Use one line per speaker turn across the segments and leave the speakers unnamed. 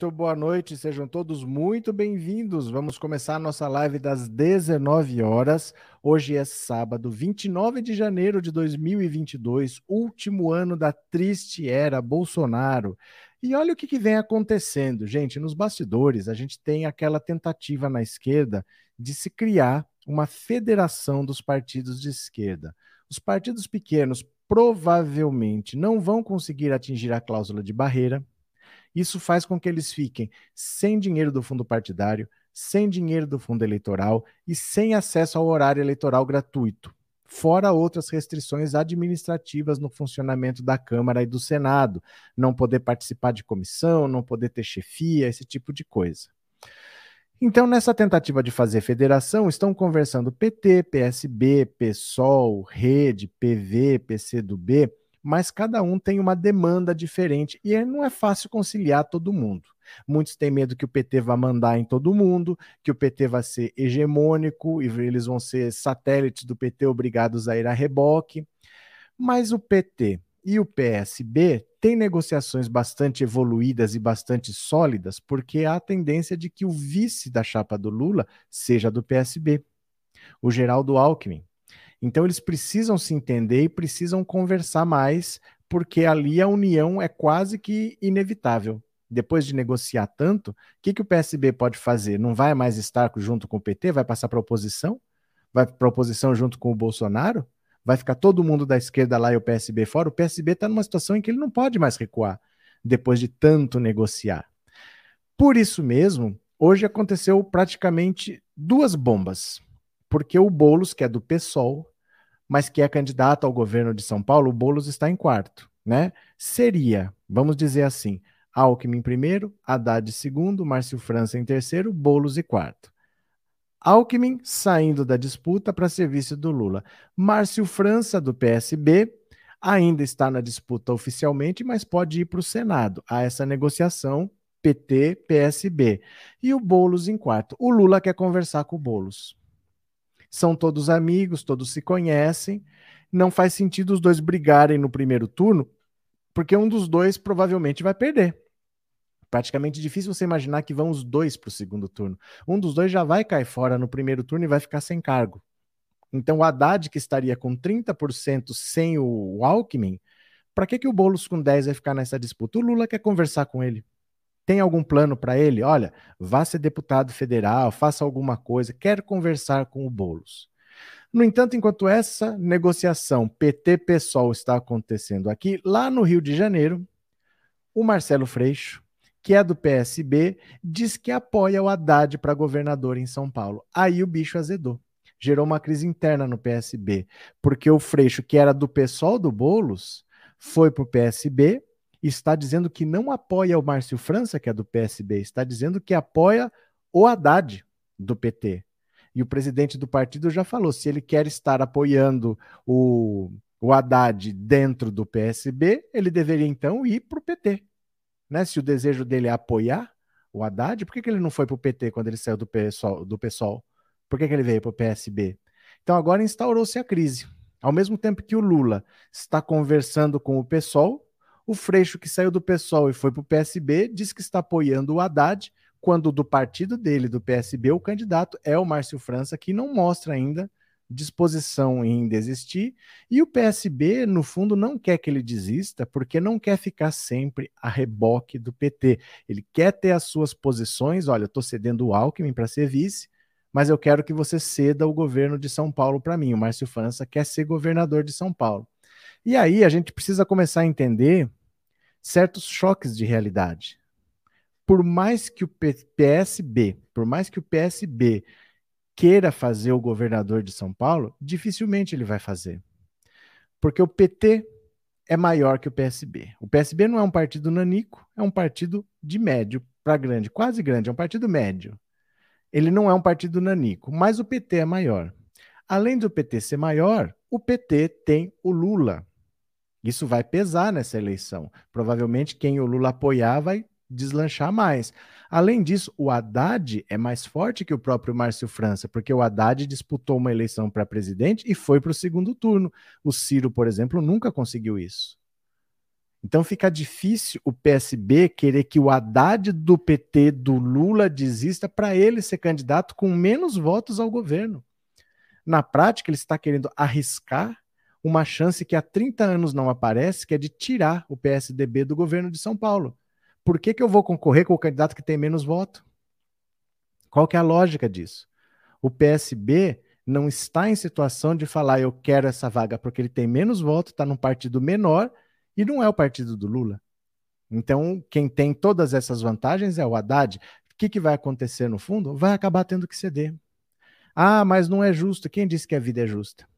Muito boa noite, sejam todos muito bem-vindos. Vamos começar a nossa live das 19 horas. Hoje é sábado, 29 de janeiro de 2022, último ano da triste era Bolsonaro. E olha o que, que vem acontecendo, gente. Nos bastidores, a gente tem aquela tentativa na esquerda de se criar uma federação dos partidos de esquerda. Os partidos pequenos provavelmente não vão conseguir atingir a cláusula de barreira isso faz com que eles fiquem sem dinheiro do fundo partidário, sem dinheiro do fundo eleitoral e sem acesso ao horário eleitoral gratuito, fora outras restrições administrativas no funcionamento da Câmara e do Senado, não poder participar de comissão, não poder ter chefia, esse tipo de coisa. Então, nessa tentativa de fazer federação, estão conversando PT, PSB, PSOL, Rede, PV, PCdoB, mas cada um tem uma demanda diferente e não é fácil conciliar todo mundo. Muitos têm medo que o PT vá mandar em todo mundo, que o PT vai ser hegemônico e eles vão ser satélites do PT obrigados a ir a reboque. Mas o PT e o PSB têm negociações bastante evoluídas e bastante sólidas, porque há a tendência de que o vice da chapa do Lula seja do PSB, o Geraldo Alckmin. Então eles precisam se entender e precisam conversar mais, porque ali a união é quase que inevitável. Depois de negociar tanto, o que, que o PSB pode fazer? Não vai mais estar junto com o PT? Vai passar para a oposição? Vai para a oposição junto com o Bolsonaro? Vai ficar todo mundo da esquerda lá e o PSB fora? O PSB está numa situação em que ele não pode mais recuar depois de tanto negociar. Por isso mesmo, hoje aconteceu praticamente duas bombas. Porque o Boulos, que é do PSOL, mas que é candidato ao governo de São Paulo, o Boulos está em quarto, né? Seria, vamos dizer assim, Alckmin em primeiro, Haddad em segundo, Márcio França em terceiro, Boulos em quarto. Alckmin saindo da disputa para serviço do Lula. Márcio França, do PSB, ainda está na disputa oficialmente, mas pode ir para o Senado. Há essa negociação PT-PSB. E o Boulos em quarto. O Lula quer conversar com o Boulos são todos amigos, todos se conhecem. Não faz sentido os dois brigarem no primeiro turno, porque um dos dois provavelmente vai perder. Praticamente difícil você imaginar que vão os dois para o segundo turno. Um dos dois já vai cair fora no primeiro turno e vai ficar sem cargo. Então o Haddad, que estaria com 30% sem o Alckmin, para que, que o Boulos com 10 vai ficar nessa disputa? O Lula quer conversar com ele. Tem algum plano para ele? Olha, vá ser deputado federal, faça alguma coisa, quer conversar com o Boulos. No entanto, enquanto essa negociação PT-PSOL está acontecendo aqui, lá no Rio de Janeiro, o Marcelo Freixo, que é do PSB, diz que apoia o Haddad para governador em São Paulo. Aí o bicho azedou. Gerou uma crise interna no PSB, porque o Freixo, que era do PSOL do Boulos, foi para o PSB, está dizendo que não apoia o Márcio França, que é do PSB, está dizendo que apoia o Haddad, do PT. E o presidente do partido já falou: se ele quer estar apoiando o, o Haddad dentro do PSB, ele deveria então ir para o PT. Né? Se o desejo dele é apoiar o Haddad, por que, que ele não foi para o PT quando ele saiu do PSOL? Do PSOL? Por que, que ele veio para o PSB? Então agora instaurou-se a crise. Ao mesmo tempo que o Lula está conversando com o PSOL, o Freixo, que saiu do PSOL e foi para o PSB, diz que está apoiando o Haddad, quando do partido dele, do PSB, o candidato é o Márcio França, que não mostra ainda disposição em desistir. E o PSB, no fundo, não quer que ele desista, porque não quer ficar sempre a reboque do PT. Ele quer ter as suas posições. Olha, eu estou cedendo o Alckmin para ser vice, mas eu quero que você ceda o governo de São Paulo para mim. O Márcio França quer ser governador de São Paulo. E aí a gente precisa começar a entender certos choques de realidade. Por mais que o PSB, por mais que o PSB queira fazer o governador de São Paulo, dificilmente ele vai fazer. Porque o PT é maior que o PSB. O PSB não é um partido nanico, é um partido de médio para grande, quase grande, é um partido médio. Ele não é um partido nanico, mas o PT é maior. Além do PT ser maior, o PT tem o Lula. Isso vai pesar nessa eleição. Provavelmente quem o Lula apoiar vai deslanchar mais. Além disso, o Haddad é mais forte que o próprio Márcio França, porque o Haddad disputou uma eleição para presidente e foi para o segundo turno. O Ciro, por exemplo, nunca conseguiu isso. Então fica difícil o PSB querer que o Haddad do PT do Lula desista para ele ser candidato com menos votos ao governo. Na prática, ele está querendo arriscar uma chance que há 30 anos não aparece, que é de tirar o PSDB do governo de São Paulo. Por que, que eu vou concorrer com o candidato que tem menos voto? Qual que é a lógica disso? O PSB não está em situação de falar eu quero essa vaga porque ele tem menos voto, está num partido menor e não é o partido do Lula. Então, quem tem todas essas vantagens é o Haddad. O que, que vai acontecer no fundo? Vai acabar tendo que ceder. Ah, mas não é justo. Quem disse que a vida é justa?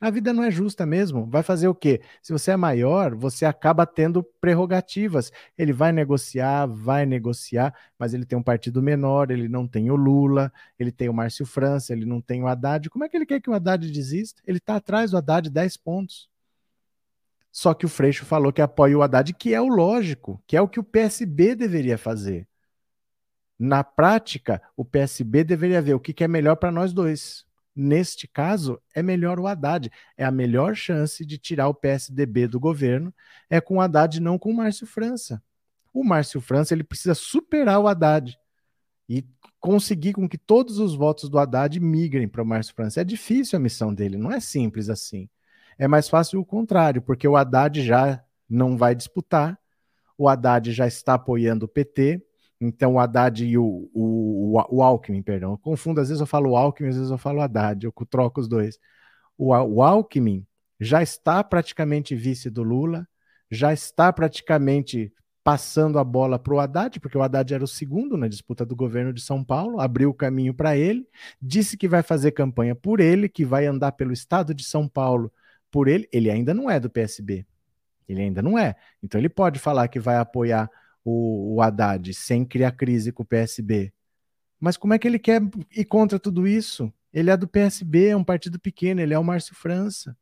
A vida não é justa mesmo. Vai fazer o quê? Se você é maior, você acaba tendo prerrogativas. Ele vai negociar, vai negociar, mas ele tem um partido menor, ele não tem o Lula, ele tem o Márcio França, ele não tem o Haddad. Como é que ele quer que o Haddad desista? Ele está atrás do Haddad 10 pontos. Só que o Freixo falou que apoia o Haddad, que é o lógico, que é o que o PSB deveria fazer. Na prática, o PSB deveria ver o que, é melhor para nós dois. Neste caso, é melhor o Haddad. É a melhor chance de tirar o PSDB do governo é com o Haddad, não com o Márcio França. O Márcio França ele precisa superar o Haddad e conseguir com que todos os votos do Haddad migrem para o Márcio França. É difícil a missão dele, não é simples assim. É mais fácil o contrário, porque o Haddad já não vai disputar, o Haddad já está apoiando o PT, então o Haddad e o, o, o, Alckmin, perdão, eu confundo, às vezes eu falo Alckmin, às vezes eu falo Haddad, eu troco os dois. O, o Alckmin já está praticamente vice do Lula, já está praticamente passando a bola para o Haddad, porque o Haddad era o segundo na disputa do governo de São Paulo, abriu o caminho para ele, disse que vai fazer campanha por ele, que vai andar pelo estado de São Paulo por ele, ele ainda não é do PSB. Ele ainda não é. Então ele pode falar que vai apoiar o, o Haddad sem criar crise com o PSB. Mas como é que ele quer ir contra tudo isso? Ele é do PSB, é um partido pequeno, ele é o Márcio França.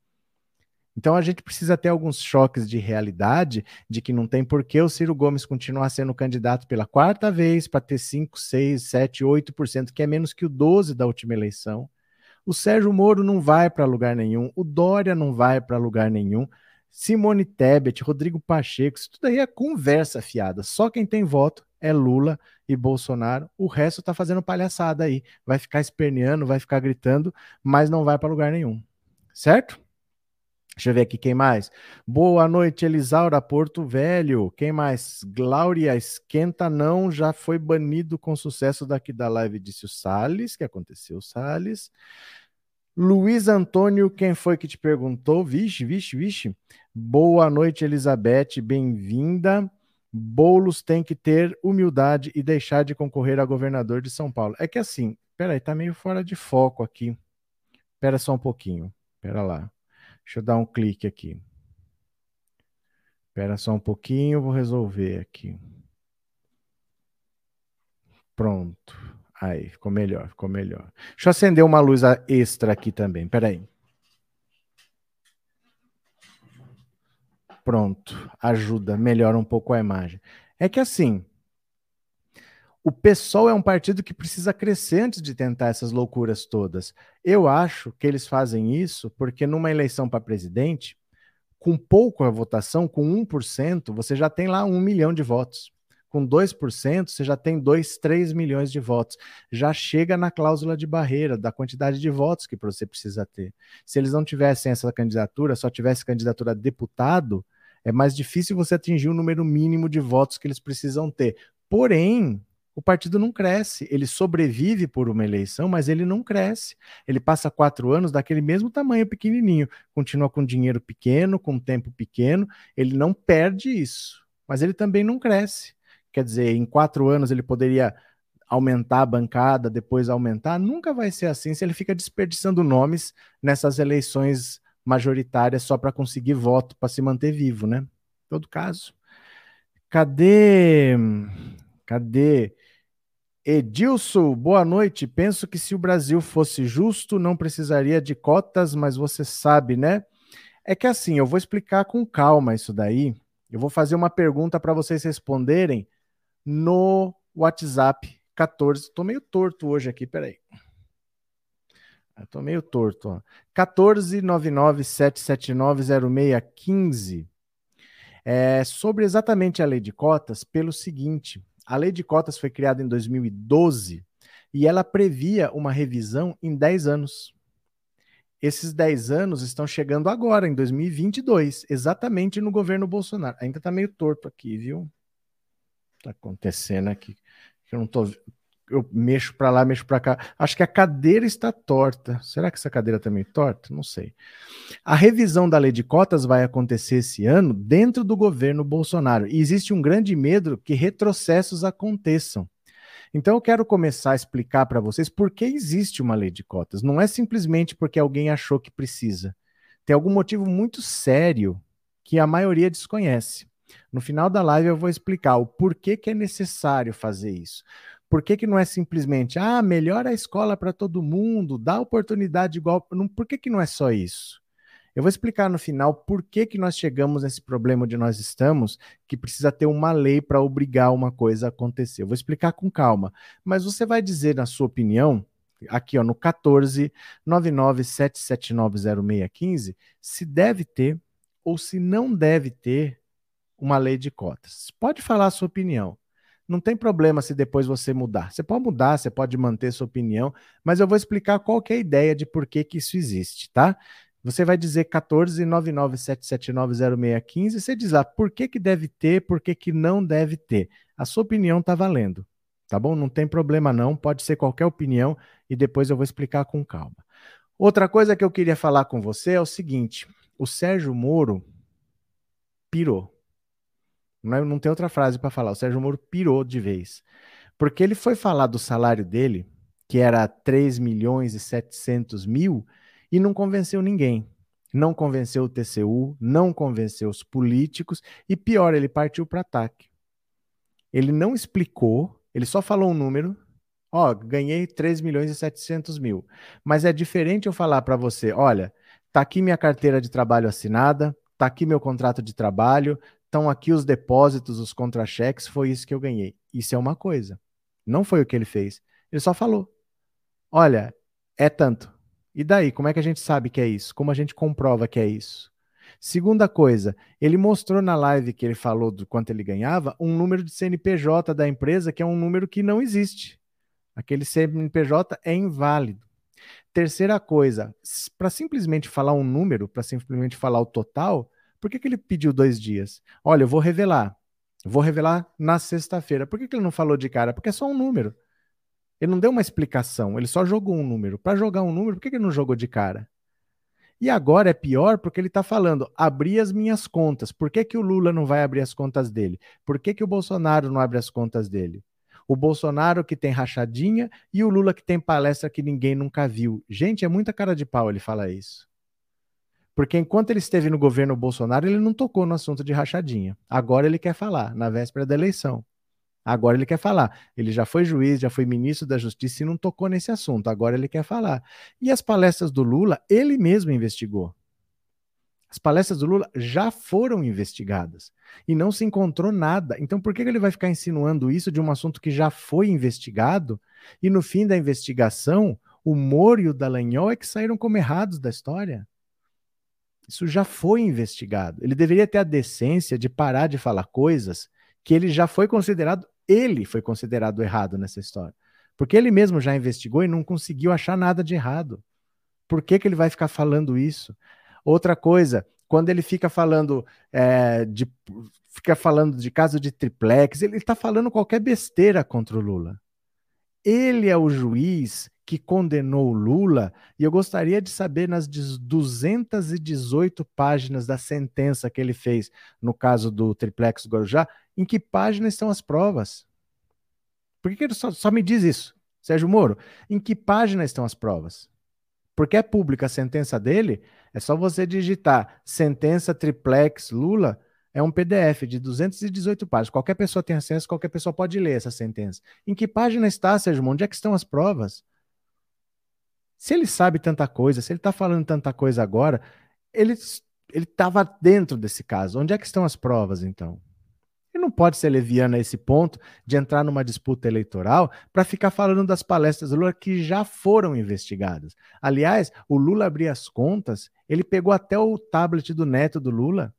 Então a gente precisa ter alguns choques de realidade de que não tem por que o Ciro Gomes continuar sendo candidato pela quarta vez para ter 5, 6, 7, 8%, que é menos que o 12% da última eleição. O Sérgio Moro não vai para lugar nenhum, o Dória não vai para lugar nenhum, Simone Tebet, Rodrigo Pacheco, isso tudo aí é conversa fiada. Só quem tem voto é Lula e Bolsonaro. O resto tá fazendo palhaçada aí. Vai ficar esperneando, vai ficar gritando, mas não vai para lugar nenhum. Certo? Deixa eu ver aqui quem mais. Boa noite, Elisaura Porto Velho. Quem mais? Glória Esquenta não, já foi banido com sucesso daqui da live, disse o Salles. que aconteceu, Salles? Luiz Antônio, quem foi que te perguntou? Vixe, vixe, vixe. Boa noite, Elizabeth, bem-vinda. Boulos tem que ter humildade e deixar de concorrer a governador de São Paulo. É que assim, peraí, tá meio fora de foco aqui. Espera só um pouquinho. Espera lá. Deixa eu dar um clique aqui. Espera só um pouquinho, vou resolver aqui. Pronto. Aí, ficou melhor, ficou melhor. Deixa eu acender uma luz extra aqui também, peraí. Pronto, ajuda, melhora um pouco a imagem. É que assim, o PSOL é um partido que precisa crescer antes de tentar essas loucuras todas. Eu acho que eles fazem isso porque numa eleição para presidente, com pouca votação, com 1%, você já tem lá um milhão de votos com 2%, você já tem 2, 3 milhões de votos. Já chega na cláusula de barreira da quantidade de votos que você precisa ter. Se eles não tivessem essa candidatura, só tivesse candidatura a deputado, é mais difícil você atingir o número mínimo de votos que eles precisam ter. Porém, o partido não cresce. Ele sobrevive por uma eleição, mas ele não cresce. Ele passa quatro anos daquele mesmo tamanho pequenininho, continua com dinheiro pequeno, com tempo pequeno. Ele não perde isso, mas ele também não cresce quer dizer, em quatro anos ele poderia aumentar a bancada, depois aumentar. Nunca vai ser assim se ele fica desperdiçando nomes nessas eleições majoritárias só para conseguir voto, para se manter vivo, né? Em todo caso. Cadê? Cadê? Edilson, boa noite. Penso que se o Brasil fosse justo, não precisaria de cotas, mas você sabe, né? É que assim, eu vou explicar com calma isso daí. Eu vou fazer uma pergunta para vocês responderem no WhatsApp 14. Tô meio torto hoje aqui, peraí. Eu tô meio torto, ó. 149977900615. é, sobre exatamente a lei de cotas pelo seguinte: a lei de cotas foi criada em 2012 e ela previa uma revisão em 10 anos. Esses 10 anos estão chegando agora, em 2022, exatamente no governo Bolsonaro. Ainda está meio torto aqui, viu? Está acontecendo aqui. Eu não tô. Eu mexo para lá, mexo para cá. Acho que a cadeira está torta. Será que essa cadeira está meio torta? Não sei. A revisão da lei de cotas vai acontecer esse ano dentro do governo Bolsonaro. E existe um grande medo que retrocessos aconteçam. Então eu quero começar a explicar para vocês por que existe uma lei de cotas. Não é simplesmente porque alguém achou que precisa. Tem algum motivo muito sério que a maioria desconhece. No final da live eu vou explicar o porquê que é necessário fazer isso. Por que, que não é simplesmente, ah, melhora a escola para todo mundo, dá oportunidade igual. Por que, que não é só isso? Eu vou explicar no final por que, que nós chegamos nesse problema onde nós estamos, que precisa ter uma lei para obrigar uma coisa a acontecer. Eu vou explicar com calma, mas você vai dizer, na sua opinião, aqui ó, no 14 997790615, se deve ter ou se não deve ter uma lei de cotas. Pode falar a sua opinião. Não tem problema se depois você mudar. Você pode mudar, você pode manter sua opinião, mas eu vou explicar qual é a ideia de por que, que isso existe, tá? Você vai dizer 14997790615, você diz lá por que, que deve ter, por que, que não deve ter. A sua opinião está valendo, tá bom? Não tem problema não, pode ser qualquer opinião e depois eu vou explicar com calma. Outra coisa que eu queria falar com você é o seguinte: o Sérgio Moro pirou. Não, é, não tem outra frase para falar. O Sérgio Moro pirou de vez. Porque ele foi falar do salário dele, que era 3 milhões e 700 mil, e não convenceu ninguém. Não convenceu o TCU, não convenceu os políticos e pior, ele partiu para ataque. Ele não explicou, ele só falou um número. Ó, ganhei 3 milhões e 700 mil. Mas é diferente eu falar para você: olha, tá aqui minha carteira de trabalho assinada, tá aqui meu contrato de trabalho, estão aqui os depósitos, os contra-cheques, foi isso que eu ganhei. Isso é uma coisa. Não foi o que ele fez. Ele só falou: olha, é tanto. E daí, como é que a gente sabe que é isso? Como a gente comprova que é isso? Segunda coisa, ele mostrou na live que ele falou do quanto ele ganhava um número de CNPJ da empresa que é um número que não existe. Aquele CNPJ é inválido. Terceira coisa, para simplesmente falar um número, para simplesmente falar o total, por que, que ele pediu dois dias? Olha, eu vou revelar. Vou revelar na sexta-feira. Por que, que ele não falou de cara? Porque é só um número. Ele não deu uma explicação, ele só jogou um número. Para jogar um número, por que ele não jogou de cara? E agora é pior porque ele está falando, abrir as minhas contas. Por que, que o Lula não vai abrir as contas dele? Por que, que o Bolsonaro não abre as contas dele? O Bolsonaro que tem rachadinha e o Lula que tem palestra que ninguém nunca viu. Gente, é muita cara de pau ele falar isso. Porque enquanto ele esteve no governo Bolsonaro, ele não tocou no assunto de rachadinha. Agora ele quer falar, na véspera da eleição. Agora ele quer falar. Ele já foi juiz, já foi ministro da Justiça e não tocou nesse assunto. Agora ele quer falar. E as palestras do Lula, ele mesmo investigou. As palestras do Lula já foram investigadas e não se encontrou nada. Então, por que ele vai ficar insinuando isso de um assunto que já foi investigado e no fim da investigação, o Moro e o Dallagnol é que saíram como errados da história? Isso já foi investigado. Ele deveria ter a decência de parar de falar coisas que ele já foi considerado ele foi considerado errado nessa história. Porque ele mesmo já investigou e não conseguiu achar nada de errado. Por que, que ele vai ficar falando isso? Outra coisa, quando ele fica falando é, de fica falando de caso de triplex, ele está falando qualquer besteira contra o Lula. Ele é o juiz que condenou Lula, e eu gostaria de saber nas 218 páginas da sentença que ele fez no caso do triplex Guarujá, em que página estão as provas? Por que, que ele só, só me diz isso, Sérgio Moro? Em que página estão as provas? Porque é pública a sentença dele, é só você digitar sentença triplex Lula, é um PDF de 218 páginas. Qualquer pessoa tem acesso, qualquer pessoa pode ler essa sentença. Em que página está, Sérgio Moro? Onde é que estão as provas? Se ele sabe tanta coisa, se ele está falando tanta coisa agora, ele estava dentro desse caso. Onde é que estão as provas, então? Ele não pode ser leviano a esse ponto de entrar numa disputa eleitoral para ficar falando das palestras do Lula que já foram investigadas. Aliás, o Lula abria as contas, ele pegou até o tablet do neto do Lula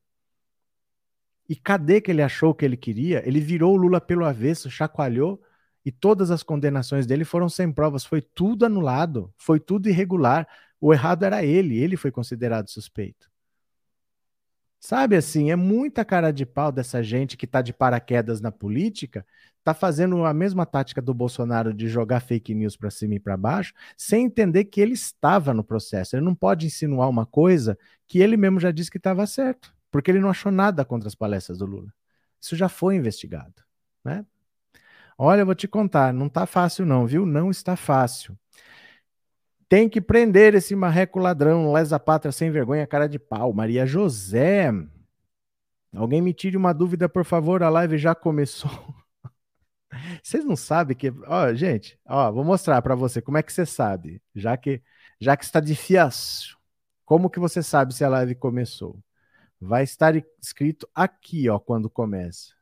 E cadê que ele achou que ele queria? Ele virou o Lula pelo avesso, chacoalhou e todas as condenações dele foram sem provas. Foi tudo anulado, foi tudo irregular. O errado era ele, ele foi considerado suspeito. Sabe assim, é muita cara de pau dessa gente que está de paraquedas na política, está fazendo a mesma tática do Bolsonaro de jogar fake news para cima e para baixo, sem entender que ele estava no processo. Ele não pode insinuar uma coisa que ele mesmo já disse que estava certo, porque ele não achou nada contra as palestras do Lula. Isso já foi investigado, né? Olha, eu vou te contar, não está fácil não, viu? Não está fácil. Tem que prender esse marreco ladrão, lesa pátria sem vergonha, cara de pau. Maria José. Alguém me tire uma dúvida, por favor, a live já começou. Vocês não sabem que, ó, gente, ó, vou mostrar para você como é que você sabe, já que já que está difícil. Como que você sabe se a live começou? Vai estar escrito aqui, ó, quando começa.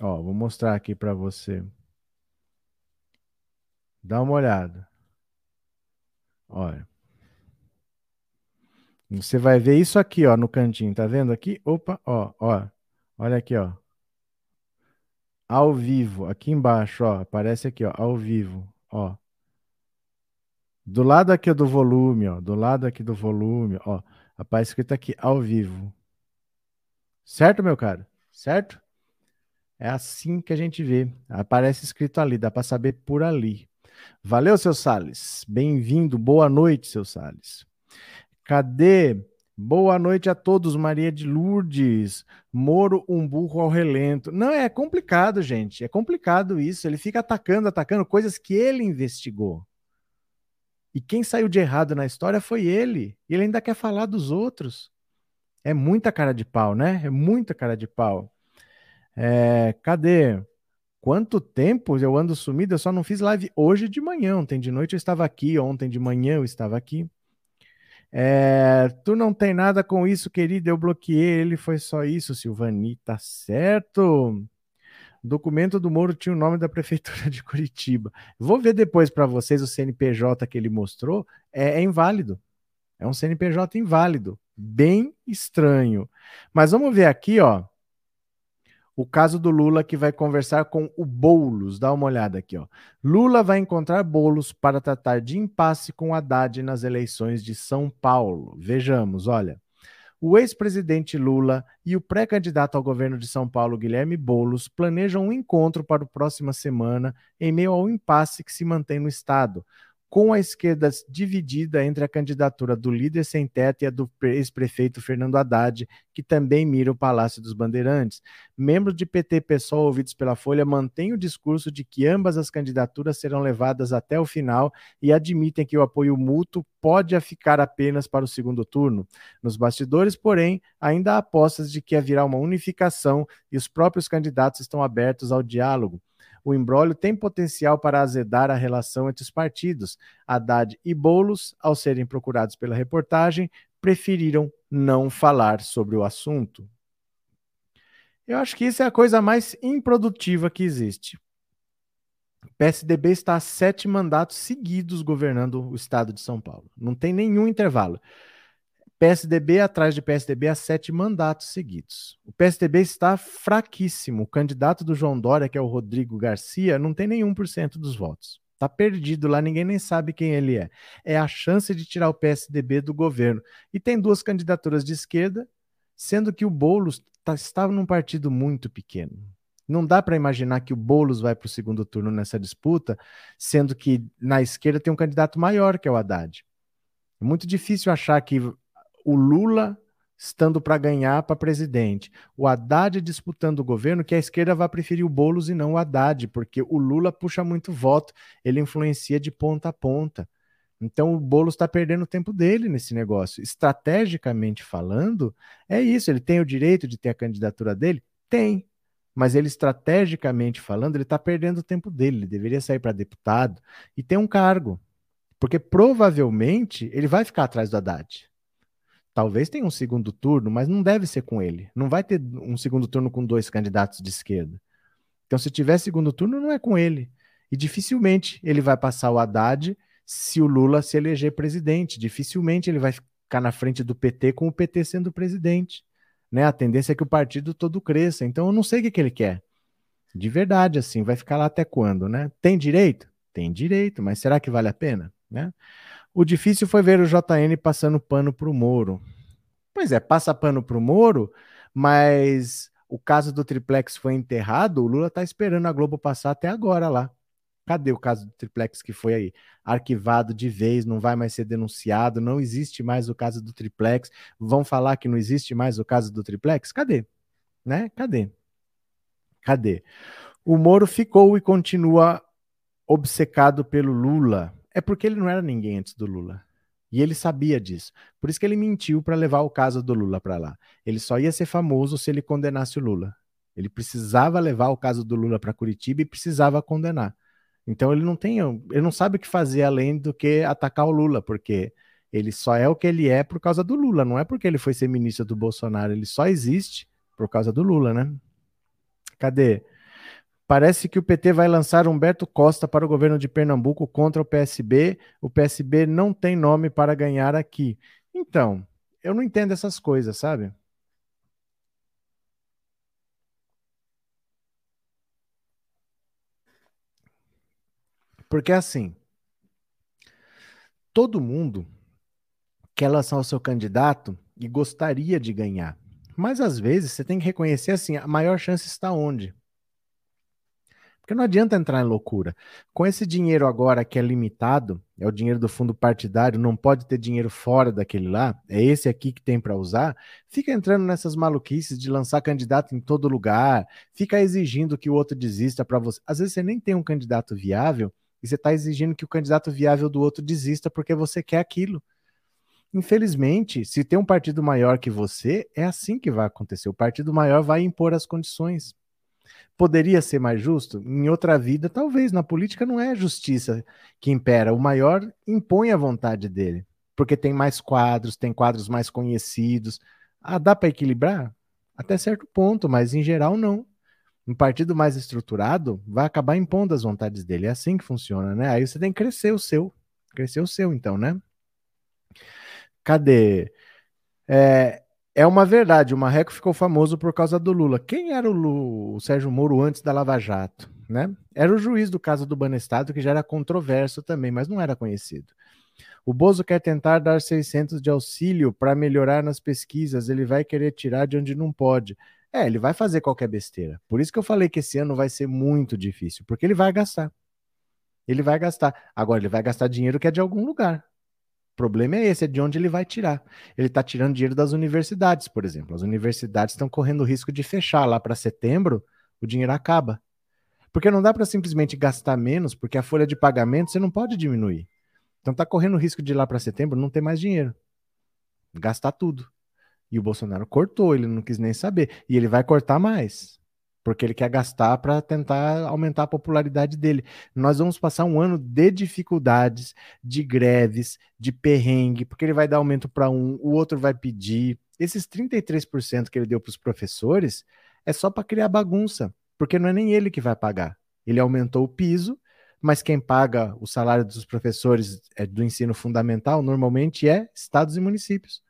Ó, vou mostrar aqui para você. Dá uma olhada. Olha. Você vai ver isso aqui, ó, no cantinho, tá vendo aqui? Opa, ó, ó. Olha aqui, ó. Ao vivo, aqui embaixo, ó, aparece aqui, ó, ao vivo, ó. Do lado aqui do volume, ó, do lado aqui do volume, ó, aparece escrito aqui ao vivo. Certo, meu cara? Certo? É assim que a gente vê. Aparece escrito ali, dá para saber por ali. Valeu, seu Sales. Bem-vindo. Boa noite, seu Sales. Cadê? Boa noite a todos, Maria de Lourdes. Moro, um burro ao relento. Não, é complicado, gente. É complicado isso. Ele fica atacando, atacando coisas que ele investigou. E quem saiu de errado na história foi ele. E ele ainda quer falar dos outros. É muita cara de pau, né? É muita cara de pau. É, cadê? Quanto tempo eu ando sumido? Eu só não fiz live hoje de manhã. Ontem de noite eu estava aqui, ontem de manhã eu estava aqui. É, tu não tem nada com isso, querido. Eu bloqueei ele, foi só isso, Silvani. Tá certo. Documento do Moro tinha o nome da prefeitura de Curitiba. Vou ver depois para vocês o CNPJ que ele mostrou. É, é inválido. É um CNPJ inválido. Bem estranho. Mas vamos ver aqui, ó o caso do Lula que vai conversar com o Boulos. Dá uma olhada aqui, ó. Lula vai encontrar Boulos para tratar de impasse com Haddad nas eleições de São Paulo. Vejamos, olha. O ex-presidente Lula e o pré-candidato ao governo de São Paulo, Guilherme Boulos, planejam um encontro para a próxima semana em meio ao impasse que se mantém no estado com a esquerda dividida entre a candidatura do líder sem teto e a do ex-prefeito Fernando Haddad, que também mira o Palácio dos Bandeirantes. Membros de PT PSOL ouvidos pela Folha mantêm o discurso de que ambas as candidaturas serão levadas até o final e admitem que o apoio mútuo pode ficar apenas para o segundo turno. Nos bastidores, porém, ainda há apostas de que haverá uma unificação e os próprios candidatos estão abertos ao diálogo o embrólio tem potencial para azedar a relação entre os partidos. Haddad e Bolos, ao serem procurados pela reportagem, preferiram não falar sobre o assunto. Eu acho que isso é a coisa mais improdutiva que existe. O PSDB está há sete mandatos seguidos governando o estado de São Paulo. Não tem nenhum intervalo. PSDB atrás de PSDB há sete mandatos seguidos. O PSDB está fraquíssimo. O candidato do João Dória, que é o Rodrigo Garcia, não tem nenhum por cento dos votos. Está perdido lá, ninguém nem sabe quem ele é. É a chance de tirar o PSDB do governo. E tem duas candidaturas de esquerda, sendo que o Boulos tá, estava num partido muito pequeno. Não dá para imaginar que o Boulos vai para o segundo turno nessa disputa, sendo que na esquerda tem um candidato maior, que é o Haddad. É muito difícil achar que o Lula estando para ganhar para presidente, o Haddad disputando o governo, que a esquerda vai preferir o Boulos e não o Haddad, porque o Lula puxa muito voto, ele influencia de ponta a ponta. Então o Boulos está perdendo o tempo dele nesse negócio. Estrategicamente falando, é isso. Ele tem o direito de ter a candidatura dele? Tem. Mas ele, estrategicamente falando, ele está perdendo o tempo dele. Ele deveria sair para deputado e ter um cargo. Porque provavelmente ele vai ficar atrás do Haddad. Talvez tenha um segundo turno, mas não deve ser com ele. Não vai ter um segundo turno com dois candidatos de esquerda. Então, se tiver segundo turno, não é com ele. E dificilmente ele vai passar o Haddad se o Lula se eleger presidente. Dificilmente ele vai ficar na frente do PT com o PT sendo presidente. né? A tendência é que o partido todo cresça. Então eu não sei o que, que ele quer. De verdade, assim, vai ficar lá até quando, né? Tem direito? Tem direito, mas será que vale a pena, né? O difícil foi ver o JN passando pano para o Moro. Pois é, passa pano para o Moro, mas o caso do triplex foi enterrado, o Lula está esperando a Globo passar até agora lá. Cadê o caso do triplex que foi aí arquivado de vez, não vai mais ser denunciado, não existe mais o caso do triplex? Vão falar que não existe mais o caso do triplex? Cadê? Né? Cadê? Cadê? O Moro ficou e continua obcecado pelo Lula. É porque ele não era ninguém antes do Lula. E ele sabia disso. Por isso que ele mentiu para levar o caso do Lula para lá. Ele só ia ser famoso se ele condenasse o Lula. Ele precisava levar o caso do Lula para Curitiba e precisava condenar. Então ele não tem, ele não sabe o que fazer além do que atacar o Lula, porque ele só é o que ele é por causa do Lula, não é porque ele foi ser ministro do Bolsonaro, ele só existe por causa do Lula, né? Cadê? Parece que o PT vai lançar Humberto Costa para o governo de Pernambuco contra o PSB. O PSB não tem nome para ganhar aqui. Então, eu não entendo essas coisas, sabe? Porque assim, todo mundo quer lançar o seu candidato e gostaria de ganhar. Mas às vezes você tem que reconhecer assim, a maior chance está onde? Porque não adianta entrar em loucura. Com esse dinheiro agora que é limitado, é o dinheiro do fundo partidário, não pode ter dinheiro fora daquele lá, é esse aqui que tem para usar, fica entrando nessas maluquices de lançar candidato em todo lugar, fica exigindo que o outro desista para você. Às vezes você nem tem um candidato viável e você está exigindo que o candidato viável do outro desista porque você quer aquilo. Infelizmente, se tem um partido maior que você, é assim que vai acontecer. O partido maior vai impor as condições. Poderia ser mais justo? Em outra vida, talvez. Na política não é a justiça que impera. O maior impõe a vontade dele, porque tem mais quadros, tem quadros mais conhecidos. Ah, dá para equilibrar? Até certo ponto, mas em geral não. Um partido mais estruturado vai acabar impondo as vontades dele. É assim que funciona, né? Aí você tem que crescer o seu. Crescer o seu, então, né? Cadê? É, é uma verdade, o Marreco ficou famoso por causa do Lula. Quem era o, o Sérgio Moro antes da Lava Jato? Né? Era o juiz do caso do Banestado, que já era controverso também, mas não era conhecido. O Bozo quer tentar dar 600 de auxílio para melhorar nas pesquisas, ele vai querer tirar de onde não pode. É, ele vai fazer qualquer besteira. Por isso que eu falei que esse ano vai ser muito difícil, porque ele vai gastar. Ele vai gastar. Agora, ele vai gastar dinheiro que é de algum lugar problema é esse, é de onde ele vai tirar. Ele está tirando dinheiro das universidades, por exemplo. As universidades estão correndo o risco de fechar lá para setembro, o dinheiro acaba. Porque não dá para simplesmente gastar menos, porque a folha de pagamento você não pode diminuir. Então está correndo o risco de lá para setembro não ter mais dinheiro. Gastar tudo. E o Bolsonaro cortou, ele não quis nem saber. E ele vai cortar mais porque ele quer gastar para tentar aumentar a popularidade dele. Nós vamos passar um ano de dificuldades, de greves, de perrengue, porque ele vai dar aumento para um, o outro vai pedir. Esses 33% que ele deu para os professores é só para criar bagunça, porque não é nem ele que vai pagar. Ele aumentou o piso, mas quem paga o salário dos professores é, do ensino fundamental normalmente é estados e municípios.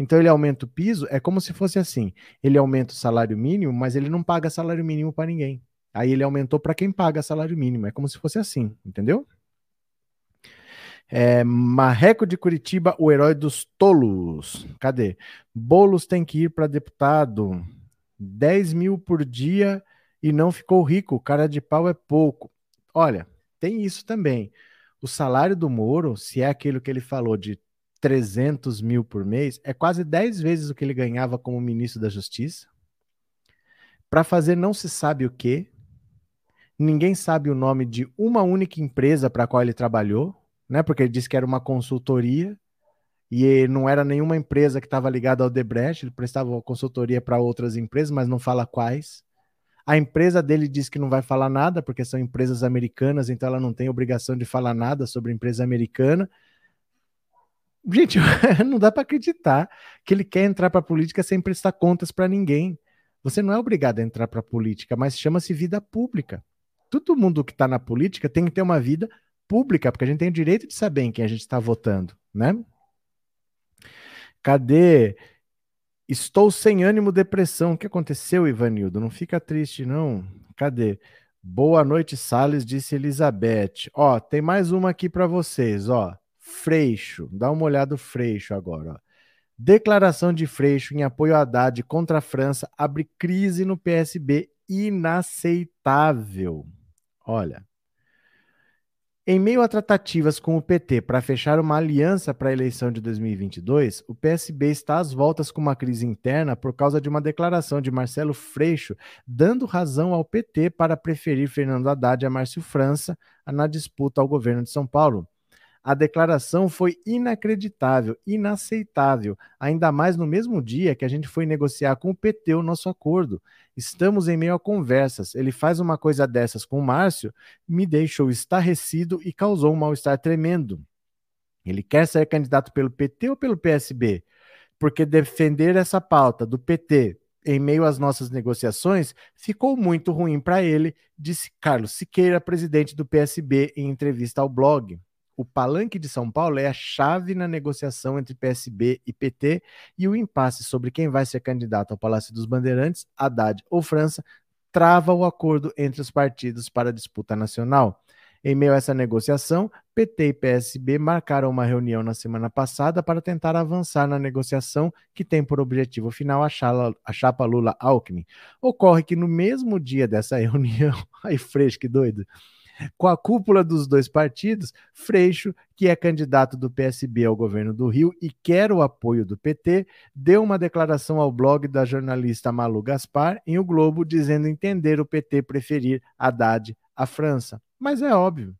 Então ele aumenta o piso, é como se fosse assim: ele aumenta o salário mínimo, mas ele não paga salário mínimo para ninguém. Aí ele aumentou para quem paga salário mínimo. É como se fosse assim, entendeu? É, Marreco de Curitiba, o herói dos tolos. Cadê? Bolos tem que ir para deputado. 10 mil por dia e não ficou rico. Cara de pau é pouco. Olha, tem isso também. O salário do Moro, se é aquilo que ele falou de 300 mil por mês, é quase 10 vezes o que ele ganhava como ministro da Justiça. Para fazer não se sabe o que. Ninguém sabe o nome de uma única empresa para a qual ele trabalhou, né? Porque ele disse que era uma consultoria e não era nenhuma empresa que estava ligada ao Debrecht, ele prestava consultoria para outras empresas, mas não fala quais. A empresa dele diz que não vai falar nada, porque são empresas americanas, então ela não tem obrigação de falar nada sobre empresa americana. Gente, não dá para acreditar que ele quer entrar para a política sem prestar contas para ninguém. Você não é obrigado a entrar para a política, mas chama-se vida pública. Todo mundo que está na política tem que ter uma vida pública, porque a gente tem o direito de saber em quem a gente está votando, né? Cadê? Estou sem ânimo, depressão. O que aconteceu, Ivanildo? Não fica triste, não. Cadê? Boa noite, Sales, disse Elizabeth. Ó, tem mais uma aqui para vocês, ó. Freixo. Dá uma olhada no Freixo agora, ó. Declaração de Freixo em apoio a Haddad contra a França abre crise no PSB inaceitável. Olha, em meio a tratativas com o PT para fechar uma aliança para a eleição de 2022, o PSB está às voltas com uma crise interna por causa de uma declaração de Marcelo Freixo dando razão ao PT para preferir Fernando Haddad a Márcio França na disputa ao governo de São Paulo. A declaração foi inacreditável, inaceitável, ainda mais no mesmo dia que a gente foi negociar com o PT o nosso acordo. Estamos em meio a conversas. Ele faz uma coisa dessas com o Márcio, me deixou estarrecido e causou um mal-estar tremendo. Ele quer ser candidato pelo PT ou pelo PSB? Porque defender essa pauta do PT em meio às nossas negociações ficou muito ruim para ele, disse Carlos Siqueira, presidente do PSB, em entrevista ao blog o palanque de São Paulo é a chave na negociação entre PSB e PT e o impasse sobre quem vai ser candidato ao Palácio dos Bandeirantes, Haddad ou França, trava o acordo entre os partidos para a disputa nacional. Em meio a essa negociação, PT e PSB marcaram uma reunião na semana passada para tentar avançar na negociação que tem por objetivo final a chapa Lula-Alckmin. Ocorre que no mesmo dia dessa reunião, aí fresco, que doido, com a cúpula dos dois partidos, Freixo, que é candidato do PSB ao governo do Rio e quer o apoio do PT, deu uma declaração ao blog da jornalista Malu Gaspar em O Globo, dizendo entender o PT preferir Haddad à França. Mas é óbvio.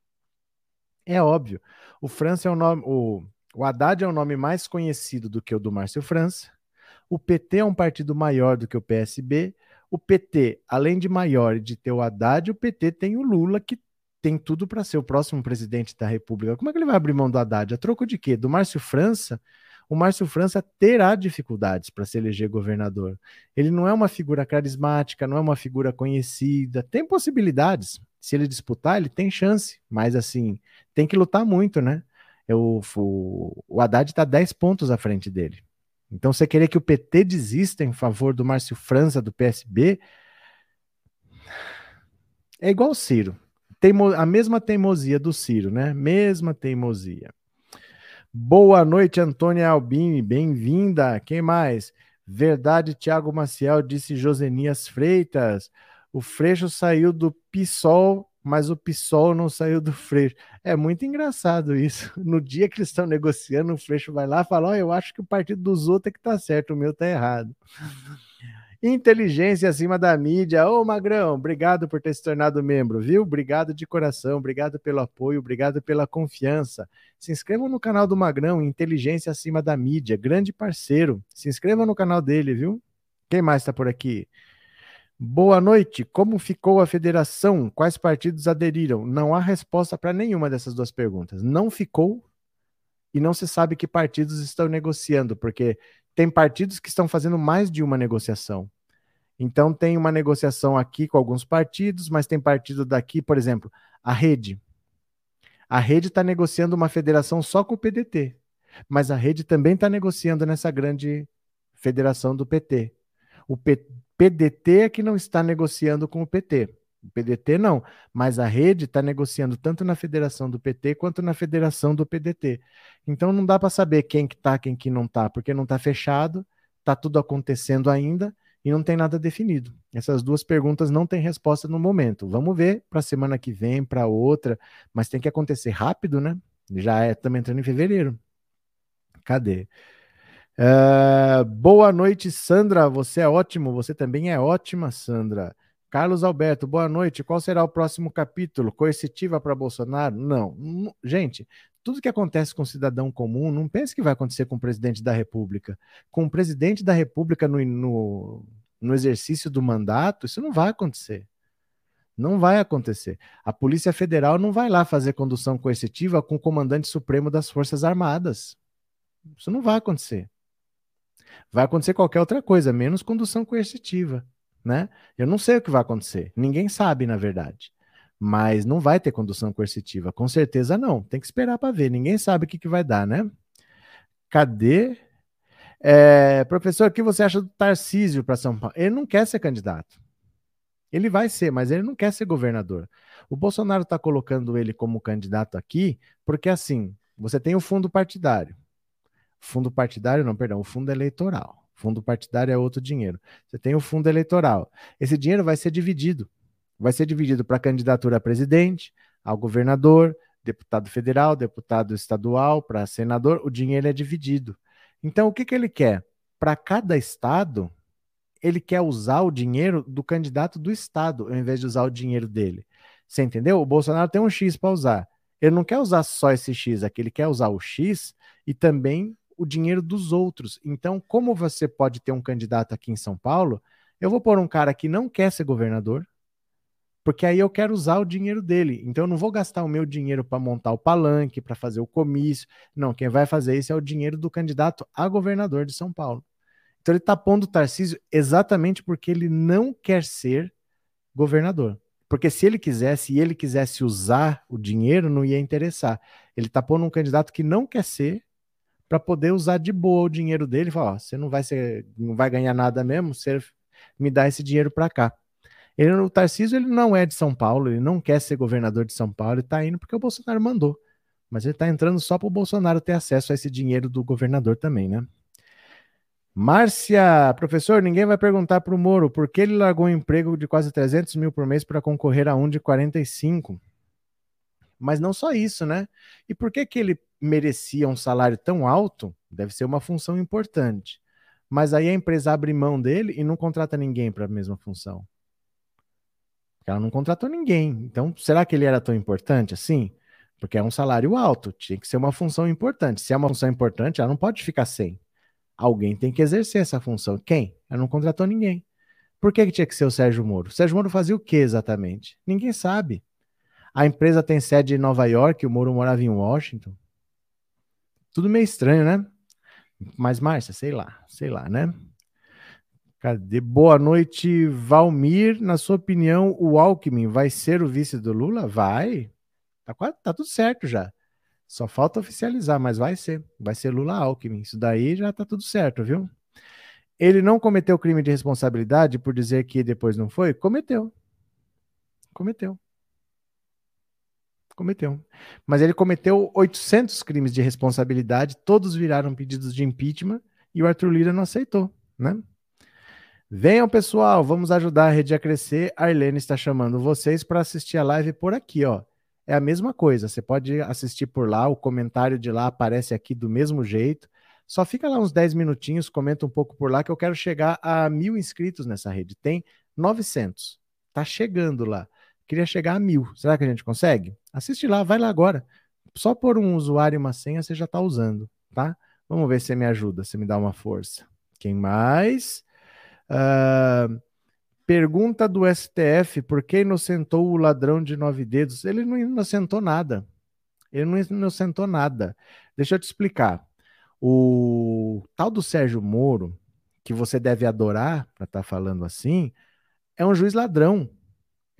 É óbvio. O França é o nome. O, o Haddad é o nome mais conhecido do que o do Márcio França. O PT é um partido maior do que o PSB. O PT, além de maior e de ter o Haddad, o PT tem o Lula, que tem tudo para ser o próximo presidente da República. Como é que ele vai abrir mão do Haddad? A troco de quê? Do Márcio França? O Márcio França terá dificuldades para se eleger governador. Ele não é uma figura carismática, não é uma figura conhecida. Tem possibilidades. Se ele disputar, ele tem chance. Mas, assim, tem que lutar muito, né? Eu, o, o Haddad está 10 pontos à frente dele. Então, você querer que o PT desista em favor do Márcio França, do PSB, é igual o Ciro teimo, a mesma teimosia do Ciro, né? Mesma teimosia. Boa noite, Antônia Albini, bem-vinda. Quem mais? Verdade, Tiago Maciel, disse Josenias Freitas. O Freixo saiu do PSOL, mas o PSOL não saiu do Freixo. É muito engraçado isso. No dia que eles estão negociando, o Freixo vai lá e fala: oh, eu acho que o partido dos outros é que tá certo, o meu tá errado. Inteligência acima da mídia. Ô, Magrão, obrigado por ter se tornado membro, viu? Obrigado de coração, obrigado pelo apoio, obrigado pela confiança. Se inscrevam no canal do Magrão, Inteligência acima da mídia, grande parceiro. Se inscrevam no canal dele, viu? Quem mais está por aqui? Boa noite. Como ficou a federação? Quais partidos aderiram? Não há resposta para nenhuma dessas duas perguntas. Não ficou e não se sabe que partidos estão negociando, porque tem partidos que estão fazendo mais de uma negociação. Então, tem uma negociação aqui com alguns partidos, mas tem partido daqui, por exemplo, a Rede. A Rede está negociando uma federação só com o PDT, mas a Rede também está negociando nessa grande federação do PT. O P PDT é que não está negociando com o PT. O PDT não, mas a rede está negociando tanto na federação do PT quanto na federação do PDT. Então não dá para saber quem que está, quem que não está, porque não está fechado, está tudo acontecendo ainda e não tem nada definido. Essas duas perguntas não têm resposta no momento. Vamos ver para a semana que vem, para outra, mas tem que acontecer rápido, né? Já é, estamos entrando em fevereiro. Cadê? Uh, boa noite, Sandra. Você é ótimo. Você também é ótima, Sandra. Carlos Alberto, boa noite. Qual será o próximo capítulo? Coercitiva para Bolsonaro? Não. Gente, tudo que acontece com o cidadão comum, não pense que vai acontecer com o presidente da República. Com o presidente da República no, no, no exercício do mandato, isso não vai acontecer. Não vai acontecer. A Polícia Federal não vai lá fazer condução coercitiva com o comandante supremo das Forças Armadas. Isso não vai acontecer. Vai acontecer qualquer outra coisa, menos condução coercitiva né? Eu não sei o que vai acontecer. Ninguém sabe, na verdade. Mas não vai ter condução coercitiva. Com certeza não. Tem que esperar para ver. Ninguém sabe o que, que vai dar, né? Cadê? É, professor, o que você acha do Tarcísio para São Paulo? Ele não quer ser candidato. Ele vai ser, mas ele não quer ser governador. O Bolsonaro está colocando ele como candidato aqui, porque assim, você tem o fundo partidário. Fundo partidário, não, perdão, o fundo eleitoral. Fundo partidário é outro dinheiro. Você tem o fundo eleitoral. Esse dinheiro vai ser dividido. Vai ser dividido para candidatura a presidente, ao governador, deputado federal, deputado estadual, para senador. O dinheiro é dividido. Então, o que, que ele quer? Para cada estado, ele quer usar o dinheiro do candidato do estado, ao invés de usar o dinheiro dele. Você entendeu? O Bolsonaro tem um X para usar. Ele não quer usar só esse X aqui, ele quer usar o X e também o dinheiro dos outros. Então, como você pode ter um candidato aqui em São Paulo, eu vou pôr um cara que não quer ser governador, porque aí eu quero usar o dinheiro dele. Então eu não vou gastar o meu dinheiro para montar o palanque, para fazer o comício. Não, quem vai fazer isso é o dinheiro do candidato a governador de São Paulo. Então ele está pondo o Tarcísio exatamente porque ele não quer ser governador. Porque se ele quisesse e ele quisesse usar o dinheiro, não ia interessar. Ele está pondo um candidato que não quer ser para poder usar de boa o dinheiro dele falar: ó, você não vai ser, não vai ganhar nada mesmo, você me dá esse dinheiro para cá. Ele, o Tarcísio ele não é de São Paulo, ele não quer ser governador de São Paulo, ele está indo porque o Bolsonaro mandou. Mas ele está entrando só para o Bolsonaro ter acesso a esse dinheiro do governador também, né? Márcia, professor, ninguém vai perguntar para o Moro por que ele largou um emprego de quase 300 mil por mês para concorrer a um de 45. Mas não só isso, né? E por que, que ele merecia um salário tão alto? Deve ser uma função importante. Mas aí a empresa abre mão dele e não contrata ninguém para a mesma função. Ela não contratou ninguém. Então, será que ele era tão importante assim? Porque é um salário alto, tinha que ser uma função importante. Se é uma função importante, ela não pode ficar sem. Alguém tem que exercer essa função. Quem? Ela não contratou ninguém. Por que, que tinha que ser o Sérgio Moro? O Sérgio Moro fazia o que exatamente? Ninguém sabe. A empresa tem sede em Nova York, o Moro morava em Washington. Tudo meio estranho, né? Mas, Márcia, sei lá, sei lá, né? Cadê? Boa noite, Valmir. Na sua opinião, o Alckmin vai ser o vice do Lula? Vai. Tá, quase, tá tudo certo já. Só falta oficializar, mas vai ser. Vai ser Lula Alckmin. Isso daí já tá tudo certo, viu? Ele não cometeu crime de responsabilidade por dizer que depois não foi? Cometeu. Cometeu. Cometeu. Mas ele cometeu 800 crimes de responsabilidade, todos viraram pedidos de impeachment e o Arthur Lira não aceitou, né? Venham, pessoal, vamos ajudar a rede a crescer. A Arlene está chamando vocês para assistir a live por aqui, ó é a mesma coisa. Você pode assistir por lá, o comentário de lá aparece aqui do mesmo jeito. Só fica lá uns 10 minutinhos, comenta um pouco por lá, que eu quero chegar a mil inscritos nessa rede. Tem 900. Tá chegando lá. Queria chegar a mil. Será que a gente consegue? Assiste lá, vai lá agora. Só por um usuário e uma senha você já está usando, tá? Vamos ver se você me ajuda, se me dá uma força. Quem mais? Uh, Pergunta do STF: por que inocentou o ladrão de nove dedos? Ele não inocentou nada. Ele não inocentou nada. Deixa eu te explicar. O tal do Sérgio Moro, que você deve adorar para estar tá falando assim, é um juiz ladrão,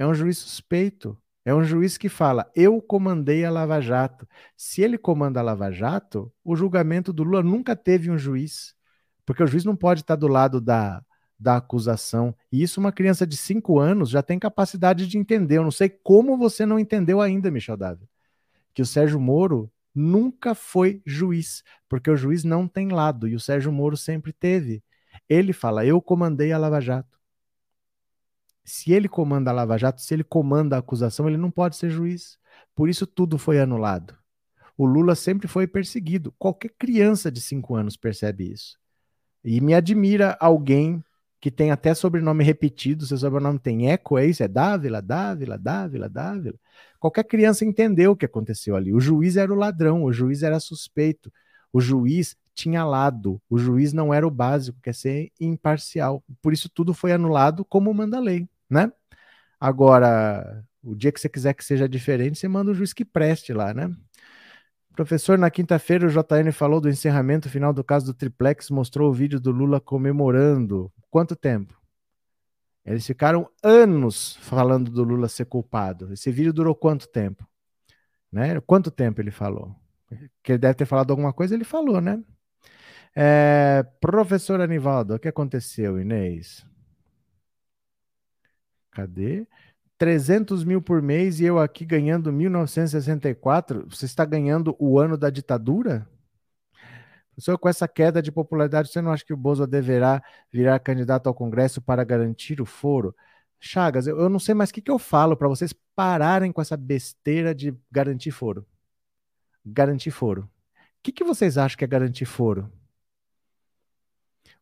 é um juiz suspeito, é um juiz que fala: eu comandei a Lava Jato. Se ele comanda a Lava Jato, o julgamento do Lula nunca teve um juiz, porque o juiz não pode estar do lado da da acusação. E isso uma criança de 5 anos já tem capacidade de entender. Eu não sei como você não entendeu ainda, Michel Dávila, que o Sérgio Moro nunca foi juiz, porque o juiz não tem lado e o Sérgio Moro sempre teve. Ele fala: "Eu comandei a Lava Jato". Se ele comanda a Lava Jato, se ele comanda a acusação, ele não pode ser juiz. Por isso tudo foi anulado. O Lula sempre foi perseguido. Qualquer criança de 5 anos percebe isso. E me admira alguém que tem até sobrenome repetido, seu sobrenome tem eco, é isso? É Dávila, Dávila, Dávila, Dávila. Qualquer criança entendeu o que aconteceu ali. O juiz era o ladrão, o juiz era suspeito, o juiz tinha lado, o juiz não era o básico, quer ser imparcial. Por isso tudo foi anulado como manda a lei, né? Agora, o dia que você quiser que seja diferente, você manda o juiz que preste lá, né? Professor, na quinta-feira o JN falou do encerramento final do caso do Triplex, mostrou o vídeo do Lula comemorando. Quanto tempo? Eles ficaram anos falando do Lula ser culpado. Esse vídeo durou quanto tempo? Né? Quanto tempo ele falou? Que ele deve ter falado alguma coisa, ele falou, né? É, professor Anivaldo, o que aconteceu, Inês? Cadê? 300 mil por mês e eu aqui ganhando 1964. Você está ganhando o ano da ditadura? Professor, com essa queda de popularidade, você não acha que o Bozo deverá virar candidato ao Congresso para garantir o foro? Chagas, eu, eu não sei mais o que, que eu falo para vocês pararem com essa besteira de garantir foro. Garantir foro. O que, que vocês acham que é garantir foro?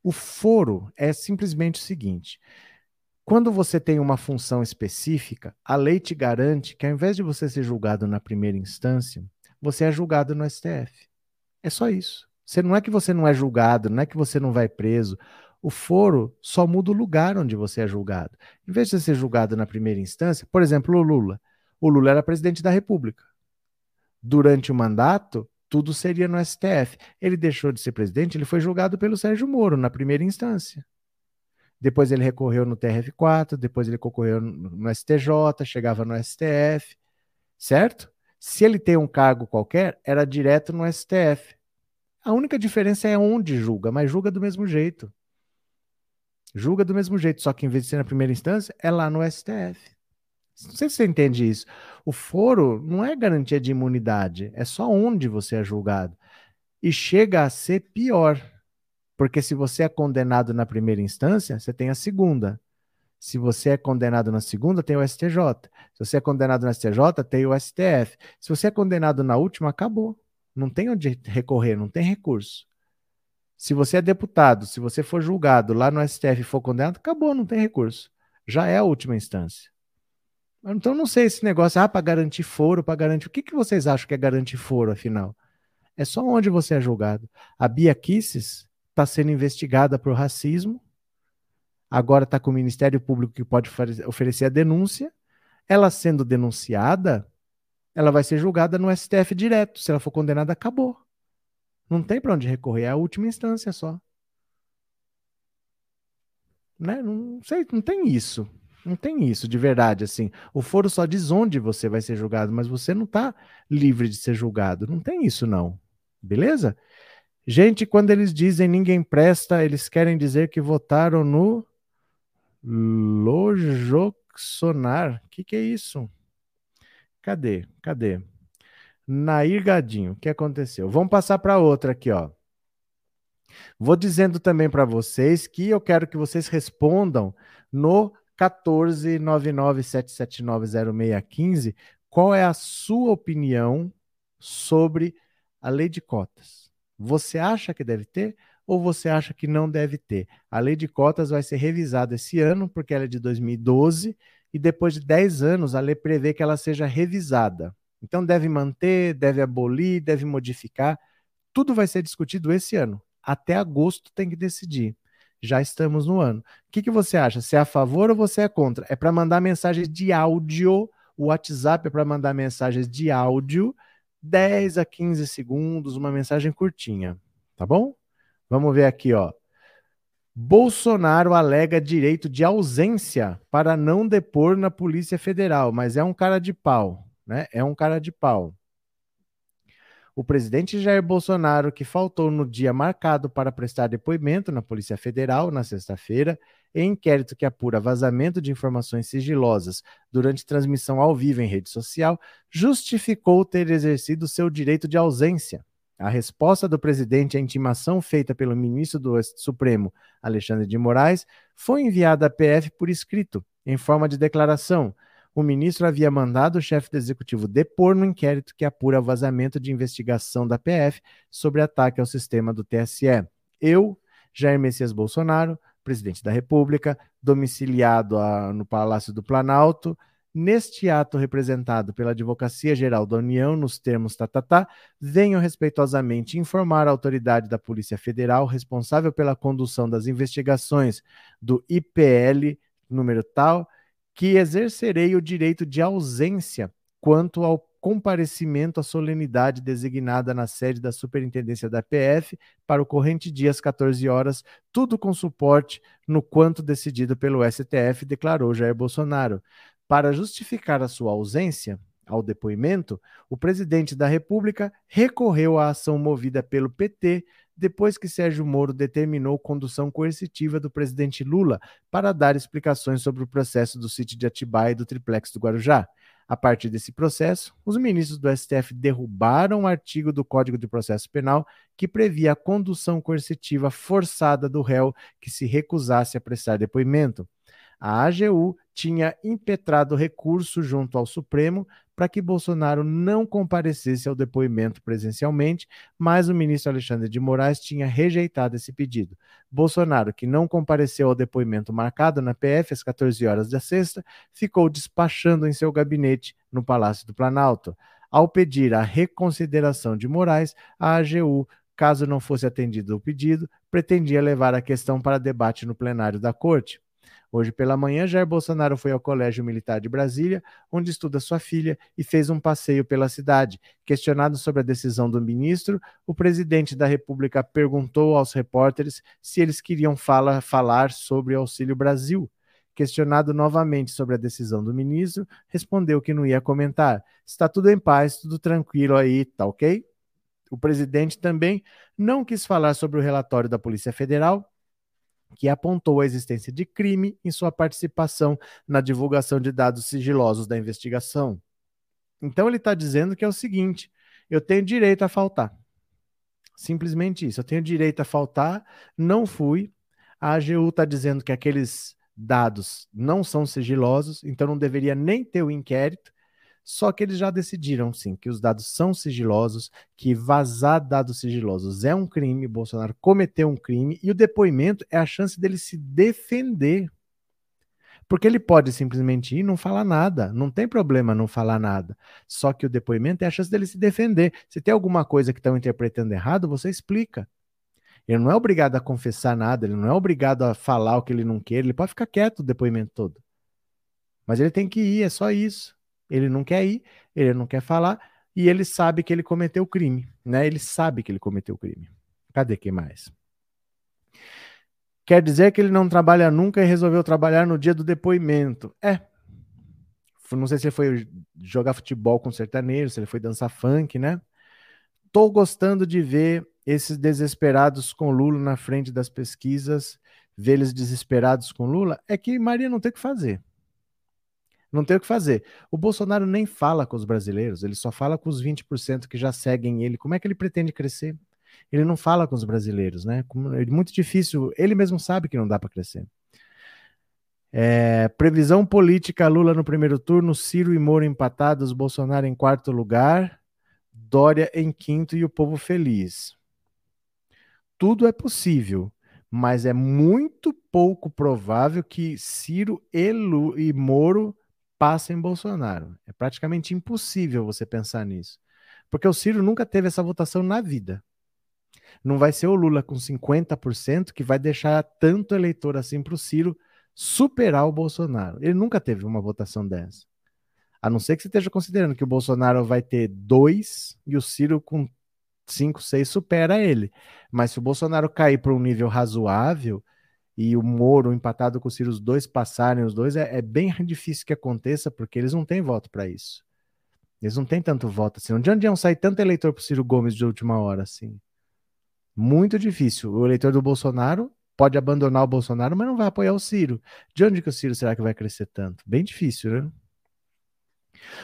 O foro é simplesmente o seguinte: quando você tem uma função específica, a lei te garante que ao invés de você ser julgado na primeira instância, você é julgado no STF. É só isso. Você não é que você não é julgado, não é que você não vai preso. O foro só muda o lugar onde você é julgado. Em vez de ser julgado na primeira instância, por exemplo, o Lula. O Lula era presidente da República. Durante o mandato, tudo seria no STF. Ele deixou de ser presidente, ele foi julgado pelo Sérgio Moro na primeira instância depois ele recorreu no TRF4, depois ele concorreu no STJ, chegava no STF, certo? Se ele tem um cargo qualquer, era direto no STF. A única diferença é onde julga, mas julga do mesmo jeito. Julga do mesmo jeito, só que em vez de ser na primeira instância, é lá no STF. Não sei se você entende isso. O foro não é garantia de imunidade, é só onde você é julgado. E chega a ser pior. Porque se você é condenado na primeira instância, você tem a segunda. Se você é condenado na segunda, tem o STJ. Se você é condenado na STJ, tem o STF. Se você é condenado na última, acabou. Não tem onde recorrer, não tem recurso. Se você é deputado, se você for julgado lá no STF e for condenado, acabou, não tem recurso. Já é a última instância. Então não sei esse negócio, ah, para garantir foro, para garantir. O que, que vocês acham que é garantir foro, afinal? É só onde você é julgado. A Bia Kisses, está sendo investigada por racismo, agora está com o Ministério Público que pode oferecer a denúncia. Ela sendo denunciada, ela vai ser julgada no STF direto. Se ela for condenada, acabou. Não tem para onde recorrer, é a última instância só. Né? Não sei, não tem isso. Não tem isso de verdade assim. O foro só diz onde você vai ser julgado, mas você não está livre de ser julgado. Não tem isso não. Beleza? Gente, quando eles dizem ninguém presta, eles querem dizer que votaram no Lojoxonar. O que, que é isso? Cadê? Cadê? Nair Gadinho, o que aconteceu? Vamos passar para outra aqui, ó. Vou dizendo também para vocês que eu quero que vocês respondam no 14997790615 qual é a sua opinião sobre a lei de cotas. Você acha que deve ter ou você acha que não deve ter? A lei de cotas vai ser revisada esse ano, porque ela é de 2012, e depois de 10 anos a lei prevê que ela seja revisada. Então deve manter, deve abolir, deve modificar. Tudo vai ser discutido esse ano. Até agosto tem que decidir. Já estamos no ano. O que, que você acha? Você é a favor ou você é contra? É para mandar mensagens de áudio. O WhatsApp é para mandar mensagens de áudio 10 a 15 segundos, uma mensagem curtinha, tá bom? Vamos ver aqui, ó. Bolsonaro alega direito de ausência para não depor na Polícia Federal, mas é um cara de pau, né? É um cara de pau. O presidente Jair Bolsonaro, que faltou no dia marcado para prestar depoimento na Polícia Federal na sexta-feira, em inquérito que apura vazamento de informações sigilosas durante transmissão ao vivo em rede social, justificou ter exercido seu direito de ausência. A resposta do presidente à intimação feita pelo ministro do Supremo, Alexandre de Moraes, foi enviada à PF por escrito, em forma de declaração. O ministro havia mandado o chefe do executivo depor no inquérito que apura vazamento de investigação da PF sobre ataque ao sistema do TSE. Eu, Jair Messias Bolsonaro, presidente da República, domiciliado a, no Palácio do Planalto. Neste ato representado pela Advocacia Geral da União, nos termos tatatá, venho respeitosamente informar a autoridade da Polícia Federal responsável pela condução das investigações do IPL número tal, que exercerei o direito de ausência quanto ao comparecimento à solenidade designada na sede da Superintendência da PF para o corrente dia às 14 horas, tudo com suporte no quanto decidido pelo STF, declarou Jair Bolsonaro. Para justificar a sua ausência ao depoimento, o presidente da República recorreu à ação movida pelo PT depois que Sérgio Moro determinou condução coercitiva do presidente Lula para dar explicações sobre o processo do sítio de Atibaia e do triplex do Guarujá. A partir desse processo, os ministros do STF derrubaram o artigo do Código de Processo Penal que previa a condução coercitiva forçada do réu que se recusasse a prestar depoimento. A AGU tinha impetrado recurso junto ao Supremo para que Bolsonaro não comparecesse ao depoimento presencialmente, mas o ministro Alexandre de Moraes tinha rejeitado esse pedido. Bolsonaro, que não compareceu ao depoimento marcado na PF às 14 horas da sexta, ficou despachando em seu gabinete no Palácio do Planalto. Ao pedir a reconsideração de Moraes, a AGU caso não fosse atendido o pedido, pretendia levar a questão para debate no plenário da corte. Hoje pela manhã, Jair Bolsonaro foi ao Colégio Militar de Brasília, onde estuda sua filha, e fez um passeio pela cidade. Questionado sobre a decisão do ministro, o presidente da República perguntou aos repórteres se eles queriam fala, falar sobre o Auxílio Brasil. Questionado novamente sobre a decisão do ministro, respondeu que não ia comentar. Está tudo em paz, tudo tranquilo aí, tá ok? O presidente também não quis falar sobre o relatório da Polícia Federal que apontou a existência de crime em sua participação na divulgação de dados sigilosos da investigação. Então ele está dizendo que é o seguinte: eu tenho direito a faltar. Simplesmente isso. Eu tenho direito a faltar, não fui. A AGU está dizendo que aqueles dados não são sigilosos, então não deveria nem ter o inquérito. Só que eles já decidiram, sim, que os dados são sigilosos, que vazar dados sigilosos é um crime, Bolsonaro cometeu um crime, e o depoimento é a chance dele se defender. Porque ele pode simplesmente ir e não falar nada, não tem problema não falar nada. Só que o depoimento é a chance dele se defender. Se tem alguma coisa que estão interpretando errado, você explica. Ele não é obrigado a confessar nada, ele não é obrigado a falar o que ele não quer, ele pode ficar quieto o depoimento todo. Mas ele tem que ir, é só isso. Ele não quer ir, ele não quer falar e ele sabe que ele cometeu o crime, né? Ele sabe que ele cometeu o crime. Cadê quem mais? Quer dizer que ele não trabalha nunca e resolveu trabalhar no dia do depoimento. É. Não sei se ele foi jogar futebol com sertanejo, se ele foi dançar funk, né? Tô gostando de ver esses desesperados com Lula na frente das pesquisas, ver eles desesperados com Lula. É que Maria não tem o que fazer. Não tem o que fazer. O Bolsonaro nem fala com os brasileiros, ele só fala com os 20% que já seguem ele. Como é que ele pretende crescer? Ele não fala com os brasileiros, né? É muito difícil. Ele mesmo sabe que não dá para crescer. É, previsão política: Lula no primeiro turno, Ciro e Moro empatados, Bolsonaro em quarto lugar, Dória em quinto e o povo feliz. Tudo é possível, mas é muito pouco provável que Ciro e, Lu, e Moro passa em Bolsonaro. É praticamente impossível você pensar nisso. Porque o Ciro nunca teve essa votação na vida. Não vai ser o Lula com 50% que vai deixar tanto eleitor assim para o Ciro superar o Bolsonaro. Ele nunca teve uma votação dessa. A não ser que você esteja considerando que o Bolsonaro vai ter dois e o Ciro com 5, 6 supera ele. Mas se o Bolsonaro cair para um nível razoável, e o Moro empatado com o Ciro, os dois passarem, os dois, é, é bem difícil que aconteça, porque eles não têm voto para isso. Eles não têm tanto voto assim. De onde iam sair tanto eleitor para o Ciro Gomes de última hora assim? Muito difícil. O eleitor do Bolsonaro pode abandonar o Bolsonaro, mas não vai apoiar o Ciro. De onde que o Ciro será que vai crescer tanto? Bem difícil, né?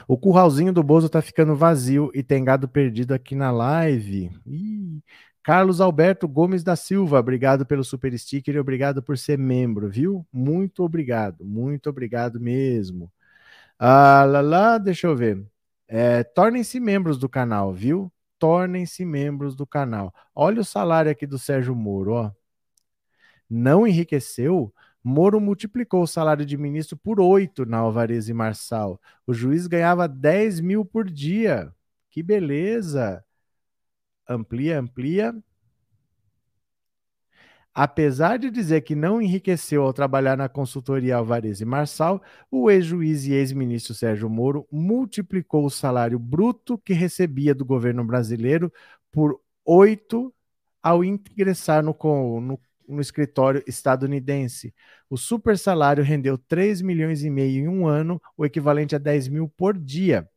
O curralzinho do Bozo tá ficando vazio e tem gado perdido aqui na live. Ih, Carlos Alberto Gomes da Silva, obrigado pelo super sticker e obrigado por ser membro, viu? Muito obrigado, muito obrigado mesmo. Ah, lá, lá, deixa eu ver. É, Tornem-se membros do canal, viu? Tornem-se membros do canal. Olha o salário aqui do Sérgio Moro, ó. Não enriqueceu? Moro multiplicou o salário de ministro por oito na Alvarez e Marçal. O juiz ganhava 10 mil por dia. Que beleza! Amplia, amplia. Apesar de dizer que não enriqueceu ao trabalhar na consultoria Alvarez e Marçal, o ex-juiz e ex-ministro Sérgio Moro multiplicou o salário bruto que recebia do governo brasileiro por oito ao ingressar no, no, no escritório estadunidense. O super salário rendeu 3 milhões e meio em um ano, o equivalente a 10 mil por dia.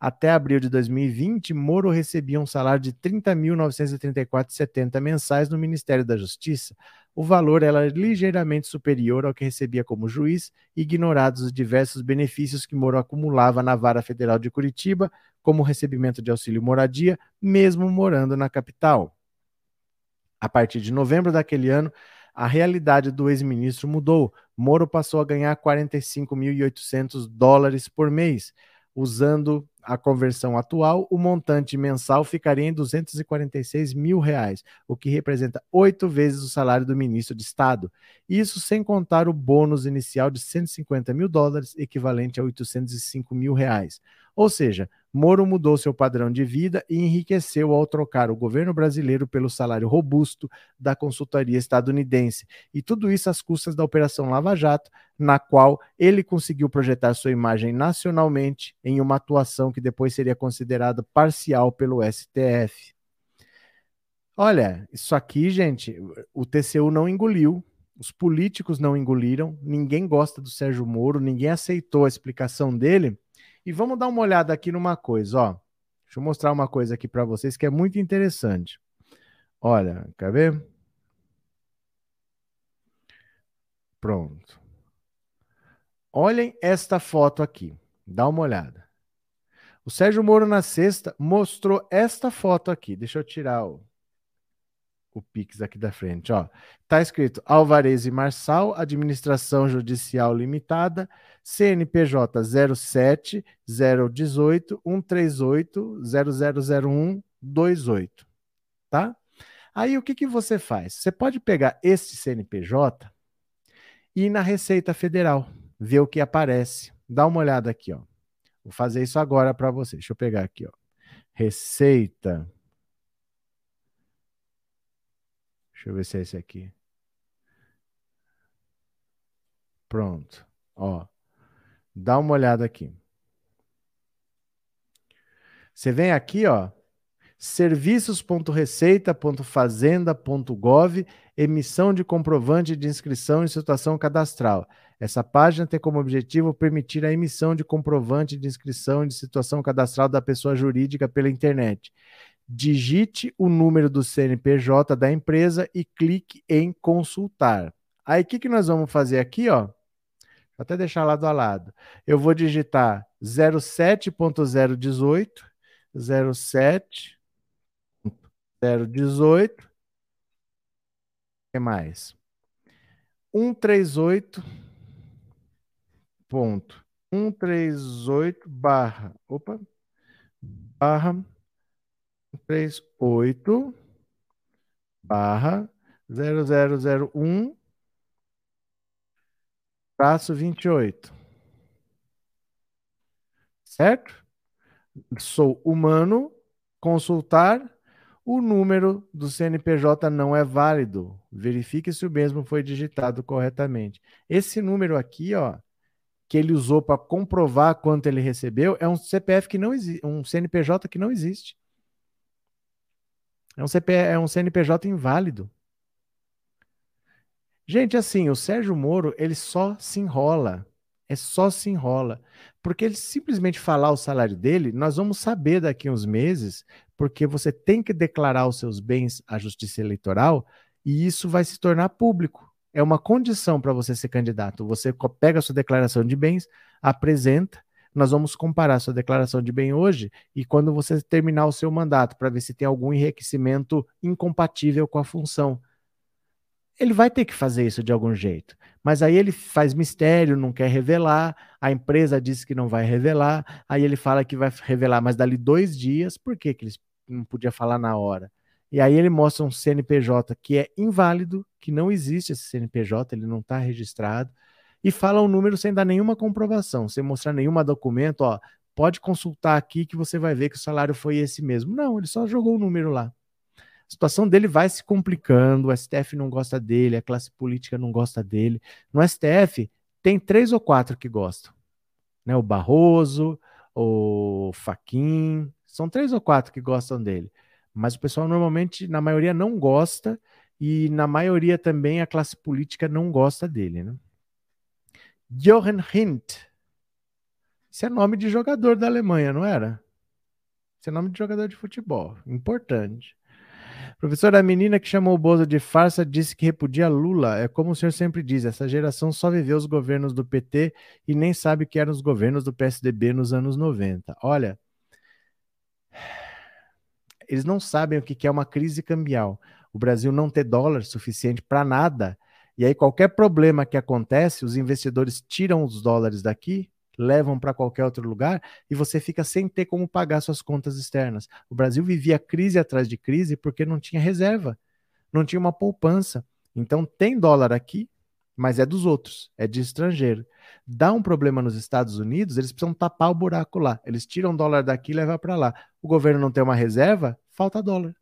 Até abril de 2020, Moro recebia um salário de R$ 30.934,70 mensais no Ministério da Justiça. O valor era ligeiramente superior ao que recebia como juiz, ignorados os diversos benefícios que Moro acumulava na Vara Federal de Curitiba, como recebimento de auxílio moradia, mesmo morando na capital. A partir de novembro daquele ano, a realidade do ex-ministro mudou. Moro passou a ganhar 45.800 dólares por mês. Usando a conversão atual, o montante mensal ficaria em 246 mil reais, o que representa oito vezes o salário do ministro de Estado. Isso sem contar o bônus inicial de 150 mil dólares, equivalente a 805 mil reais. Ou seja, Moro mudou seu padrão de vida e enriqueceu ao trocar o governo brasileiro pelo salário robusto da consultoria estadunidense. E tudo isso às custas da Operação Lava Jato, na qual ele conseguiu projetar sua imagem nacionalmente em uma atuação que depois seria considerada parcial pelo STF. Olha, isso aqui, gente, o TCU não engoliu, os políticos não engoliram, ninguém gosta do Sérgio Moro, ninguém aceitou a explicação dele. E vamos dar uma olhada aqui numa coisa, ó. Deixa eu mostrar uma coisa aqui para vocês que é muito interessante. Olha, quer ver? Pronto. Olhem esta foto aqui. Dá uma olhada. O Sérgio Moro na sexta mostrou esta foto aqui. Deixa eu tirar o o Pix aqui da frente, ó. Tá escrito Alvarez e Marçal, Administração Judicial Limitada, CNPJ 07 018 138 0001 28, tá? Aí o que que você faz? Você pode pegar esse CNPJ e ir na Receita Federal, ver o que aparece. Dá uma olhada aqui, ó. Vou fazer isso agora para você. Deixa eu pegar aqui, ó. Receita Deixa eu ver se é esse aqui. Pronto. Ó. Dá uma olhada aqui. Você vem aqui, ó, serviços.receita.fazenda.gov, emissão de comprovante de inscrição em situação cadastral. Essa página tem como objetivo permitir a emissão de comprovante de inscrição de situação cadastral da pessoa jurídica pela internet digite o número do CNPJ da empresa e clique em consultar. Aí o que, que nós vamos fazer aqui, ó? Vou até deixar lado a lado. Eu vou digitar 07.018, 07.018, o que mais? 138 ponto 138 barra, opa, barra 38 barra 0001 traço 28. Certo? Sou humano, consultar, o número do CNPJ não é válido. Verifique se o mesmo foi digitado corretamente. Esse número aqui, ó, que ele usou para comprovar quanto ele recebeu, é um CPF que não existe, um CNPJ que não existe. É um, CP, é um CNPJ inválido. Gente, assim, o Sérgio Moro, ele só se enrola. É só se enrola. Porque ele simplesmente falar o salário dele, nós vamos saber daqui uns meses, porque você tem que declarar os seus bens à Justiça Eleitoral e isso vai se tornar público. É uma condição para você ser candidato. Você pega a sua declaração de bens, apresenta nós vamos comparar sua declaração de bem hoje e quando você terminar o seu mandato, para ver se tem algum enriquecimento incompatível com a função. Ele vai ter que fazer isso de algum jeito. Mas aí ele faz mistério, não quer revelar, a empresa disse que não vai revelar, aí ele fala que vai revelar, mas dali dois dias, por que, que ele não podia falar na hora? E aí ele mostra um CNPJ que é inválido, que não existe esse CNPJ, ele não está registrado e fala o um número sem dar nenhuma comprovação, sem mostrar nenhum documento, ó, pode consultar aqui que você vai ver que o salário foi esse mesmo. Não, ele só jogou o número lá. A situação dele vai se complicando, o STF não gosta dele, a classe política não gosta dele. No STF, tem três ou quatro que gostam. Né? O Barroso, o Faquin, são três ou quatro que gostam dele. Mas o pessoal normalmente, na maioria, não gosta, e na maioria também a classe política não gosta dele. Né? Jochen Hint. Isso é nome de jogador da Alemanha, não era? Esse é nome de jogador de futebol. Importante. Professor, a menina que chamou o Bozo de farsa disse que repudia Lula. É como o senhor sempre diz, essa geração só viveu os governos do PT e nem sabe o que eram os governos do PSDB nos anos 90. Olha, eles não sabem o que é uma crise cambial. O Brasil não ter dólar suficiente para nada. E aí, qualquer problema que acontece, os investidores tiram os dólares daqui, levam para qualquer outro lugar e você fica sem ter como pagar suas contas externas. O Brasil vivia crise atrás de crise porque não tinha reserva, não tinha uma poupança. Então tem dólar aqui, mas é dos outros, é de estrangeiro. Dá um problema nos Estados Unidos, eles precisam tapar o buraco lá. Eles tiram dólar daqui e levam para lá. O governo não tem uma reserva, falta dólar.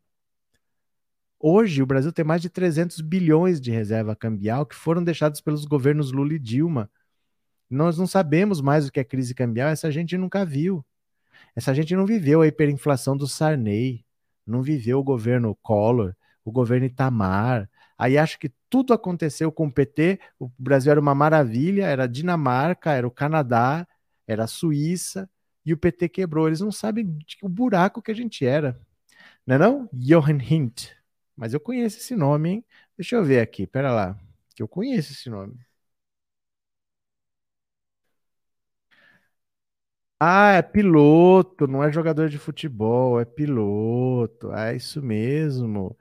Hoje, o Brasil tem mais de 300 bilhões de reserva cambial que foram deixados pelos governos Lula e Dilma. Nós não sabemos mais o que é crise cambial, essa gente nunca viu. Essa gente não viveu a hiperinflação do Sarney, não viveu o governo Collor, o governo Itamar. Aí acho que tudo aconteceu com o PT, o Brasil era uma maravilha, era Dinamarca, era o Canadá, era a Suíça, e o PT quebrou. Eles não sabem o buraco que a gente era. Não é não? Johann Hint. Mas eu conheço esse nome, hein? Deixa eu ver aqui, pera lá. Que eu conheço esse nome. Ah, é piloto, não é jogador de futebol, é piloto. É isso mesmo.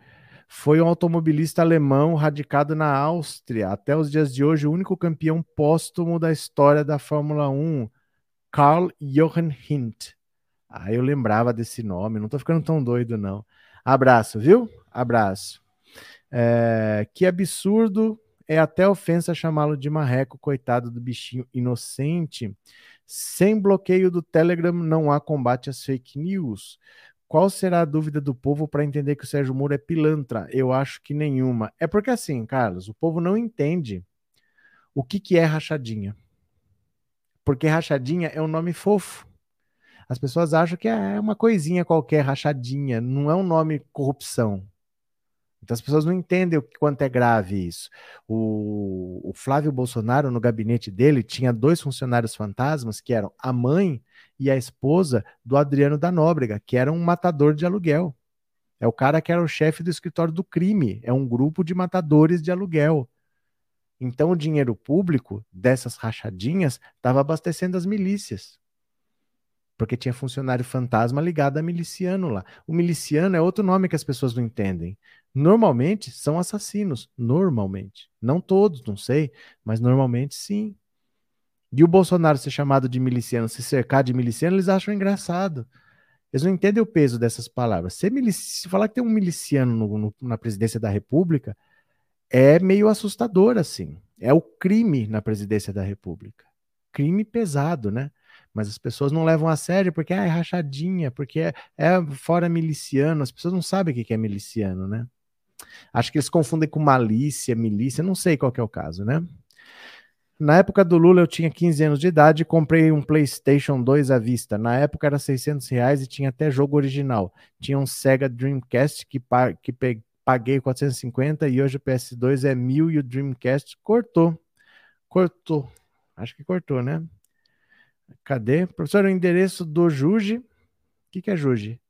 Foi um automobilista alemão radicado na Áustria. Até os dias de hoje, o único campeão póstumo da história da Fórmula 1, Karl Jochen Hint. Ah, eu lembrava desse nome, não tô ficando tão doido, não. Abraço, viu? Abraço. É, que absurdo, é até ofensa chamá-lo de marreco, coitado do bichinho inocente. Sem bloqueio do Telegram não há combate às fake news. Qual será a dúvida do povo para entender que o Sérgio Moro é pilantra? Eu acho que nenhuma. É porque assim, Carlos, o povo não entende o que, que é rachadinha. Porque rachadinha é um nome fofo. As pessoas acham que é uma coisinha qualquer, rachadinha. Não é um nome corrupção. Então as pessoas não entendem o quanto é grave isso. O, o, Flávio Bolsonaro, no gabinete dele, tinha dois funcionários fantasmas, que eram a mãe e a esposa do Adriano da Nóbrega, que era um matador de aluguel. É o cara que era o chefe do escritório do crime. É um grupo de matadores de aluguel. Então o dinheiro público dessas rachadinhas estava abastecendo as milícias porque tinha funcionário fantasma ligado a miliciano lá. O miliciano é outro nome que as pessoas não entendem. Normalmente são assassinos, normalmente. Não todos, não sei, mas normalmente sim. E o Bolsonaro ser chamado de miliciano, se cercar de miliciano, eles acham engraçado. Eles não entendem o peso dessas palavras. Milici... Se falar que tem um miliciano no, no, na presidência da República, é meio assustador, assim. É o crime na presidência da República. Crime pesado, né? Mas as pessoas não levam a sério porque ah, é rachadinha, porque é, é fora miliciano, as pessoas não sabem o que é miliciano, né? Acho que eles confundem com malícia, milícia, não sei qual é o caso, né? Na época do Lula eu tinha 15 anos de idade e comprei um PlayStation 2 à vista. Na época era 600 reais e tinha até jogo original. Tinha um Sega Dreamcast que, que paguei 450 e hoje o PS2 é mil e o Dreamcast cortou. Cortou. Acho que cortou, né? Cadê? Professor, o endereço do Juji. O que, que é Juji?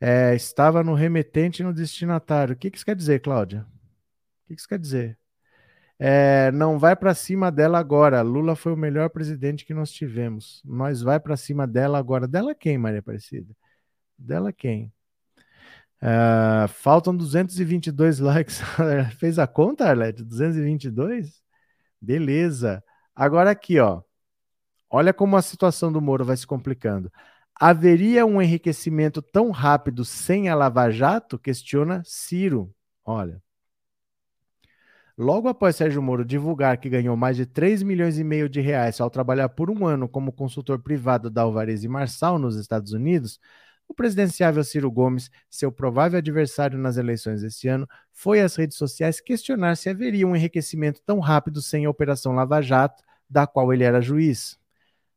É, estava no remetente e no destinatário. O que, que isso quer dizer, Cláudia? O que, que isso quer dizer? É, não vai para cima dela agora. Lula foi o melhor presidente que nós tivemos. Nós vai para cima dela agora. Dela quem, Maria Aparecida? Dela quem? Uh, faltam 222 likes. Fez a conta, Arlete? 222? Beleza. Agora aqui, ó. Olha como a situação do Moro vai se complicando. Haveria um enriquecimento tão rápido sem a Lava Jato? Questiona Ciro. Olha. Logo após Sérgio Moro divulgar que ganhou mais de 3 milhões e meio de reais ao trabalhar por um ano como consultor privado da Alvarez e Marçal nos Estados Unidos, o presidenciável Ciro Gomes, seu provável adversário nas eleições deste ano, foi às redes sociais questionar se haveria um enriquecimento tão rápido sem a Operação Lava Jato, da qual ele era juiz.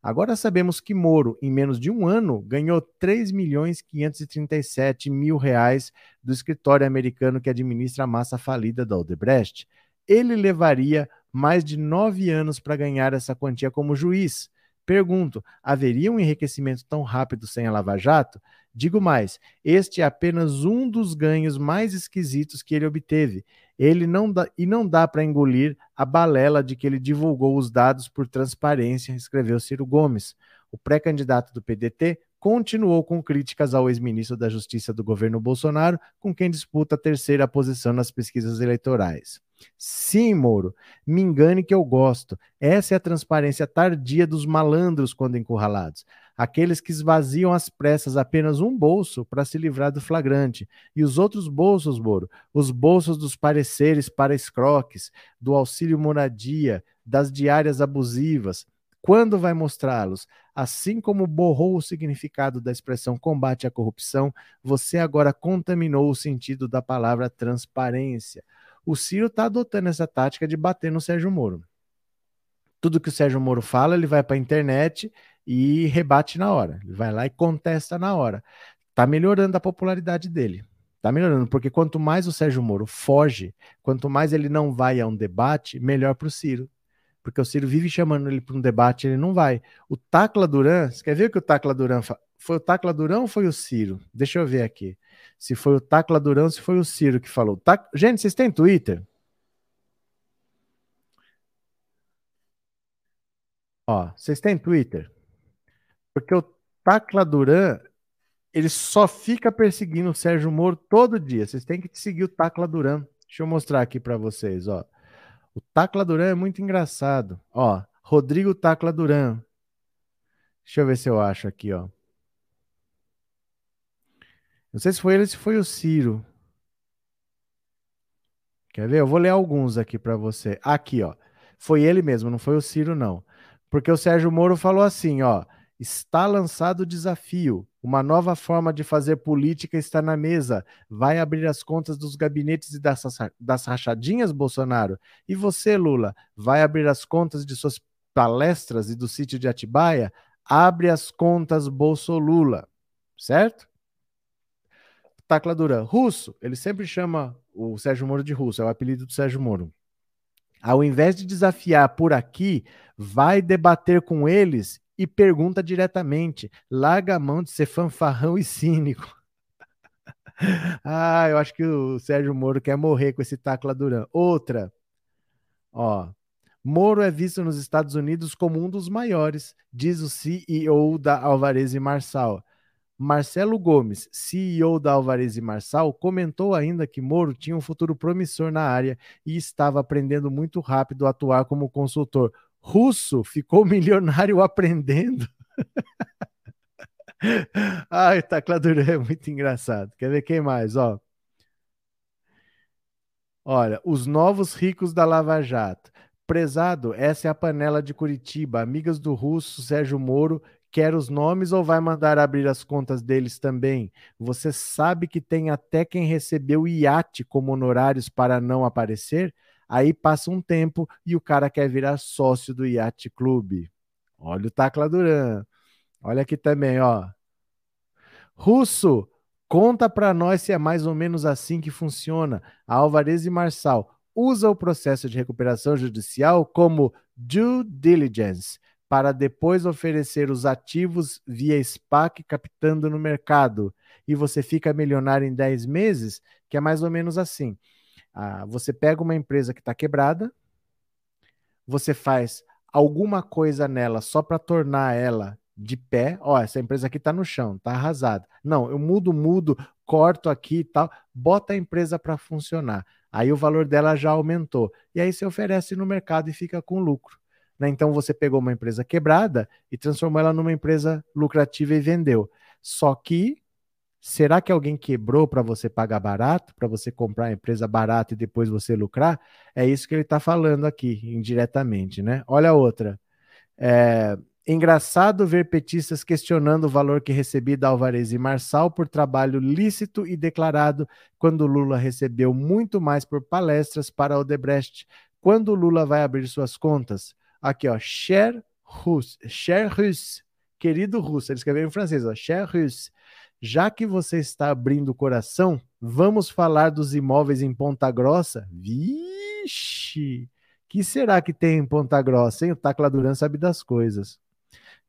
Agora sabemos que Moro, em menos de um ano, ganhou 3 milhões 537 mil reais do escritório americano que administra a massa falida da Odebrecht. Ele levaria mais de nove anos para ganhar essa quantia como juiz. Pergunto: haveria um enriquecimento tão rápido sem a Lava Jato? Digo mais, este é apenas um dos ganhos mais esquisitos que ele obteve. Ele não dá, e não dá para engolir a balela de que ele divulgou os dados por transparência, escreveu Ciro Gomes. O pré-candidato do PDT continuou com críticas ao ex-ministro da Justiça do governo Bolsonaro, com quem disputa a terceira posição nas pesquisas eleitorais. Sim, Moro, me engane que eu gosto. Essa é a transparência tardia dos malandros quando encurralados aqueles que esvaziam às pressas apenas um bolso para se livrar do flagrante. E os outros bolsos, Boro, os bolsos dos pareceres para escroques, do auxílio moradia, das diárias abusivas. Quando vai mostrá-los? Assim como borrou o significado da expressão combate à corrupção, você agora contaminou o sentido da palavra transparência. O Ciro está adotando essa tática de bater no Sérgio Moro. Tudo que o Sérgio Moro fala, ele vai para a internet e rebate na hora. Ele vai lá e contesta na hora. Tá melhorando a popularidade dele. Tá melhorando, porque quanto mais o Sérgio Moro foge, quanto mais ele não vai a um debate, melhor para o Ciro. Porque o Ciro vive chamando ele para um debate, ele não vai. O Tacla Duran, você quer ver o que o Tacla Duran fa... foi o Tacla Duran ou foi o Ciro? Deixa eu ver aqui. Se foi o Tacla Duran se foi o Ciro que falou. Gente, vocês têm Twitter? Ó, vocês têm Twitter? Porque o Tacla Duran, ele só fica perseguindo o Sérgio Moro todo dia. Vocês têm que seguir o Tacla Duran. Deixa eu mostrar aqui para vocês, ó. O Tacla Duran é muito engraçado. Ó, Rodrigo Tacla Duran. Deixa eu ver se eu acho aqui, ó. Não sei se foi ele se foi o Ciro. Quer ver? Eu vou ler alguns aqui para você. Aqui, ó. Foi ele mesmo, não foi o Ciro, não. Porque o Sérgio Moro falou assim, ó. Está lançado o desafio. Uma nova forma de fazer política está na mesa. Vai abrir as contas dos gabinetes e das, das rachadinhas, Bolsonaro? E você, Lula, vai abrir as contas de suas palestras e do sítio de Atibaia? Abre as contas, Bolsolula. Certo? Tacla Duran. Russo, ele sempre chama o Sérgio Moro de Russo, é o apelido do Sérgio Moro. Ao invés de desafiar por aqui, vai debater com eles e pergunta diretamente. Larga a mão de ser fanfarrão e cínico. ah, eu acho que o Sérgio Moro quer morrer com esse Tacla Duran. Outra. Ó, Moro é visto nos Estados Unidos como um dos maiores, diz o CEO da Alvarez e Marçal. Marcelo Gomes, CEO da Alvarez e Marçal, comentou ainda que Moro tinha um futuro promissor na área e estava aprendendo muito rápido a atuar como consultor russo ficou milionário aprendendo. Ai, tacladura é muito engraçado. Quer ver quem mais? Ó. Olha, os novos ricos da Lava Jato. Prezado, essa é a panela de Curitiba. Amigas do russo Sérgio Moro, quer os nomes ou vai mandar abrir as contas deles também? Você sabe que tem até quem recebeu iate como honorários para não aparecer? Aí passa um tempo e o cara quer virar sócio do Yacht Clube. Olha o Tacla Duran. Olha aqui também, ó. Russo, conta para nós se é mais ou menos assim que funciona. Alvarez e Marçal usa o processo de recuperação judicial como due diligence para depois oferecer os ativos via SPAC captando no mercado. E você fica milionário em 10 meses, que é mais ou menos assim. Ah, você pega uma empresa que está quebrada, você faz alguma coisa nela só para tornar ela de pé. Ó, essa empresa aqui está no chão, está arrasada. Não, eu mudo, mudo, corto aqui e tal, bota a empresa para funcionar. Aí o valor dela já aumentou. E aí você oferece no mercado e fica com lucro. Né? Então você pegou uma empresa quebrada e transformou ela numa empresa lucrativa e vendeu. Só que Será que alguém quebrou para você pagar barato, para você comprar a empresa barata e depois você lucrar? É isso que ele está falando aqui, indiretamente, né? Olha a outra. É, engraçado ver petistas questionando o valor que recebi da Alvarez e Marçal por trabalho lícito e declarado, quando Lula recebeu muito mais por palestras para Odebrecht. Quando Lula vai abrir suas contas? Aqui, ó, cher russe, cher russe, querido russo, ele escreveu em francês, ó, cher russe já que você está abrindo o coração, vamos falar dos imóveis em Ponta Grossa? Vixe! que será que tem em Ponta Grossa, hein? O Tacla Duran sabe das coisas.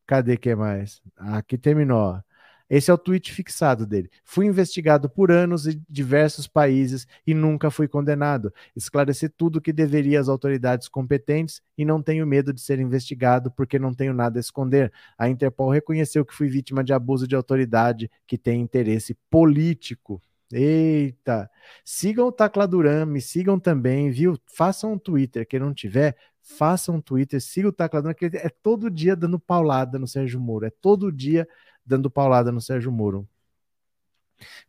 Cadê que mais? Aqui terminou. Esse é o tweet fixado dele. Fui investigado por anos em diversos países e nunca fui condenado. Esclareci tudo o que deveria às autoridades competentes e não tenho medo de ser investigado porque não tenho nada a esconder. A Interpol reconheceu que fui vítima de abuso de autoridade que tem interesse político. Eita! Sigam o Tacladuran, me sigam também, viu? Façam um Twitter, quem não tiver, façam um Twitter, siga o Tacladuran, que é todo dia dando paulada no Sérgio Moro, é todo dia dando paulada no Sérgio Moro.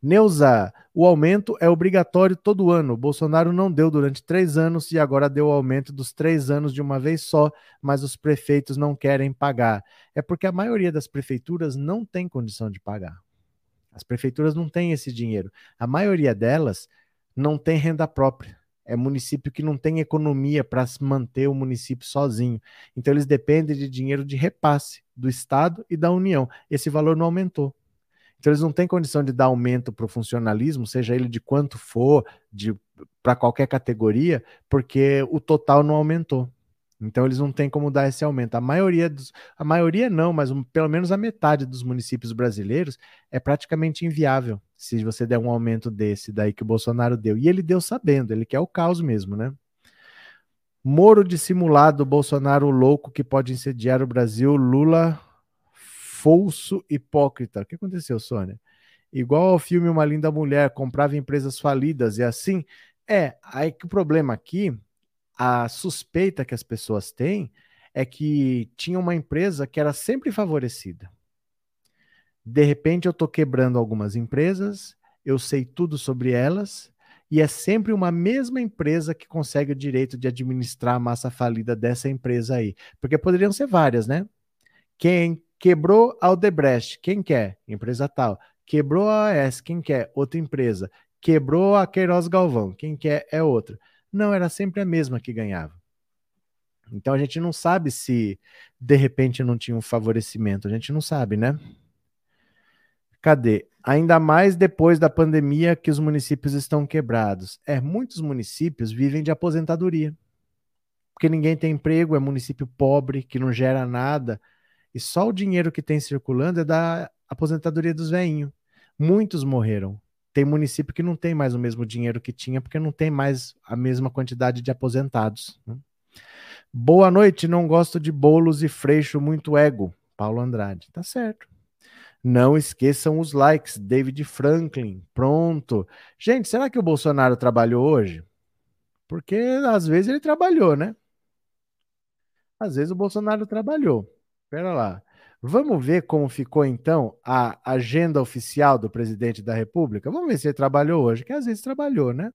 Neuza, o aumento é obrigatório todo ano. Bolsonaro não deu durante três anos e agora deu o aumento dos três anos de uma vez só, mas os prefeitos não querem pagar. É porque a maioria das prefeituras não tem condição de pagar. As prefeituras não têm esse dinheiro. A maioria delas não tem renda própria. É município que não tem economia para manter o município sozinho. Então eles dependem de dinheiro de repasse do Estado e da União. Esse valor não aumentou. Então eles não têm condição de dar aumento para o funcionalismo, seja ele de quanto for, para qualquer categoria, porque o total não aumentou. Então eles não têm como dar esse aumento. A maioria dos, a maioria não, mas um, pelo menos a metade dos municípios brasileiros é praticamente inviável se você der um aumento desse daí que o Bolsonaro deu. E ele deu sabendo, ele quer o caos mesmo, né? Moro dissimulado, Bolsonaro louco que pode incendiar o Brasil, Lula falso hipócrita. O que aconteceu, Sônia? Igual ao filme Uma Linda Mulher, comprava empresas falidas e assim. É, aí que o problema aqui, a suspeita que as pessoas têm é que tinha uma empresa que era sempre favorecida. De repente eu estou quebrando algumas empresas, eu sei tudo sobre elas, e é sempre uma mesma empresa que consegue o direito de administrar a massa falida dessa empresa aí. Porque poderiam ser várias, né? Quem quebrou a Odebrecht, quem quer? Empresa tal. Quebrou a AES, quem quer? Outra empresa. Quebrou a Queiroz Galvão, quem quer é outra. Não, era sempre a mesma que ganhava. Então a gente não sabe se de repente não tinha um favorecimento, a gente não sabe, né? Cadê? Ainda mais depois da pandemia que os municípios estão quebrados. É, muitos municípios vivem de aposentadoria. Porque ninguém tem emprego, é município pobre, que não gera nada. E só o dinheiro que tem circulando é da aposentadoria dos veinhos. Muitos morreram. Tem município que não tem mais o mesmo dinheiro que tinha, porque não tem mais a mesma quantidade de aposentados. Né? Boa noite, não gosto de bolos e freixo, muito ego. Paulo Andrade. Tá certo. Não esqueçam os likes. David Franklin. Pronto. Gente, será que o Bolsonaro trabalhou hoje? Porque às vezes ele trabalhou, né? Às vezes o Bolsonaro trabalhou. Espera lá. Vamos ver como ficou então a agenda oficial do presidente da República? Vamos ver se ele trabalhou hoje, que às vezes trabalhou, né?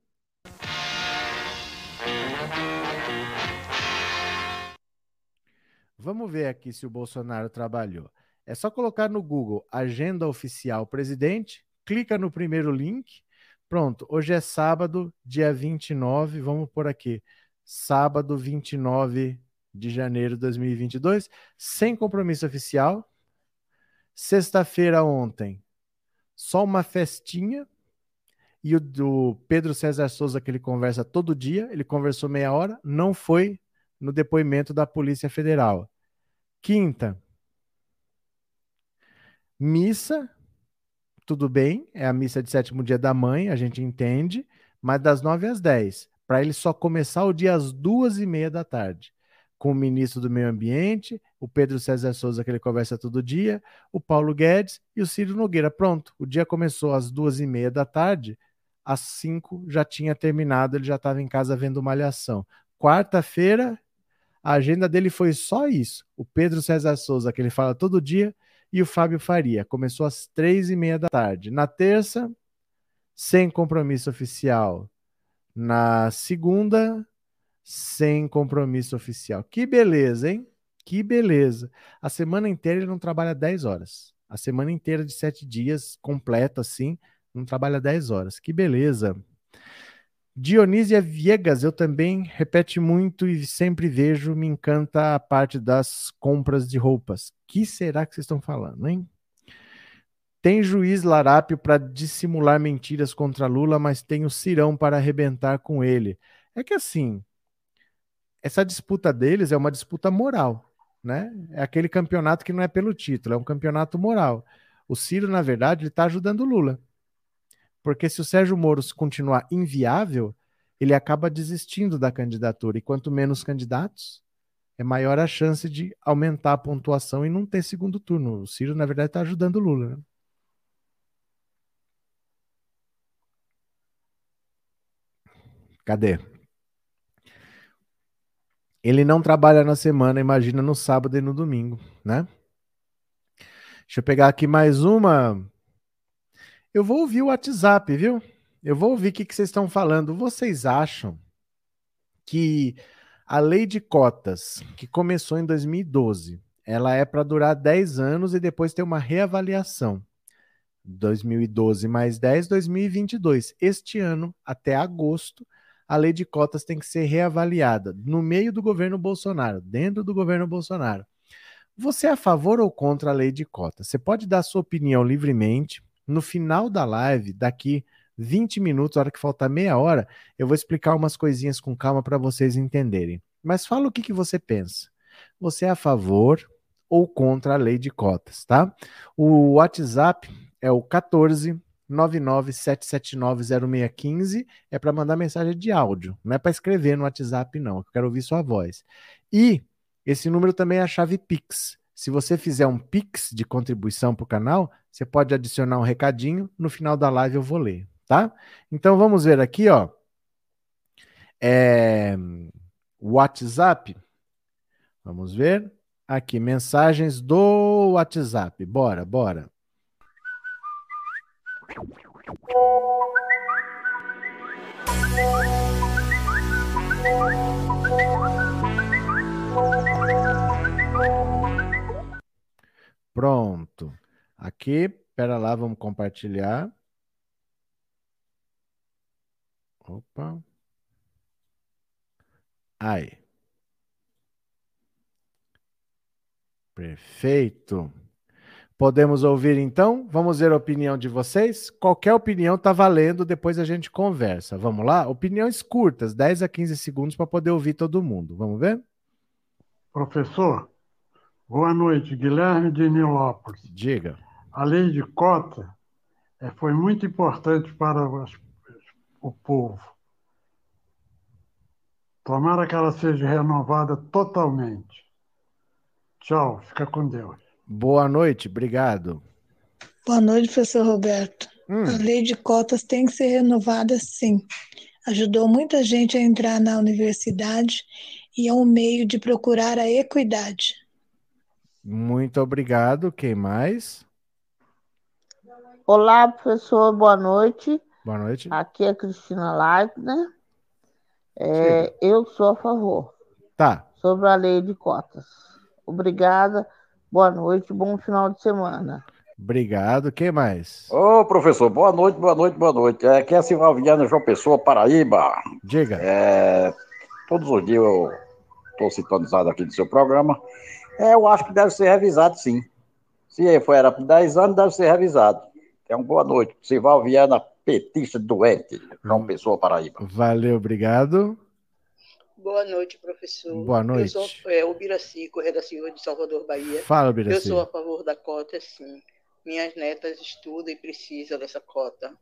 Vamos ver aqui se o Bolsonaro trabalhou. É só colocar no Google Agenda Oficial Presidente, clica no primeiro link. Pronto, hoje é sábado, dia 29, vamos por aqui. Sábado 29 de janeiro de 2022, sem compromisso oficial. Sexta-feira ontem, só uma festinha. E o do Pedro César Souza, que ele conversa todo dia, ele conversou meia hora, não foi no depoimento da Polícia Federal. Quinta, Missa, tudo bem, é a missa de sétimo dia da mãe, a gente entende, mas das nove às dez, para ele só começar o dia às duas e meia da tarde, com o ministro do Meio Ambiente, o Pedro César Souza, que ele conversa todo dia, o Paulo Guedes e o Ciro Nogueira. Pronto, o dia começou às duas e meia da tarde, às cinco já tinha terminado, ele já estava em casa vendo Malhação. Quarta-feira, a agenda dele foi só isso. O Pedro César Souza, que ele fala todo dia, e o Fábio Faria. Começou às três e meia da tarde. Na terça, sem compromisso oficial. Na segunda, sem compromisso oficial. Que beleza, hein? Que beleza. A semana inteira ele não trabalha 10 horas. A semana inteira de sete dias, completa assim, não trabalha 10 horas. Que beleza. Dionísia Viegas, eu também repete muito e sempre vejo, me encanta a parte das compras de roupas. Que será que vocês estão falando, hein? Tem juiz larápio para dissimular mentiras contra Lula, mas tem o Cirão para arrebentar com ele. É que assim, essa disputa deles é uma disputa moral. né? É aquele campeonato que não é pelo título, é um campeonato moral. O Ciro, na verdade, ele está ajudando o Lula. Porque se o Sérgio Moro continuar inviável, ele acaba desistindo da candidatura. E quanto menos candidatos, é maior a chance de aumentar a pontuação e não ter segundo turno. O Ciro, na verdade, está ajudando o Lula. Né? Cadê? Ele não trabalha na semana, imagina no sábado e no domingo, né? Deixa eu pegar aqui mais uma. Eu vou ouvir o WhatsApp, viu? Eu vou ouvir o que, que vocês estão falando. Vocês acham que a lei de cotas, que começou em 2012, ela é para durar 10 anos e depois ter uma reavaliação? 2012 mais 10, 2022. Este ano, até agosto, a lei de cotas tem que ser reavaliada no meio do governo Bolsonaro, dentro do governo Bolsonaro. Você é a favor ou contra a lei de cotas? Você pode dar sua opinião livremente. No final da live, daqui 20 minutos, hora que faltar meia hora, eu vou explicar umas coisinhas com calma para vocês entenderem. Mas fala o que, que você pensa. Você é a favor ou contra a lei de cotas, tá? O WhatsApp é o 14 997790615 é para mandar mensagem de áudio, não é para escrever no WhatsApp não, eu quero ouvir sua voz. E esse número também é a chave Pix. Se você fizer um Pix de contribuição para o canal, você pode adicionar um recadinho, no final da live eu vou ler, tá? Então vamos ver aqui, ó. É... WhatsApp. Vamos ver. Aqui, mensagens do WhatsApp. Bora, bora. Pronto. Aqui, pera lá, vamos compartilhar. Opa. Aí. Perfeito. Podemos ouvir então? Vamos ver a opinião de vocês? Qualquer opinião está valendo, depois a gente conversa. Vamos lá? Opiniões curtas, 10 a 15 segundos para poder ouvir todo mundo. Vamos ver?
Professor, boa noite. Guilherme de Nilópolis.
Diga.
A lei de cota é, foi muito importante para o povo. Tomara que ela seja renovada totalmente. Tchau, fica com Deus.
Boa noite, obrigado.
Boa noite, professor Roberto. Hum. A lei de cotas tem que ser renovada, sim. Ajudou muita gente a entrar na universidade e é um meio de procurar a equidade.
Muito obrigado. Quem mais?
Olá, professor, boa noite.
Boa noite.
Aqui é Cristina Leitner. É, eu sou a favor.
Tá.
Sobre a lei de cotas. Obrigada. Boa noite, bom final de semana.
Obrigado. Quem mais?
Ô, professor, boa noite, boa noite, boa noite. É, aqui é Silval Viana, João Pessoa, Paraíba.
Diga.
É, todos os dias eu estou sintonizado aqui do seu programa. É, eu acho que deve ser revisado, sim. Se foi era por 10 anos, deve ser revisado. É uma boa noite. Silval Viana, petista doente, João Pessoa, Paraíba.
Valeu, obrigado.
Boa noite, professor.
Boa noite.
Eu sou é, o Biraci, Correia da Silva de Salvador, Bahia.
Fala, Biraci.
Eu sou a favor da cota, sim. Minhas netas estudam e precisam dessa cota.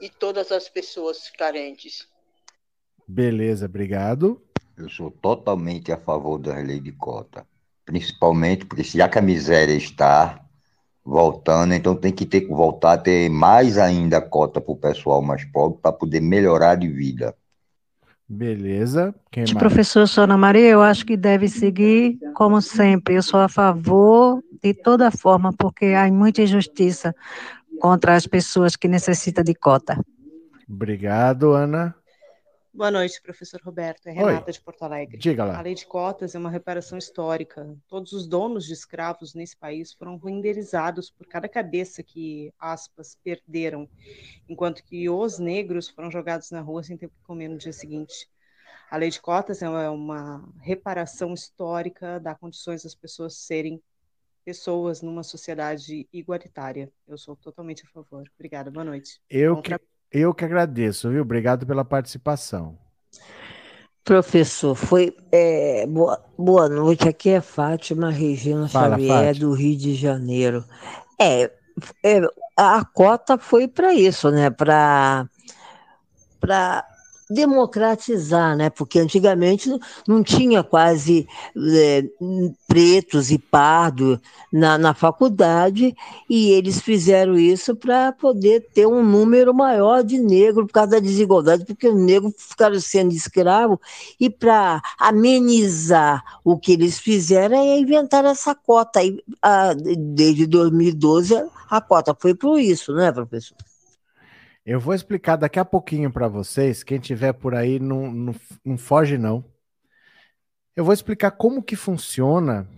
E todas as pessoas carentes.
Beleza, obrigado.
Eu sou totalmente a favor da lei de cota. Principalmente porque já que a miséria está voltando, então tem que ter que voltar a ter mais ainda cota para o pessoal mais pobre para poder melhorar de vida.
Beleza. Quem
de
mais?
professor Sônia Maria, eu acho que deve seguir como sempre. Eu sou a favor de toda forma, porque há muita injustiça contra as pessoas que necessitam de cota.
Obrigado, Ana.
Boa noite, professor Roberto. É Renata
Oi.
de Porto Alegre.
Diga lá.
A lei de cotas é uma reparação histórica. Todos os donos de escravos nesse país foram renderizados por cada cabeça que, aspas, perderam, enquanto que os negros foram jogados na rua sem ter o que comer no dia seguinte. A lei de cotas é uma reparação histórica, dá condições às pessoas serem pessoas numa sociedade igualitária. Eu sou totalmente a favor. Obrigada, boa noite.
Eu
Bom
que,
tra-
eu que agradeço, viu? Obrigado pela participação.
Professor, foi é, boa, boa noite. Aqui é Fátima Regina Fala, Xavier, Fátima. do Rio de Janeiro. É, é a cota foi para isso, né? Para para democratizar, né? Porque antigamente não tinha quase é, pretos e pardos na, na faculdade e eles fizeram isso para poder ter um número maior de negros por causa da desigualdade, porque os negros ficaram sendo escravos e para amenizar o que eles fizeram é inventar essa cota. E, a, desde 2012 a cota foi por isso, né, professor?
Eu vou explicar daqui a pouquinho para vocês. Quem tiver por aí, não, não, não foge não. Eu vou explicar como que funciona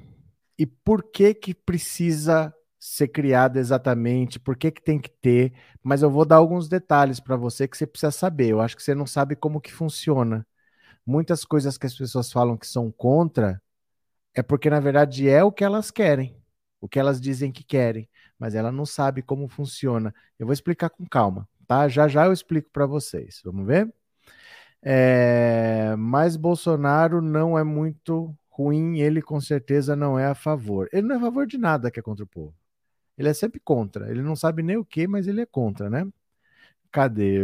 e por que que precisa ser criada exatamente, por que que tem que ter, mas eu vou dar alguns detalhes para você que você precisa saber. Eu acho que você não sabe como que funciona. Muitas coisas que as pessoas falam que são contra é porque na verdade é o que elas querem, o que elas dizem que querem, mas ela não sabe como funciona. Eu vou explicar com calma tá? Já já eu explico para vocês. Vamos ver? É, mas Bolsonaro não é muito ruim, ele com certeza não é a favor. Ele não é a favor de nada que é contra o povo. Ele é sempre contra. Ele não sabe nem o que, mas ele é contra, né? Cadê?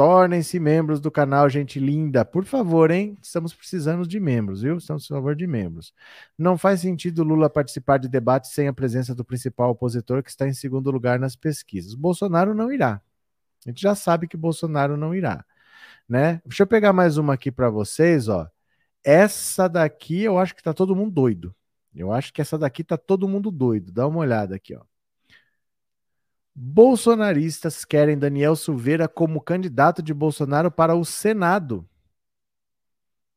Tornem-se membros do canal, gente linda. Por favor, hein? Estamos precisando de membros, viu? Estamos a favor de membros. Não faz sentido Lula participar de debate sem a presença do principal opositor que está em segundo lugar nas pesquisas. Bolsonaro não irá. A gente já sabe que Bolsonaro não irá, né? Deixa eu pegar mais uma aqui para vocês, ó. Essa daqui eu acho que tá todo mundo doido. Eu acho que essa daqui tá todo mundo doido. Dá uma olhada aqui, ó. Bolsonaristas querem Daniel Silveira como candidato de Bolsonaro para o Senado.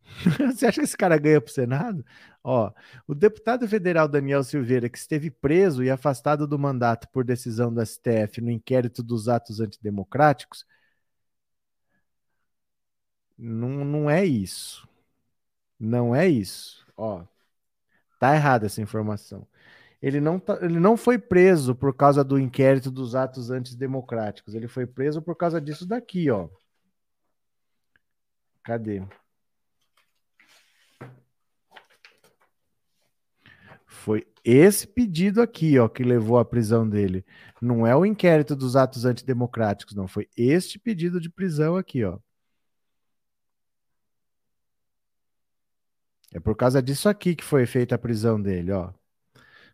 Você acha que esse cara ganha para o Senado? Ó, o deputado federal Daniel Silveira, que esteve preso e afastado do mandato por decisão do STF no inquérito dos atos antidemocráticos, não, não é isso. Não é isso. Ó, tá errada essa informação ele não, tá, ele não foi preso por causa do inquérito dos atos antidemocráticos. Ele foi preso por causa disso daqui, ó. Cadê? Foi esse pedido aqui, ó, que levou à prisão dele. Não é o inquérito dos atos antidemocráticos, não. Foi este pedido de prisão aqui, ó. É por causa disso aqui que foi feita a prisão dele, ó.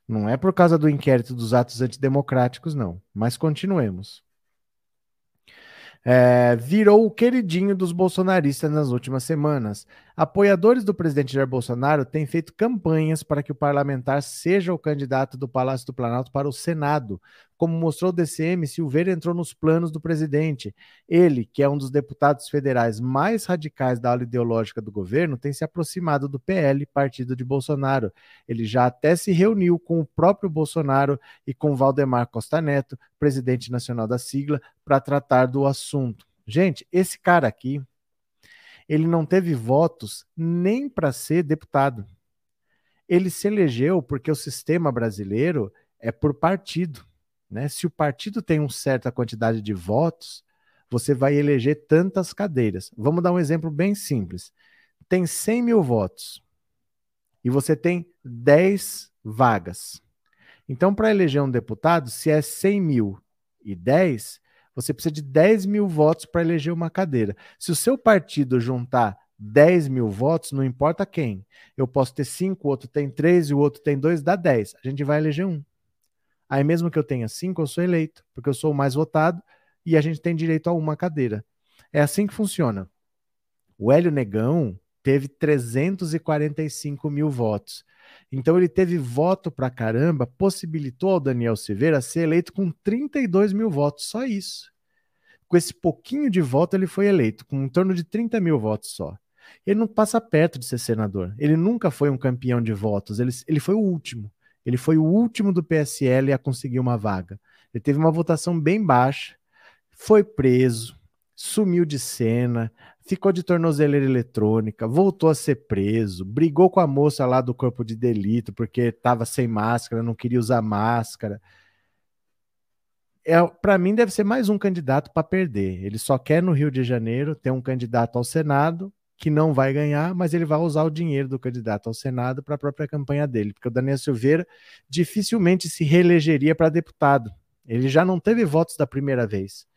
Não é por causa do inquérito dos atos antidemocráticos, não. Mas continuemos é, virou o queridinho dos bolsonaristas nas últimas semanas. Apoiadores do presidente Jair Bolsonaro têm feito campanhas para que o parlamentar seja o candidato do Palácio do Planalto para o Senado. Como mostrou o DCM, Silveira entrou nos planos do presidente. Ele, que é um dos deputados federais mais radicais da aula ideológica do governo, tem se aproximado do PL, partido de Bolsonaro. Ele já até se reuniu com o próprio Bolsonaro e com Valdemar Costa Neto, presidente nacional da sigla, para tratar do assunto. Gente, esse cara aqui, ele não teve votos nem para ser deputado. Ele se elegeu porque o sistema brasileiro é por partido. Né? Se o partido tem uma certa quantidade de votos, você vai eleger tantas cadeiras. Vamos dar um exemplo bem simples. Tem 100 mil votos e você tem 10 vagas. Então, para eleger um deputado, se é 100 mil e 10, você precisa de 10 mil votos para eleger uma cadeira. Se o seu partido juntar 10 mil votos, não importa quem. Eu posso ter 5, o outro tem 3 e o outro tem 2, dá 10. A gente vai eleger um. Aí, mesmo que eu tenha 5, eu sou eleito, porque eu sou o mais votado e a gente tem direito a uma cadeira. É assim que funciona. O Hélio Negão teve 345 mil votos. Então ele teve voto pra caramba, possibilitou ao Daniel Silveira ser eleito com 32 mil votos, só isso. Com esse pouquinho de voto ele foi eleito, com em torno de 30 mil votos só. Ele não passa perto de ser senador. Ele nunca foi um campeão de votos, ele, ele foi o último. Ele foi o último do PSL a conseguir uma vaga. Ele teve uma votação bem baixa, foi preso, sumiu de cena, ficou de tornozeleira eletrônica, voltou a ser preso, brigou com a moça lá do corpo de delito porque estava sem máscara, não queria usar máscara. É, para mim deve ser mais um candidato para perder. Ele só quer no Rio de Janeiro ter um candidato ao Senado que não vai ganhar, mas ele vai usar o dinheiro do candidato ao Senado para a própria campanha dele, porque o Daniel Silveira dificilmente se reelegeria para deputado. Ele já não teve votos da primeira vez.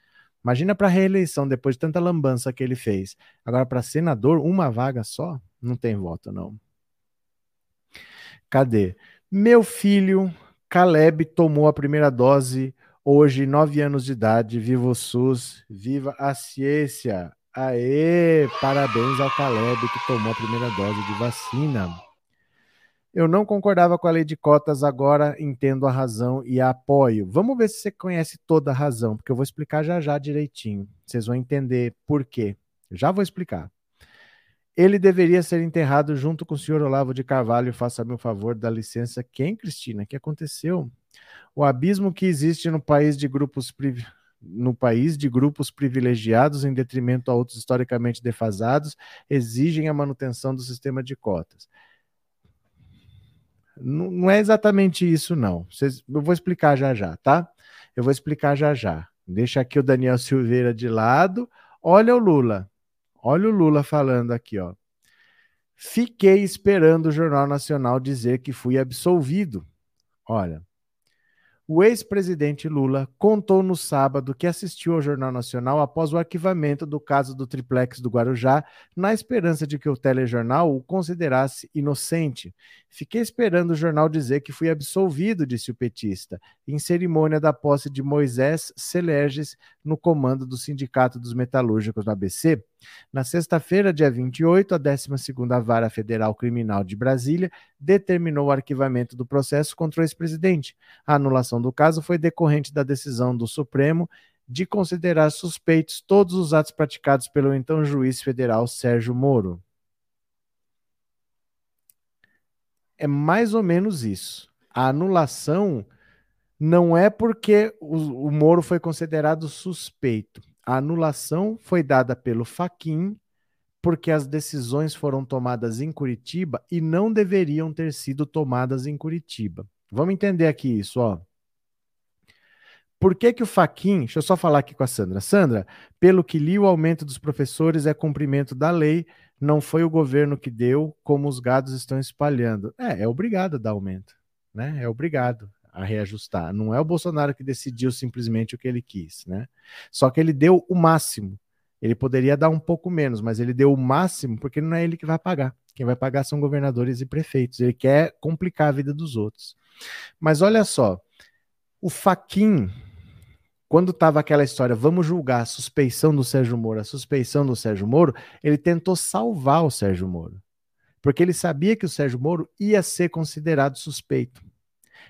Imagina para reeleição, depois de tanta lambança que ele fez. Agora, para senador, uma vaga só? Não tem voto, não. Cadê? Meu filho Caleb tomou a primeira dose hoje, nove anos de idade. Viva o SUS, viva a ciência. Aê, parabéns ao Caleb que tomou a primeira dose de vacina. Eu não concordava com a lei de cotas, agora entendo a razão e a apoio. Vamos ver se você conhece toda a razão, porque eu vou explicar já já direitinho. Vocês vão entender por quê. Já vou explicar. Ele deveria ser enterrado junto com o senhor Olavo de Carvalho. Faça-me o favor, da licença. Quem, Cristina? O que aconteceu? O abismo que existe no país de grupos no país de grupos privilegiados em detrimento a outros historicamente defasados exigem a manutenção do sistema de cotas. Não, não é exatamente isso, não. Vocês, eu vou explicar já já, tá? Eu vou explicar já já. Deixa aqui o Daniel Silveira de lado. Olha o Lula. Olha o Lula falando aqui, ó. Fiquei esperando o Jornal Nacional dizer que fui absolvido. Olha, o ex-presidente Lula contou no sábado que assistiu ao Jornal Nacional após o arquivamento do caso do triplex do Guarujá, na esperança de que o telejornal o considerasse inocente. Fiquei esperando o jornal dizer que fui absolvido, disse o petista, em cerimônia da posse de Moisés Celerges no comando do Sindicato dos Metalúrgicos no ABC. Na sexta-feira, dia 28, a 12ª Vara Federal Criminal de Brasília determinou o arquivamento do processo contra o ex-presidente. A anulação do caso foi decorrente da decisão do Supremo de considerar suspeitos todos os atos praticados pelo então juiz federal Sérgio Moro. É mais ou menos isso. A anulação não é porque o, o Moro foi considerado suspeito a anulação foi dada pelo Faquin porque as decisões foram tomadas em Curitiba e não deveriam ter sido tomadas em Curitiba. Vamos entender aqui isso, ó. Por que, que o Faquin, deixa eu só falar aqui com a Sandra. Sandra, pelo que li, o aumento dos professores é cumprimento da lei, não foi o governo que deu, como os gados estão espalhando. É, é obrigado a dar aumento, né? É obrigado a reajustar. Não é o Bolsonaro que decidiu simplesmente o que ele quis, né? Só que ele deu o máximo. Ele poderia dar um pouco menos, mas ele deu o máximo porque não é ele que vai pagar. Quem vai pagar são governadores e prefeitos. Ele quer complicar a vida dos outros. Mas olha só, o Faquin, quando estava aquela história, vamos julgar a suspeição do Sérgio Moro, a suspeição do Sérgio Moro, ele tentou salvar o Sérgio Moro. Porque ele sabia que o Sérgio Moro ia ser considerado suspeito.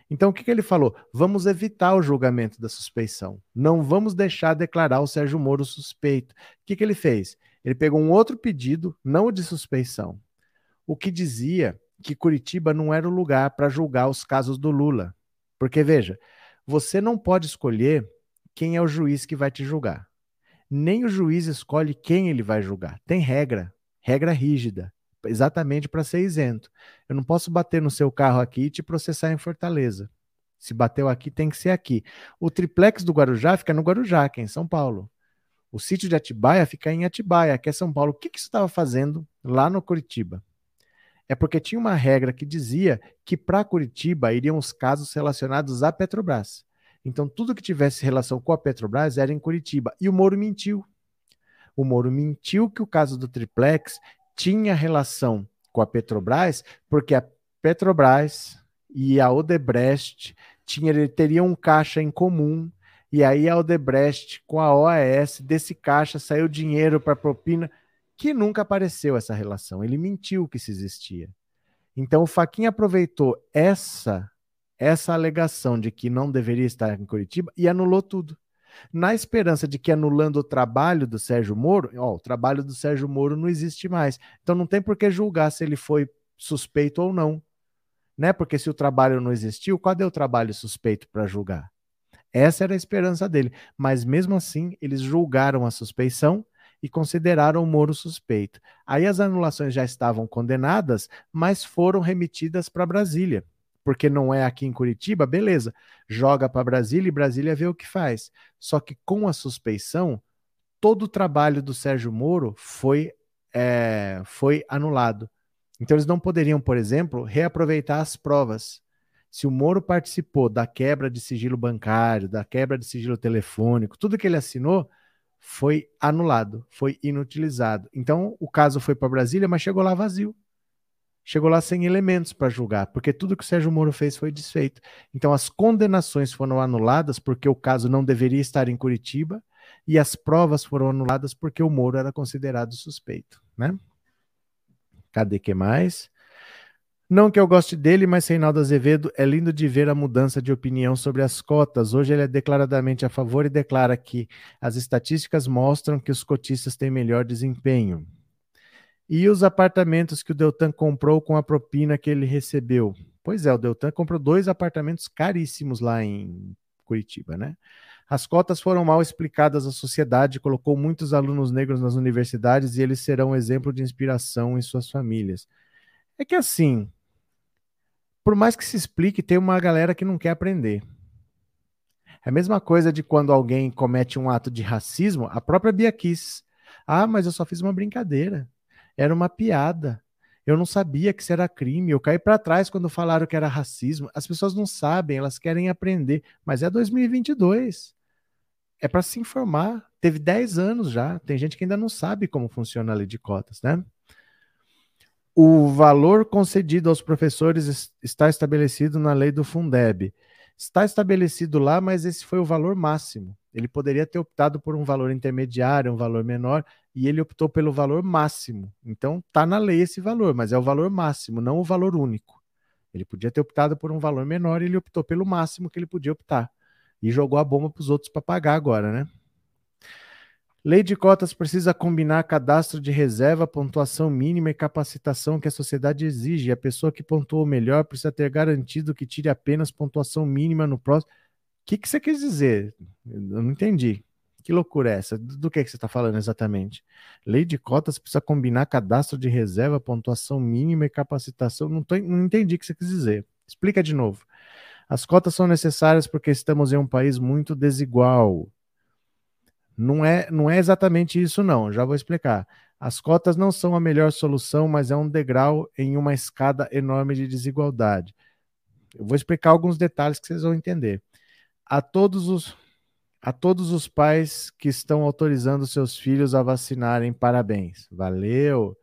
Então, o que, que ele falou? Vamos evitar o julgamento da suspeição. Não vamos deixar declarar o Sérgio Moro suspeito. O que, que ele fez? Ele pegou um outro pedido, não o de suspeição, o que dizia que Curitiba não era o lugar para julgar os casos do Lula. Porque, veja, você não pode escolher quem é o juiz que vai te julgar. Nem o juiz escolhe quem ele vai julgar. Tem regra, regra rígida exatamente para ser isento. Eu não posso bater no seu carro aqui e te processar em Fortaleza. Se bateu aqui, tem que ser aqui. O triplex do Guarujá fica no Guarujá, é em São Paulo. O sítio de Atibaia fica em Atibaia, que é São Paulo. O que, que isso estava fazendo lá no Curitiba? É porque tinha uma regra que dizia que para Curitiba iriam os casos relacionados à Petrobras. Então, tudo que tivesse relação com a Petrobras era em Curitiba. E o Moro mentiu. O Moro mentiu que o caso do triplex tinha relação com a Petrobras, porque a Petrobras e a Odebrecht tinha, teriam um caixa em comum, e aí a Odebrecht com a OAS, desse caixa saiu dinheiro para propina, que nunca apareceu essa relação. Ele mentiu que isso existia. Então o Faquinha aproveitou essa essa alegação de que não deveria estar em Curitiba e anulou tudo na esperança de que anulando o trabalho do Sérgio Moro, ó, o trabalho do Sérgio Moro não existe mais. Então não tem por que julgar se ele foi suspeito ou não. Né? Porque se o trabalho não existiu, cadê o trabalho suspeito para julgar? Essa era a esperança dele. Mas mesmo assim, eles julgaram a suspeição e consideraram o Moro suspeito. Aí as anulações já estavam condenadas, mas foram remetidas para Brasília porque não é aqui em Curitiba, beleza, joga para Brasília e Brasília vê o que faz. Só que com a suspeição, todo o trabalho do Sérgio Moro foi é, foi anulado. Então, eles não poderiam, por exemplo, reaproveitar as provas. Se o Moro participou da quebra de sigilo bancário, da quebra de sigilo telefônico, tudo que ele assinou foi anulado, foi inutilizado. Então, o caso foi para Brasília, mas chegou lá vazio. Chegou lá sem elementos para julgar, porque tudo que o Sérgio Moro fez foi desfeito. Então, as condenações foram anuladas porque o caso não deveria estar em Curitiba e as provas foram anuladas porque o Moro era considerado suspeito, né? Cadê que mais? Não que eu goste dele, mas Reinaldo Azevedo é lindo de ver a mudança de opinião sobre as cotas. Hoje ele é declaradamente a favor e declara que as estatísticas mostram que os cotistas têm melhor desempenho. E os apartamentos que o Deltan comprou com a propina que ele recebeu? Pois é, o Deltan comprou dois apartamentos caríssimos lá em Curitiba, né? As cotas foram mal explicadas à sociedade, colocou muitos alunos negros nas universidades e eles serão exemplo de inspiração em suas famílias. É que assim, por mais que se explique, tem uma galera que não quer aprender. É a mesma coisa de quando alguém comete um ato de racismo, a própria Bia quis. Ah, mas eu só fiz uma brincadeira. Era uma piada. Eu não sabia que isso era crime. Eu caí para trás quando falaram que era racismo. As pessoas não sabem, elas querem aprender. Mas é 2022 é para se informar. Teve 10 anos já, tem gente que ainda não sabe como funciona a lei de cotas, né? O valor concedido aos professores está estabelecido na lei do Fundeb. Está estabelecido lá, mas esse foi o valor máximo. Ele poderia ter optado por um valor intermediário, um valor menor, e ele optou pelo valor máximo. Então, está na lei esse valor, mas é o valor máximo, não o valor único. Ele podia ter optado por um valor menor e ele optou pelo máximo que ele podia optar e jogou a bomba para os outros para pagar agora, né? Lei de cotas precisa combinar cadastro de reserva, pontuação mínima e capacitação que a sociedade exige. A pessoa que pontuou melhor precisa ter garantido que tire apenas pontuação mínima no próximo. Que, que você quis dizer? Eu não entendi. Que loucura é essa? Do que, que você está falando exatamente? Lei de cotas precisa combinar cadastro de reserva, pontuação mínima e capacitação. Não, tô, não entendi o que você quis dizer. Explica de novo. As cotas são necessárias porque estamos em um país muito desigual. Não é, não é exatamente isso, não. Já vou explicar. As cotas não são a melhor solução, mas é um degrau em uma escada enorme de desigualdade. Eu vou explicar alguns detalhes que vocês vão entender. A todos os, a todos os pais que estão autorizando seus filhos a vacinarem, parabéns. Valeu!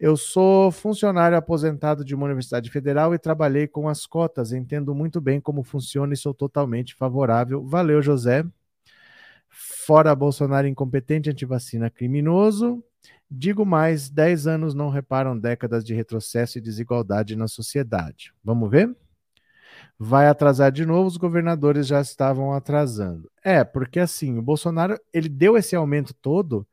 Eu sou funcionário aposentado de uma universidade federal e trabalhei com as cotas. Entendo muito bem como funciona e sou totalmente favorável. Valeu, José. Fora Bolsonaro incompetente, antivacina criminoso. Digo mais: 10 anos não reparam décadas de retrocesso e desigualdade na sociedade. Vamos ver? Vai atrasar de novo, os governadores já estavam atrasando. É, porque assim, o Bolsonaro ele deu esse aumento todo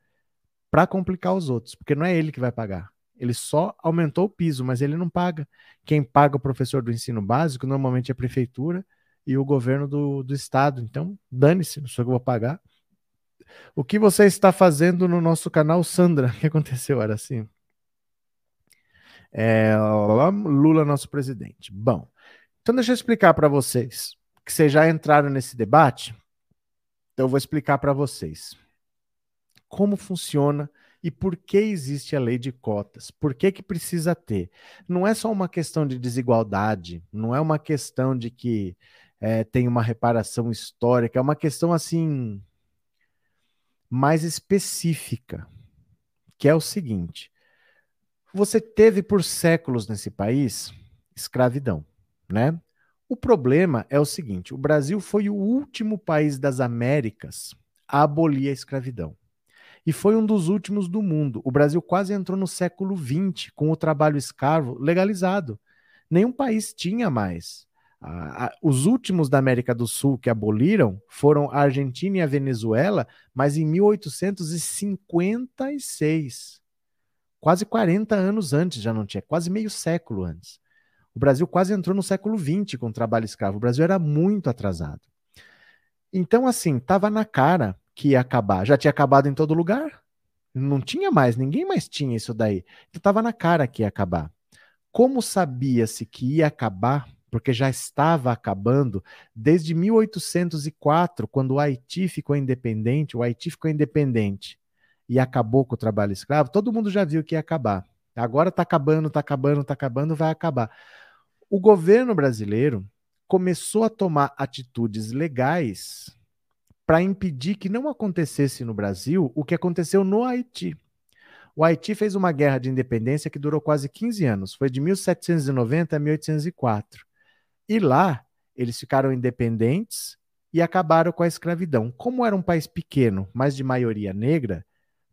para complicar os outros, porque não é ele que vai pagar. Ele só aumentou o piso, mas ele não paga. Quem paga o professor do ensino básico normalmente é a prefeitura e o governo do, do estado. Então, dane-se, não sou eu que vou pagar. O que você está fazendo no nosso canal, Sandra? O que aconteceu? Era assim. É, Lula, nosso presidente. Bom, então deixa eu explicar para vocês, que vocês já entraram nesse debate, então eu vou explicar para vocês como funciona e por que existe a lei de cotas? Por que, que precisa ter? Não é só uma questão de desigualdade, não é uma questão de que é, tem uma reparação histórica, é uma questão assim mais específica, que é o seguinte: você teve por séculos nesse país escravidão, né? O problema é o seguinte: o Brasil foi o último país das Américas a abolir a escravidão e foi um dos últimos do mundo. O Brasil quase entrou no século XX com o trabalho escravo legalizado. Nenhum país tinha mais. Os últimos da América do Sul que aboliram foram a Argentina e a Venezuela, mas em 1856. Quase 40 anos antes já não tinha, quase meio século antes. O Brasil quase entrou no século XX com o trabalho escravo. O Brasil era muito atrasado. Então, assim, estava na cara que ia acabar? Já tinha acabado em todo lugar? Não tinha mais, ninguém mais tinha isso daí. Então estava na cara que ia acabar. Como sabia-se que ia acabar? Porque já estava acabando desde 1804, quando o Haiti ficou independente. O Haiti ficou independente e acabou com o trabalho escravo, todo mundo já viu que ia acabar. Agora está acabando, está acabando, está acabando, vai acabar. O governo brasileiro começou a tomar atitudes legais para impedir que não acontecesse no Brasil o que aconteceu no Haiti. O Haiti fez uma guerra de independência que durou quase 15 anos, foi de 1790 a 1804. E lá eles ficaram independentes e acabaram com a escravidão. Como era um país pequeno, mas de maioria negra,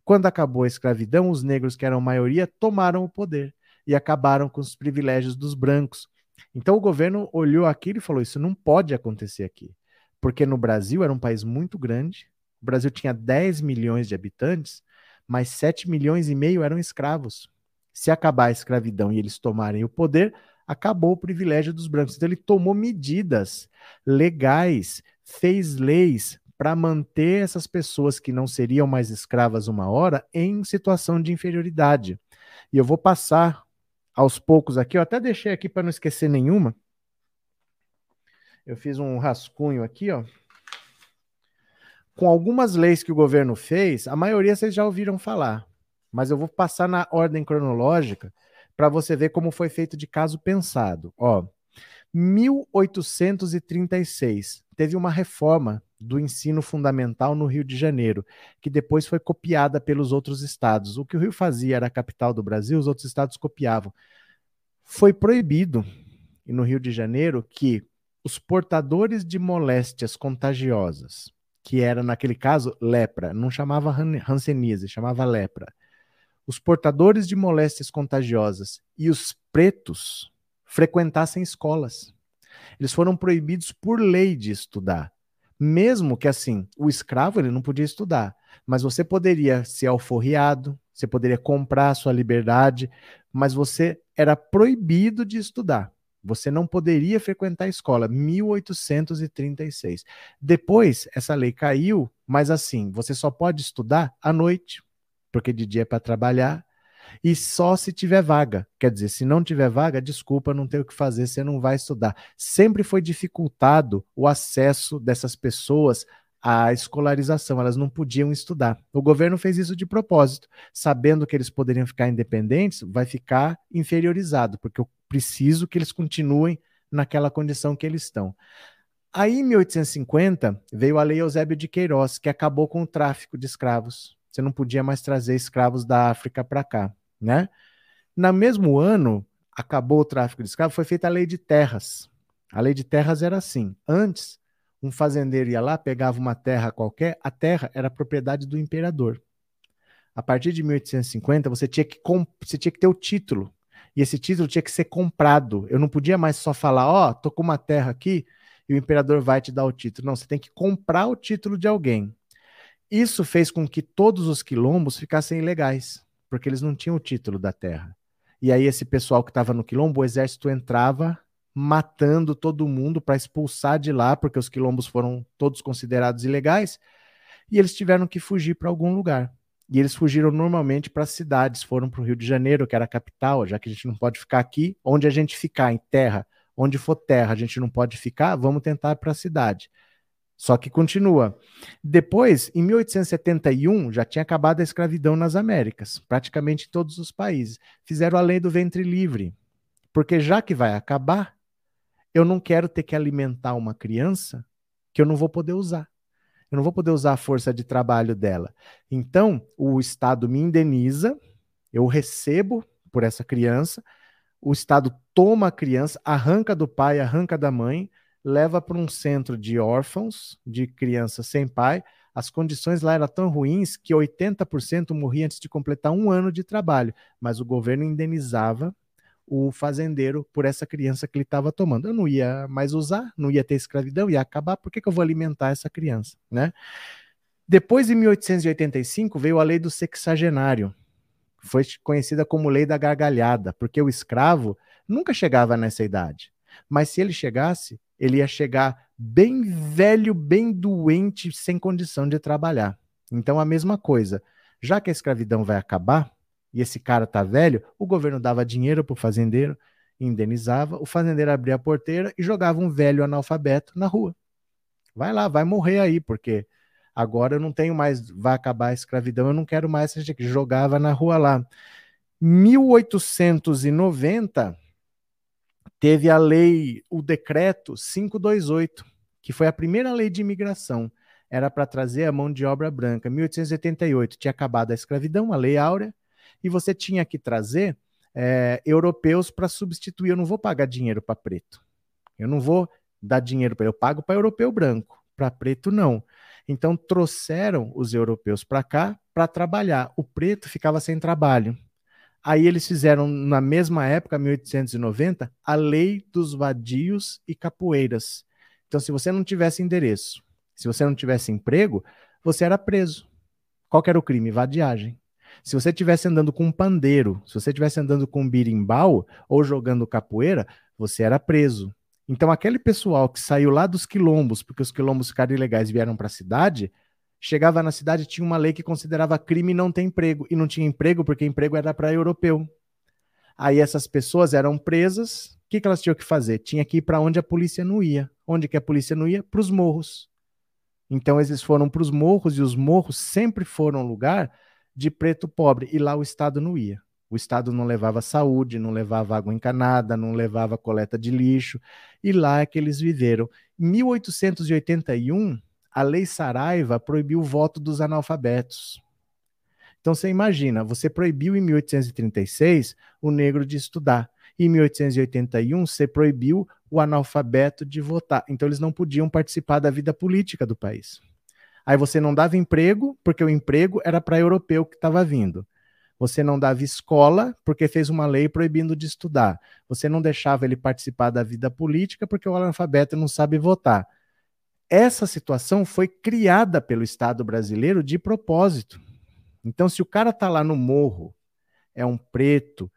quando acabou a escravidão, os negros, que eram maioria, tomaram o poder e acabaram com os privilégios dos brancos. Então o governo olhou aquilo e falou: Isso não pode acontecer aqui porque no Brasil era um país muito grande, o Brasil tinha 10 milhões de habitantes, mas 7 milhões e meio eram escravos. Se acabar a escravidão e eles tomarem o poder, acabou o privilégio dos brancos. Então ele tomou medidas legais, fez leis para manter essas pessoas que não seriam mais escravas uma hora em situação de inferioridade. E eu vou passar aos poucos aqui, eu até deixei aqui para não esquecer nenhuma. Eu fiz um rascunho aqui, ó. Com algumas leis que o governo fez, a maioria vocês já ouviram falar, mas eu vou passar na ordem cronológica para você ver como foi feito de caso pensado. Ó, 1836 teve uma reforma do ensino fundamental no Rio de Janeiro, que depois foi copiada pelos outros estados. O que o Rio fazia era a capital do Brasil, os outros estados copiavam. Foi proibido no Rio de Janeiro que os portadores de moléstias contagiosas, que era, naquele caso, lepra, não chamava hanseníase, chamava lepra. Os portadores de moléstias contagiosas e os pretos frequentassem escolas. Eles foram proibidos por lei de estudar. Mesmo que assim, o escravo ele não podia estudar, mas você poderia ser alforriado, você poderia comprar sua liberdade, mas você era proibido de estudar. Você não poderia frequentar a escola, 1836. Depois, essa lei caiu, mas assim, você só pode estudar à noite, porque de dia é para trabalhar, e só se tiver vaga. Quer dizer, se não tiver vaga, desculpa, não tem o que fazer, você não vai estudar. Sempre foi dificultado o acesso dessas pessoas à escolarização, elas não podiam estudar. O governo fez isso de propósito, sabendo que eles poderiam ficar independentes, vai ficar inferiorizado, porque o preciso que eles continuem naquela condição que eles estão. Aí, em 1850, veio a Lei Eusébio de Queiroz, que acabou com o tráfico de escravos. Você não podia mais trazer escravos da África para cá, né? No mesmo ano, acabou o tráfico de escravos, foi feita a Lei de Terras. A Lei de Terras era assim: antes, um fazendeiro ia lá, pegava uma terra qualquer, a terra era propriedade do imperador. A partir de 1850, você tinha que, você tinha que ter o título e esse título tinha que ser comprado. Eu não podia mais só falar, ó, oh, tô com uma terra aqui e o imperador vai te dar o título. Não, você tem que comprar o título de alguém. Isso fez com que todos os quilombos ficassem ilegais, porque eles não tinham o título da terra. E aí esse pessoal que estava no quilombo, o exército entrava matando todo mundo para expulsar de lá, porque os quilombos foram todos considerados ilegais, e eles tiveram que fugir para algum lugar. E eles fugiram normalmente para as cidades, foram para o Rio de Janeiro, que era a capital, já que a gente não pode ficar aqui. Onde a gente ficar, em terra, onde for terra, a gente não pode ficar, vamos tentar para a cidade. Só que continua. Depois, em 1871, já tinha acabado a escravidão nas Américas, praticamente todos os países. Fizeram a lei do ventre livre. Porque já que vai acabar, eu não quero ter que alimentar uma criança que eu não vou poder usar eu não vou poder usar a força de trabalho dela. Então, o Estado me indeniza, eu recebo por essa criança, o Estado toma a criança, arranca do pai, arranca da mãe, leva para um centro de órfãos, de crianças sem pai. As condições lá eram tão ruins que 80% morriam antes de completar um ano de trabalho, mas o governo indenizava o fazendeiro por essa criança que ele estava tomando. Eu não ia mais usar, não ia ter escravidão, ia acabar, por que, que eu vou alimentar essa criança? Né? Depois, em 1885, veio a lei do sexagenário. Foi conhecida como lei da gargalhada, porque o escravo nunca chegava nessa idade. Mas se ele chegasse, ele ia chegar bem velho, bem doente, sem condição de trabalhar. Então, a mesma coisa. Já que a escravidão vai acabar, e esse cara tá velho, o governo dava dinheiro pro fazendeiro, indenizava, o fazendeiro abria a porteira e jogava um velho analfabeto na rua. Vai lá, vai morrer aí, porque Agora eu não tenho mais, vai acabar a escravidão, eu não quero mais essa gente que jogava na rua lá. 1890 teve a lei, o decreto 528, que foi a primeira lei de imigração. Era para trazer a mão de obra branca. 1888 tinha acabado a escravidão, a lei áurea, e você tinha que trazer é, europeus para substituir. Eu não vou pagar dinheiro para preto. Eu não vou dar dinheiro para eu pago para europeu branco, para preto não. Então trouxeram os europeus para cá para trabalhar. O preto ficava sem trabalho. Aí eles fizeram, na mesma época, 1890, a lei dos vadios e capoeiras. Então, se você não tivesse endereço, se você não tivesse emprego, você era preso. Qual era o crime? Vadiagem. Se você estivesse andando com um pandeiro, se você estivesse andando com um birimbau ou jogando capoeira, você era preso. Então, aquele pessoal que saiu lá dos quilombos, porque os quilombos ficaram ilegais e vieram para a cidade, chegava na cidade tinha uma lei que considerava crime não ter emprego. E não tinha emprego porque emprego era para europeu. Aí essas pessoas eram presas. O que, que elas tinham que fazer? Tinha que ir para onde a polícia não ia. Onde que a polícia não ia? Para os morros. Então eles foram para os morros e os morros sempre foram lugar de preto pobre. E lá o Estado não ia. O Estado não levava saúde, não levava água encanada, não levava coleta de lixo. E lá é que eles viveram. Em 1881, a Lei Saraiva proibiu o voto dos analfabetos. Então você imagina, você proibiu em 1836 o negro de estudar. Em 1881, você proibiu o analfabeto de votar. Então eles não podiam participar da vida política do país. Aí você não dava emprego, porque o emprego era para europeu que estava vindo. Você não dava escola porque fez uma lei proibindo de estudar. Você não deixava ele participar da vida política porque o analfabeto não sabe votar. Essa situação foi criada pelo Estado brasileiro de propósito. Então, se o cara está lá no morro, é um preto,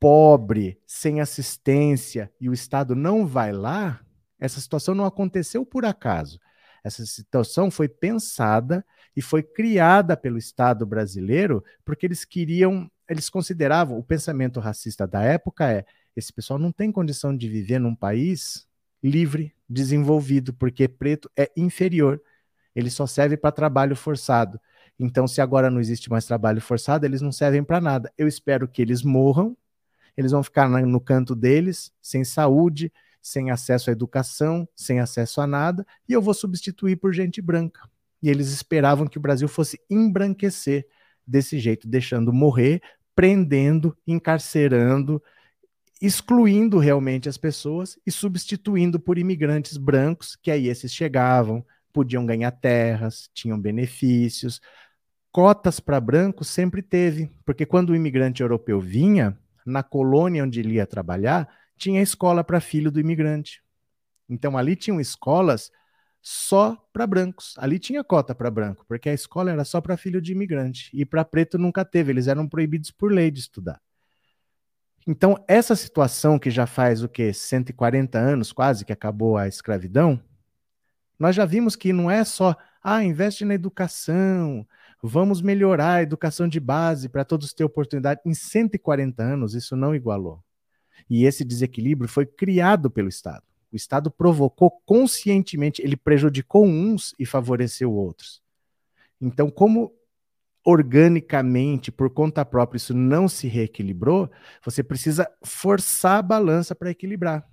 pobre, sem assistência, e o Estado não vai lá, essa situação não aconteceu por acaso. Essa situação foi pensada e foi criada pelo Estado brasileiro porque eles queriam, eles consideravam, o pensamento racista da época é: esse pessoal não tem condição de viver num país livre, desenvolvido, porque preto é inferior. Ele só serve para trabalho forçado. Então, se agora não existe mais trabalho forçado, eles não servem para nada. Eu espero que eles morram, eles vão ficar no canto deles, sem saúde, sem acesso à educação, sem acesso a nada, e eu vou substituir por gente branca. E eles esperavam que o Brasil fosse embranquecer desse jeito, deixando morrer, prendendo, encarcerando, excluindo realmente as pessoas e substituindo por imigrantes brancos, que aí esses chegavam, podiam ganhar terras, tinham benefícios. Cotas para brancos sempre teve, porque quando o imigrante europeu vinha, na colônia onde ele ia trabalhar, tinha escola para filho do imigrante. Então ali tinham escolas só para brancos. Ali tinha cota para branco, porque a escola era só para filho de imigrante. E para preto nunca teve, eles eram proibidos por lei de estudar. Então, essa situação que já faz o que 140 anos quase que acabou a escravidão, nós já vimos que não é só, ah, investe na educação, vamos melhorar a educação de base para todos ter oportunidade. Em 140 anos, isso não igualou. E esse desequilíbrio foi criado pelo Estado. O Estado provocou conscientemente, ele prejudicou uns e favoreceu outros. Então, como organicamente, por conta própria, isso não se reequilibrou, você precisa forçar a balança para equilibrar.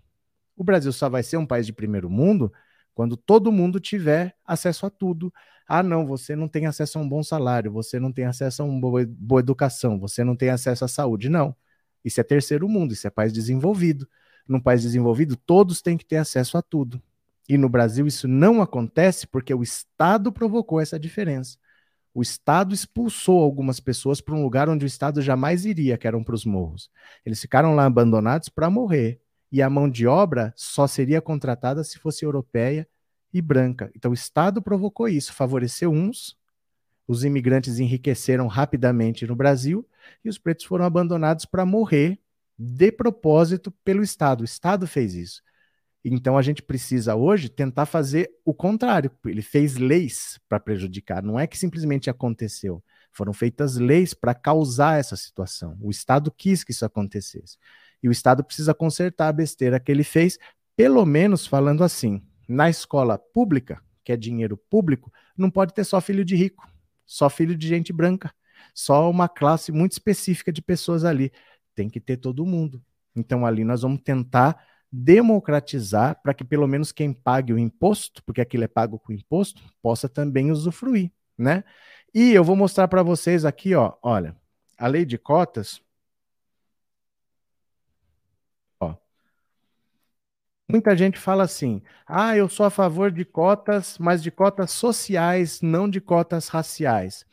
O Brasil só vai ser um país de primeiro mundo quando todo mundo tiver acesso a tudo. Ah, não, você não tem acesso a um bom salário, você não tem acesso a uma boa, boa educação, você não tem acesso à saúde. Não. Isso é terceiro mundo, isso é país desenvolvido. Num país desenvolvido, todos têm que ter acesso a tudo. E no Brasil isso não acontece porque o Estado provocou essa diferença. O Estado expulsou algumas pessoas para um lugar onde o Estado jamais iria, que eram para os morros. Eles ficaram lá abandonados para morrer. E a mão de obra só seria contratada se fosse europeia e branca. Então o Estado provocou isso, favoreceu uns, os imigrantes enriqueceram rapidamente no Brasil e os pretos foram abandonados para morrer de propósito pelo Estado. O Estado fez isso. Então a gente precisa hoje tentar fazer o contrário. Ele fez leis para prejudicar, não é que simplesmente aconteceu. Foram feitas leis para causar essa situação. O Estado quis que isso acontecesse. E o Estado precisa consertar a besteira que ele fez, pelo menos falando assim: na escola pública, que é dinheiro público, não pode ter só filho de rico, só filho de gente branca, só uma classe muito específica de pessoas ali. Tem que ter todo mundo. Então ali nós vamos tentar democratizar para que pelo menos quem pague o imposto, porque aquilo é pago com imposto, possa também usufruir, né? E eu vou mostrar para vocês aqui, ó, olha, a lei de cotas. Muita gente fala assim: "Ah, eu sou a favor de cotas, mas de cotas sociais, não de cotas raciais".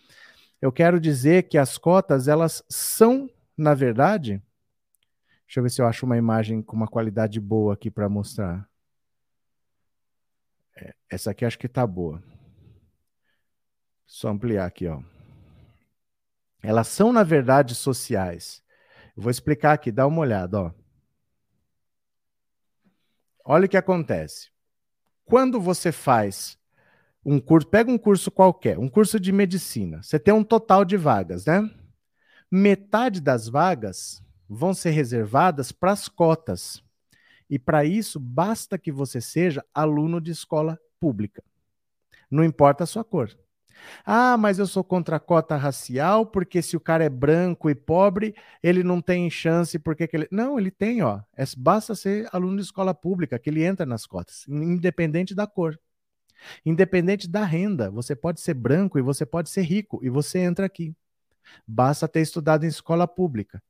Eu quero dizer que as cotas, elas são, na verdade, Deixa eu ver se eu acho uma imagem com uma qualidade boa aqui para mostrar. É, essa aqui acho que está boa. Só ampliar aqui, ó. Elas são, na verdade, sociais. Vou explicar aqui, dá uma olhada, ó. Olha o que acontece. Quando você faz um curso, pega um curso qualquer, um curso de medicina, você tem um total de vagas, né? Metade das vagas vão ser reservadas para as cotas. E para isso, basta que você seja aluno de escola pública. Não importa a sua cor. Ah, mas eu sou contra a cota racial, porque se o cara é branco e pobre, ele não tem chance, porque ele. Não, ele tem, ó. É, basta ser aluno de escola pública, que ele entra nas cotas, independente da cor. Independente da renda. Você pode ser branco e você pode ser rico, e você entra aqui. Basta ter estudado em escola pública.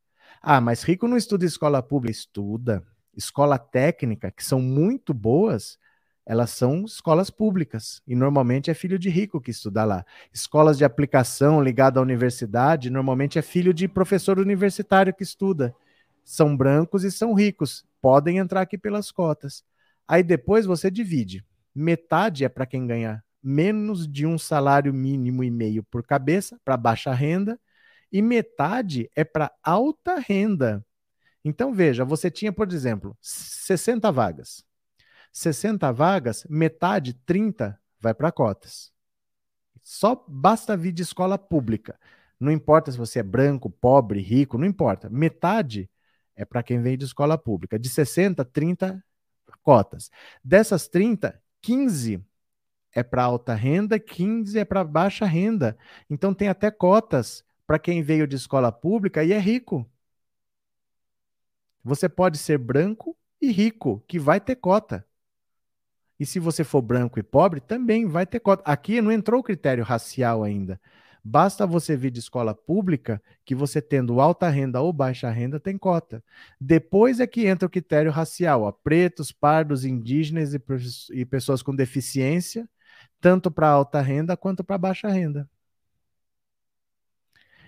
Ah, mas rico não estuda escola pública, estuda. Escola técnica, que são muito boas, elas são escolas públicas. E normalmente é filho de rico que estuda lá. Escolas de aplicação ligada à universidade, normalmente é filho de professor universitário que estuda. São brancos e são ricos. Podem entrar aqui pelas cotas. Aí depois você divide. Metade é para quem ganha menos de um salário mínimo e meio por cabeça, para baixa renda, e metade é para alta renda. Então, veja, você tinha, por exemplo, 60 vagas. 60 vagas, metade, 30, vai para cotas. Só basta vir de escola pública. Não importa se você é branco, pobre, rico, não importa. Metade é para quem vem de escola pública. De 60, 30 cotas. Dessas 30, 15 é para alta renda, 15 é para baixa renda. Então tem até cotas para quem veio de escola pública e é rico. Você pode ser branco e rico, que vai ter cota. E se você for branco e pobre, também vai ter cota. Aqui não entrou o critério racial ainda. Basta você vir de escola pública que você tendo alta renda ou baixa renda tem cota. Depois é que entra o critério racial, ó, pretos, pardos, indígenas e, e pessoas com deficiência, tanto para alta renda quanto para baixa renda.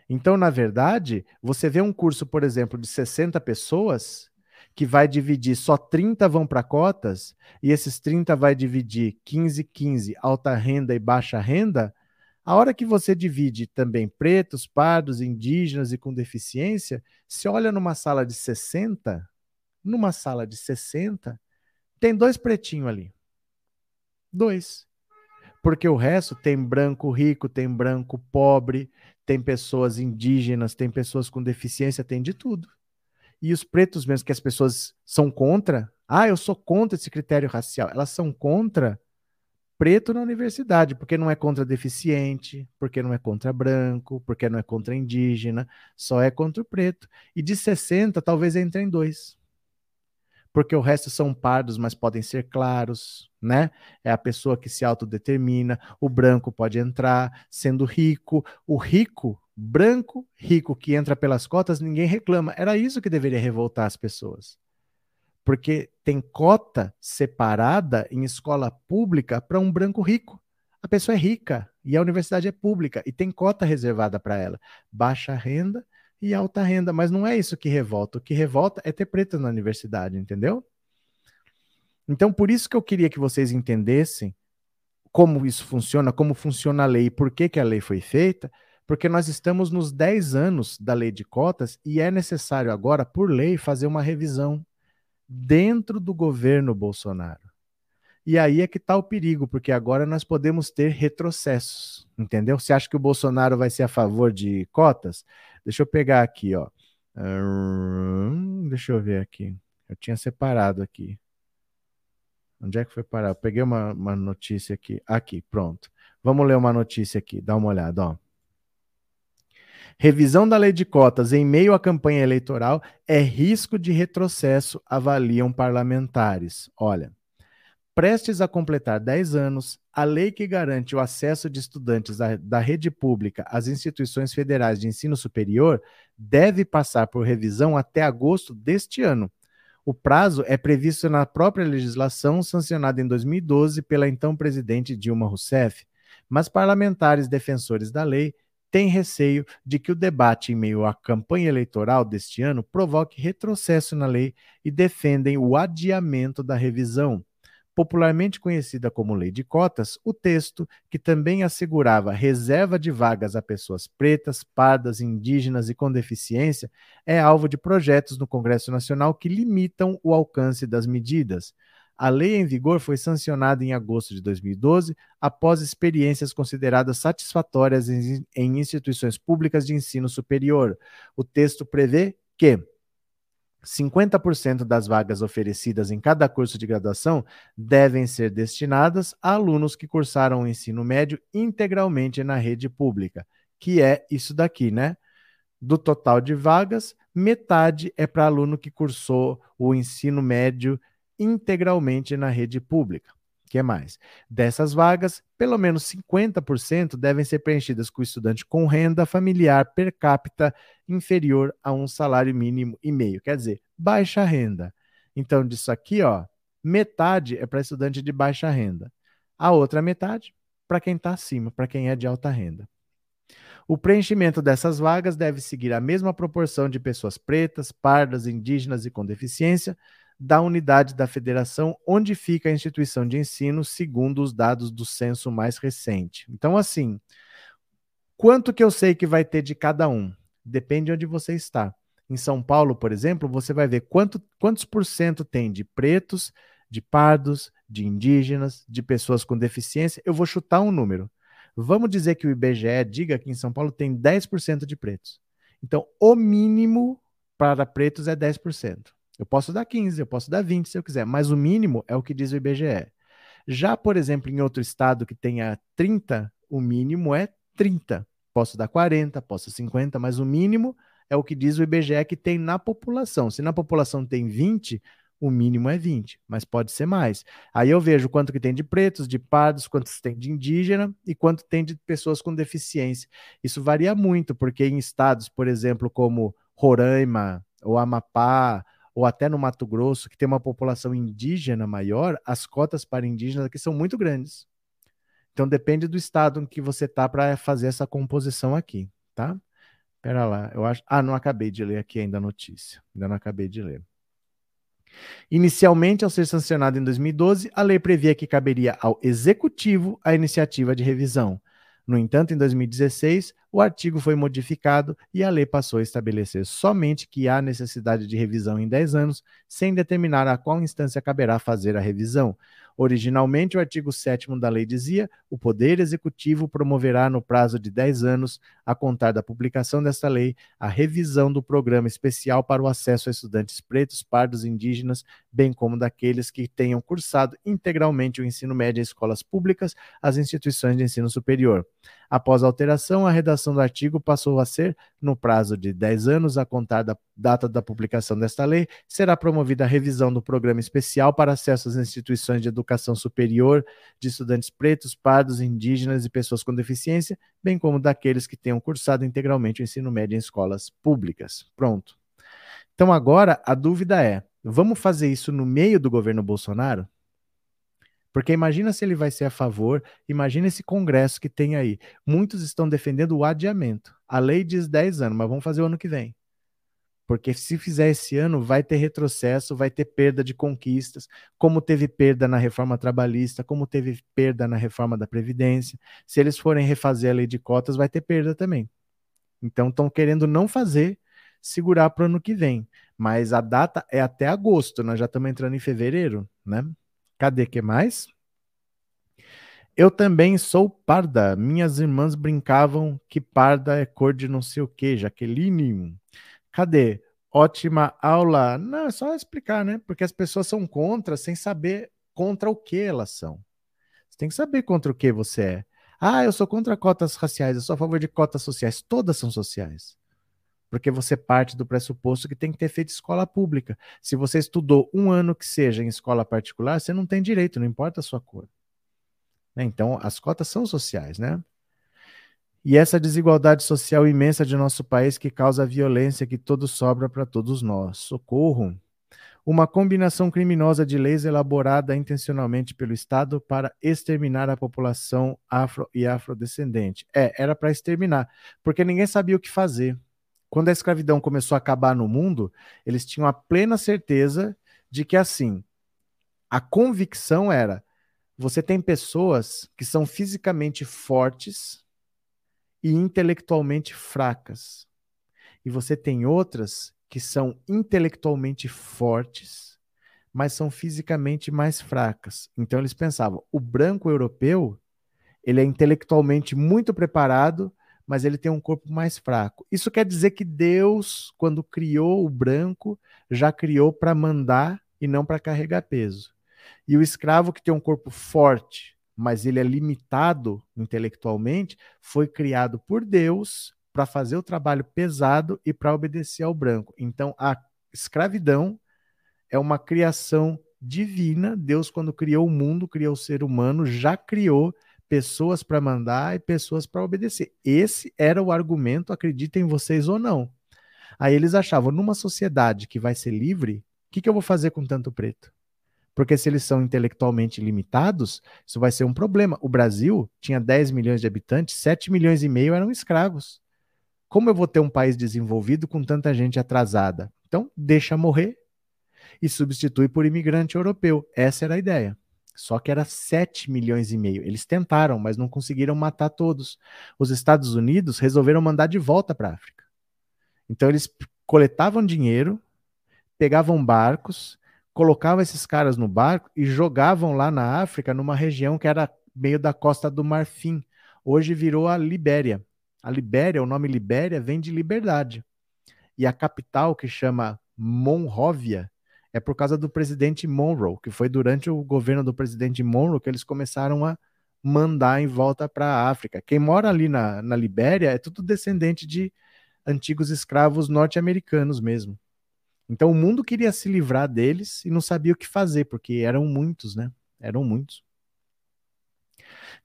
Então, na verdade, você vê um curso, por exemplo, de 60 pessoas, que vai dividir só 30 vão para cotas, e esses 30 vai dividir 15, 15, alta renda e baixa renda. A hora que você divide também pretos, pardos, indígenas e com deficiência, se olha numa sala de 60, numa sala de 60, tem dois pretinhos ali. Dois. Porque o resto tem branco rico, tem branco pobre, tem pessoas indígenas, tem pessoas com deficiência, tem de tudo. E os pretos mesmo, que as pessoas são contra, ah, eu sou contra esse critério racial, elas são contra preto na universidade, porque não é contra deficiente, porque não é contra branco, porque não é contra indígena, só é contra o preto. E de 60, talvez entre em dois porque o resto são pardos, mas podem ser claros, né? É a pessoa que se autodetermina, o branco pode entrar, sendo rico, o rico, branco, rico que entra pelas cotas, ninguém reclama. Era isso que deveria revoltar as pessoas. Porque tem cota separada em escola pública para um branco rico. A pessoa é rica e a universidade é pública e tem cota reservada para ela. Baixa renda e alta renda, mas não é isso que revolta. O que revolta é ter preto na universidade, entendeu? Então, por isso que eu queria que vocês entendessem como isso funciona, como funciona a lei, por que, que a lei foi feita, porque nós estamos nos 10 anos da lei de cotas e é necessário agora, por lei, fazer uma revisão dentro do governo Bolsonaro. E aí é que está o perigo, porque agora nós podemos ter retrocessos, entendeu? Você acha que o Bolsonaro vai ser a favor de cotas? Deixa eu pegar aqui, ó. Deixa eu ver aqui. Eu tinha separado aqui. Onde é que foi parar? Eu peguei uma, uma notícia aqui. Aqui, pronto. Vamos ler uma notícia aqui, dá uma olhada, ó. Revisão da lei de cotas em meio à campanha eleitoral é risco de retrocesso, avaliam parlamentares. Olha, prestes a completar 10 anos, a lei que garante o acesso de estudantes da, da, rede pública às instituições federais de ensino superior deve passar por revisão até agosto deste ano. O prazo é previsto na própria legislação sancionada em 2012 pela então presidente Dilma Rousseff, mas parlamentares defensores da lei têm receio de que o debate em meio à campanha eleitoral deste ano provoque retrocesso na lei e defendem o adiamento da revisão. Popularmente conhecida como Lei de Cotas, o texto, que também assegurava reserva de vagas a pessoas pretas, pardas, indígenas e com deficiência, é alvo de projetos no Congresso Nacional que limitam o alcance das medidas. A lei em vigor foi sancionada em agosto de 2012, após experiências consideradas satisfatórias em, instituições públicas de ensino superior. O texto prevê que 50% das vagas oferecidas em cada curso de graduação devem ser destinadas a alunos que cursaram o ensino médio integralmente na rede pública, que é isso daqui, né? Do total de vagas, metade é para aluno que cursou o ensino médio integralmente na rede pública. Que mais? Dessas vagas, pelo menos 50% devem ser preenchidas com estudante com renda familiar per capita inferior a um salário mínimo e meio, quer dizer, baixa renda. Então, disso aqui, ó, metade é para estudante de baixa renda. A outra metade para quem está acima, para quem é de alta renda. O preenchimento dessas vagas deve seguir a mesma proporção de pessoas pretas, pardas, indígenas e com deficiência, da unidade da federação onde fica a instituição de ensino, segundo os dados do censo mais recente. Então, assim, quanto que eu sei que vai ter de cada um? Depende de onde você está. Em São Paulo, por exemplo, você vai ver quanto, quantos por cento tem de pretos, de pardos, de indígenas, de pessoas com deficiência. Eu vou chutar um número. Vamos dizer que o IBGE diga que em São Paulo tem 10% de pretos. Então, o mínimo para pretos é 10%. Eu posso dar 15, eu posso dar 20 se eu quiser, mas o mínimo é o que diz o IBGE. Já, por exemplo, em outro estado que tenha 30, o mínimo é 30. Posso dar 40, posso 50, mas o mínimo é o que diz o IBGE que tem na população. Se na população tem 20, o mínimo é 20, mas pode ser mais. Aí eu vejo quanto que tem de pretos, de pardos, quantos tem de indígena e quanto tem de pessoas com deficiência. Isso varia muito, porque em estados, por exemplo, como Roraima ou Amapá, ou até no Mato Grosso, que tem uma população indígena maior, as cotas para indígenas aqui são muito grandes. Então depende do estado em que você tá para fazer essa composição aqui, tá? Pera lá, eu acho. Ah, não acabei de ler aqui ainda a notícia. Ainda não acabei de ler. Inicialmente, ao ser sancionada em 2012, a lei previa que caberia ao executivo a iniciativa de revisão. No entanto, em 2016, o artigo foi modificado e a lei passou a estabelecer somente que há necessidade de revisão em 10 anos, sem determinar a qual instância caberá fazer a revisão. Originalmente, o artigo 7 da lei dizia: o Poder Executivo promoverá, no prazo de 10 anos, a contar da publicação desta lei, a revisão do programa especial para o acesso a estudantes pretos, pardos e indígenas, bem como daqueles que tenham cursado integralmente o ensino médio em escolas públicas, as instituições de ensino superior. Após a alteração, a redação do artigo passou a ser, no prazo de 10 anos, a contar da data da publicação desta lei, será promovida a revisão do programa especial para acesso às instituições de educação superior de estudantes pretos, pardos, indígenas e pessoas com deficiência, bem como daqueles que tenham cursado integralmente o ensino médio em escolas públicas. Pronto. Então agora a dúvida é: vamos fazer isso no meio do governo Bolsonaro? Porque imagina se ele vai ser a favor, imagina esse congresso que tem aí. Muitos estão defendendo o adiamento. A lei diz 10 anos, mas vamos fazer o ano que vem. Porque se fizer esse ano, vai ter retrocesso, vai ter perda de conquistas, como teve perda na reforma trabalhista, como teve perda na reforma da Previdência. Se eles forem refazer a lei de cotas, vai ter perda também. Então, estão querendo não fazer, segurar para o ano que vem. Mas a data é até agosto, nós já estamos entrando em fevereiro, né? Cadê que mais? Eu também sou parda. Minhas irmãs brincavam que parda é cor de não sei o que, Jaqueline. Cadê? Ótima aula. Não, é só explicar, né? Porque as pessoas são contra sem saber contra o que elas são. Você tem que saber contra o que você é. Ah, eu sou contra cotas raciais, eu sou a favor de cotas sociais. Todas são sociais. Porque você parte do pressuposto que tem que ter feito escola pública. Se você estudou um ano que seja em escola particular, você não tem direito, não importa a sua cor. Né? Então, as cotas são sociais, né? E essa desigualdade social imensa de nosso país que causa a violência que todo sobra para todos nós. Socorro! Uma combinação criminosa de leis elaborada intencionalmente pelo Estado para exterminar a população afro e afrodescendente. É, era para exterminar, porque ninguém sabia o que fazer. Quando a escravidão começou a acabar no mundo, eles tinham a plena certeza de que assim, a convicção era: você tem pessoas que são fisicamente fortes, e intelectualmente fracas. E você tem outras que são intelectualmente fortes, mas são fisicamente mais fracas. Então eles pensavam, o branco europeu, ele é intelectualmente muito preparado, mas ele tem um corpo mais fraco. Isso quer dizer que Deus, quando criou o branco, já criou para mandar e não para carregar peso. E o escravo que tem um corpo forte, mas ele é limitado intelectualmente, foi criado por Deus para fazer o trabalho pesado e para obedecer ao branco. Então, a escravidão é uma criação divina. Deus, quando criou o mundo, criou o ser humano, já criou pessoas para mandar e pessoas para obedecer. Esse era o argumento, acreditem vocês ou não. Aí eles achavam, numa sociedade que vai ser livre, o que, que eu vou fazer com tanto preto? Porque se eles são intelectualmente limitados, isso vai ser um problema. O Brasil tinha 10 milhões de habitantes, 7 milhões e meio eram escravos. Como eu vou ter um país desenvolvido com tanta gente atrasada? Então, deixa morrer e substitui por imigrante europeu. Essa era a ideia. Só que era 7 milhões e meio. Eles tentaram, mas não conseguiram matar todos. Os Estados Unidos resolveram mandar de volta para a África. Então, eles coletavam dinheiro, pegavam barcos, colocavam esses caras no barco e jogavam lá na África, numa região que era meio da costa do Marfim. Hoje virou a Libéria. A Libéria, o nome Libéria, vem de liberdade. E a capital, que chama Monróvia, é por causa do presidente Monroe, que foi durante o governo do presidente Monroe que eles começaram a mandar em volta para a África. Quem mora ali na, na Libéria é tudo descendente de antigos escravos norte-americanos mesmo. Então o mundo queria se livrar deles e não sabia o que fazer, porque eram muitos, né? Eram muitos.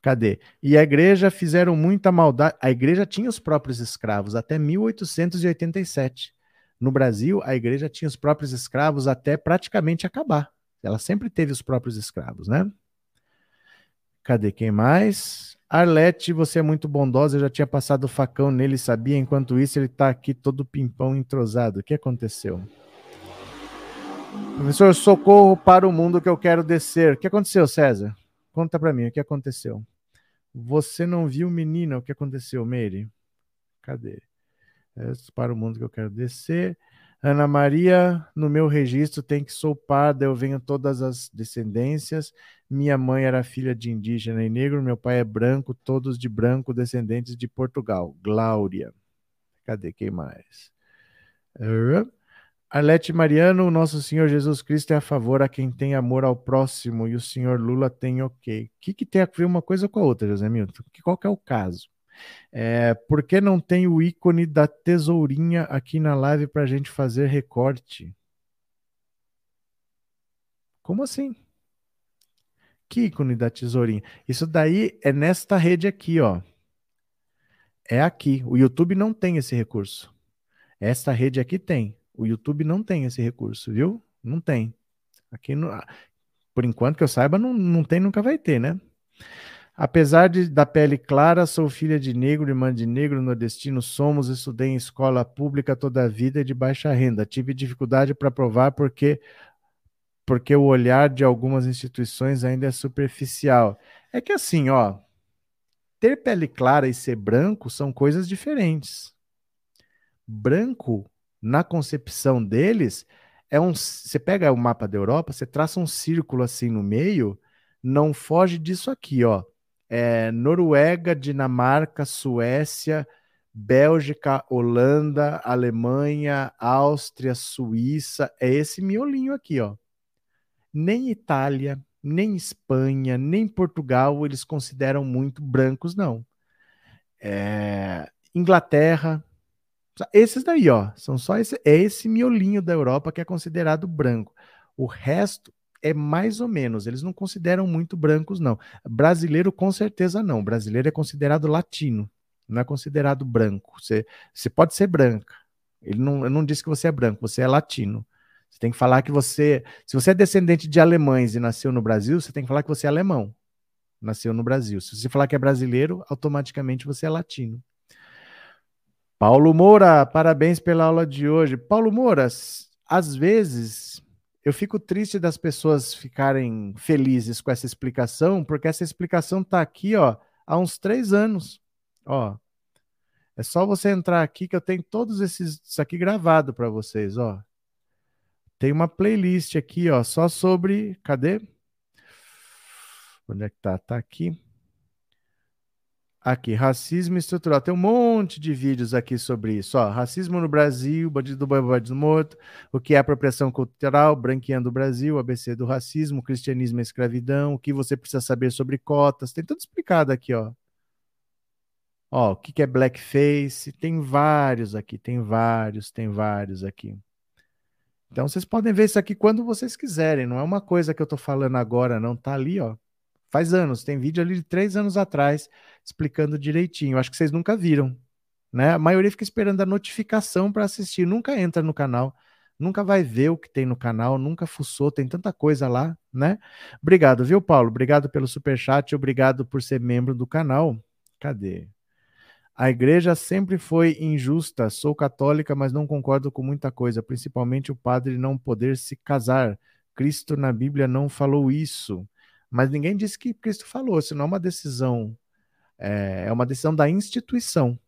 Cadê? E a igreja fizeram muita maldade. A igreja tinha os próprios escravos até 1887. No Brasil, a igreja tinha os próprios escravos até praticamente acabar. Ela sempre teve os próprios escravos, né? Cadê quem mais? Arlete, você é muito bondosa, eu já tinha passado o facão nele, sabia? Enquanto isso, ele tá aqui todo pimpão entrosado. O que aconteceu? Professor, socorro para o mundo que eu quero descer. O que aconteceu, César? Conta para mim, o que aconteceu? Você não viu, menina, o que aconteceu, Meire? Cadê? É para o mundo que eu quero descer. Ana Maria, no meu registro tem que sou parda, eu venho todas as descendências. Minha mãe era filha de indígena e negro, meu pai é branco, todos de branco, descendentes de Portugal. Glória. Cadê quem mais? Uh, Arlete Mariano, nosso Senhor Jesus Cristo é a favor a quem tem amor ao próximo e o senhor Lula tem ok. O que, que tem a ver uma coisa com a outra, José Milton? Qual que é o caso? É, por que não tem o ícone da tesourinha aqui na live para a gente fazer recorte? Como assim? Que ícone da tesourinha? Isso daí é nesta rede aqui, ó. É aqui. O YouTube não tem esse recurso. Esta rede aqui tem. O YouTube não tem esse recurso, viu? Não tem. Aqui, no, por enquanto que eu saiba, não, não tem, nunca vai ter, né? Apesar de, da pele clara, sou filha de negro, irmã de negro, nordestino, somos, estudei em escola pública toda a vida e de baixa renda. Tive dificuldade para provar porque porque o olhar de algumas instituições ainda é superficial. É que assim, ó, ter pele clara e ser branco são coisas diferentes. Branco na concepção deles, é um. Você pega o mapa da Europa, você traça um círculo assim no meio, não foge disso aqui, ó. É Noruega, Dinamarca, Suécia, Bélgica, Holanda, Alemanha, Áustria, Suíça, é esse miolinho aqui, ó. Nem Itália, nem Espanha, nem Portugal eles consideram muito brancos, não. É, Inglaterra, esses daí, ó, são só esse, é esse miolinho da Europa que é considerado branco. O resto é mais ou menos, eles não consideram muito brancos, não. Brasileiro, com certeza, não. Brasileiro é considerado latino, não é considerado branco. Você, você pode ser branca. Ele não, não disse que você é branco, você é latino. Você tem que falar que você. Se você é descendente de alemães e nasceu no Brasil, você tem que falar que você é alemão. Nasceu no Brasil. Se você falar que é brasileiro, automaticamente você é latino. Paulo Moura, parabéns pela aula de hoje. Paulo Moura, às vezes eu fico triste das pessoas ficarem felizes com essa explicação, porque essa explicação está aqui, ó, há uns três anos. Ó, é só você entrar aqui que eu tenho todos esses isso aqui gravado para vocês, ó. Tem uma playlist aqui, ó, só sobre. Cadê? Onde é que tá? Tá aqui. Aqui, racismo estrutural. Tem um monte de vídeos aqui sobre isso. Ó, racismo no Brasil, bandido do boi, bandido morto, o que é apropriação cultural, branqueando o Brasil, ABC do racismo, cristianismo e escravidão, o que você precisa saber sobre cotas. Tem tudo explicado aqui, ó. Ó, o que é blackface? Tem vários aqui, tem vários, tem vários aqui. Então vocês podem ver isso aqui quando vocês quiserem, não é uma coisa que eu estou falando agora, não. Tá ali, ó. Faz anos, tem vídeo ali de três anos atrás explicando direitinho. Acho que vocês nunca viram, né? A maioria fica esperando a notificação para assistir, nunca entra no canal, nunca vai ver o que tem no canal, nunca fuçou, tem tanta coisa lá, né? Obrigado, viu, Paulo? Obrigado pelo super chat, obrigado por ser membro do canal. Cadê? A igreja sempre foi injusta. Sou católica, mas não concordo com muita coisa, principalmente o padre não poder se casar. Cristo na Bíblia não falou isso. Mas ninguém disse que Cristo falou, isso não é uma decisão, é, é uma decisão da instituição.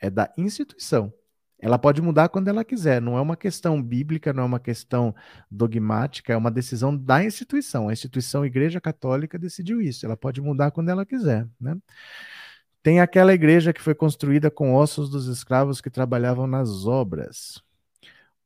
É da instituição. Ela pode mudar quando ela quiser, não é uma questão bíblica, não é uma questão dogmática, é uma decisão da instituição. A instituição Igreja Católica decidiu isso, ela pode mudar quando ela quiser. Né? Tem aquela igreja que foi construída com ossos dos escravos que trabalhavam nas obras.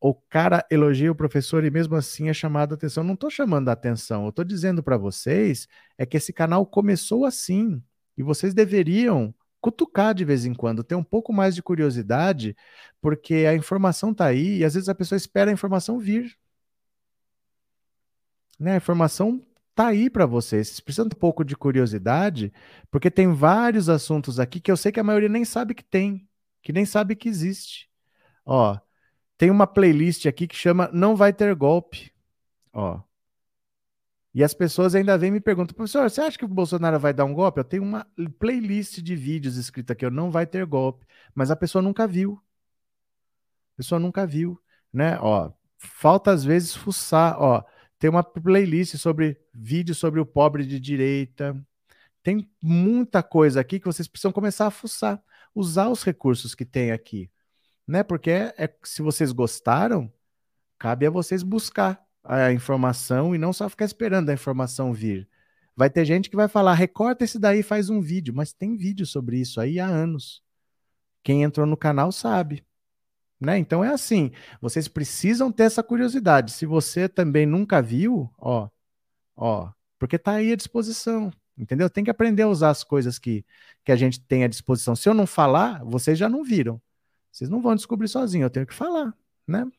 O cara elogia o professor e mesmo assim é chamado a atenção. Não estou chamando a atenção, eu estou dizendo para vocês é que esse canal começou assim e vocês deveriam cutucar de vez em quando, ter um pouco mais de curiosidade, porque a informação está aí e às vezes a pessoa espera a informação vir. Né? A informação tá aí para vocês. Vocês precisam de um pouco de curiosidade, porque tem vários assuntos aqui que eu sei que a maioria nem sabe que tem, que nem sabe que existe. Ó, tem uma playlist aqui que chama Não Vai Ter Golpe. Ó. E as pessoas ainda vêm e me perguntam, professor, você acha que o Bolsonaro vai dar um golpe? Eu tenho uma playlist de vídeos escrita aqui, não vai ter golpe, mas a pessoa nunca viu. A pessoa nunca viu, né? Ó, falta às vezes fuçar, ó. Tem uma playlist sobre vídeos sobre o pobre de direita. Tem muita coisa aqui que vocês precisam começar a fuçar, usar os recursos que tem aqui, né? Porque é, é, se vocês gostaram, cabe a vocês buscar a informação e não só ficar esperando a informação vir. Vai ter gente que vai falar, recorta esse daí faz um vídeo, mas tem vídeo sobre isso aí há anos. Quem entrou no canal sabe. Né? Então é assim, vocês precisam ter essa curiosidade. Se você também nunca viu, ó, ó, porque tá aí à disposição, entendeu? Tem que aprender a usar as coisas que, que a gente tem à disposição. Se eu não falar, vocês já não viram. Vocês não vão descobrir sozinho, eu tenho que falar, né?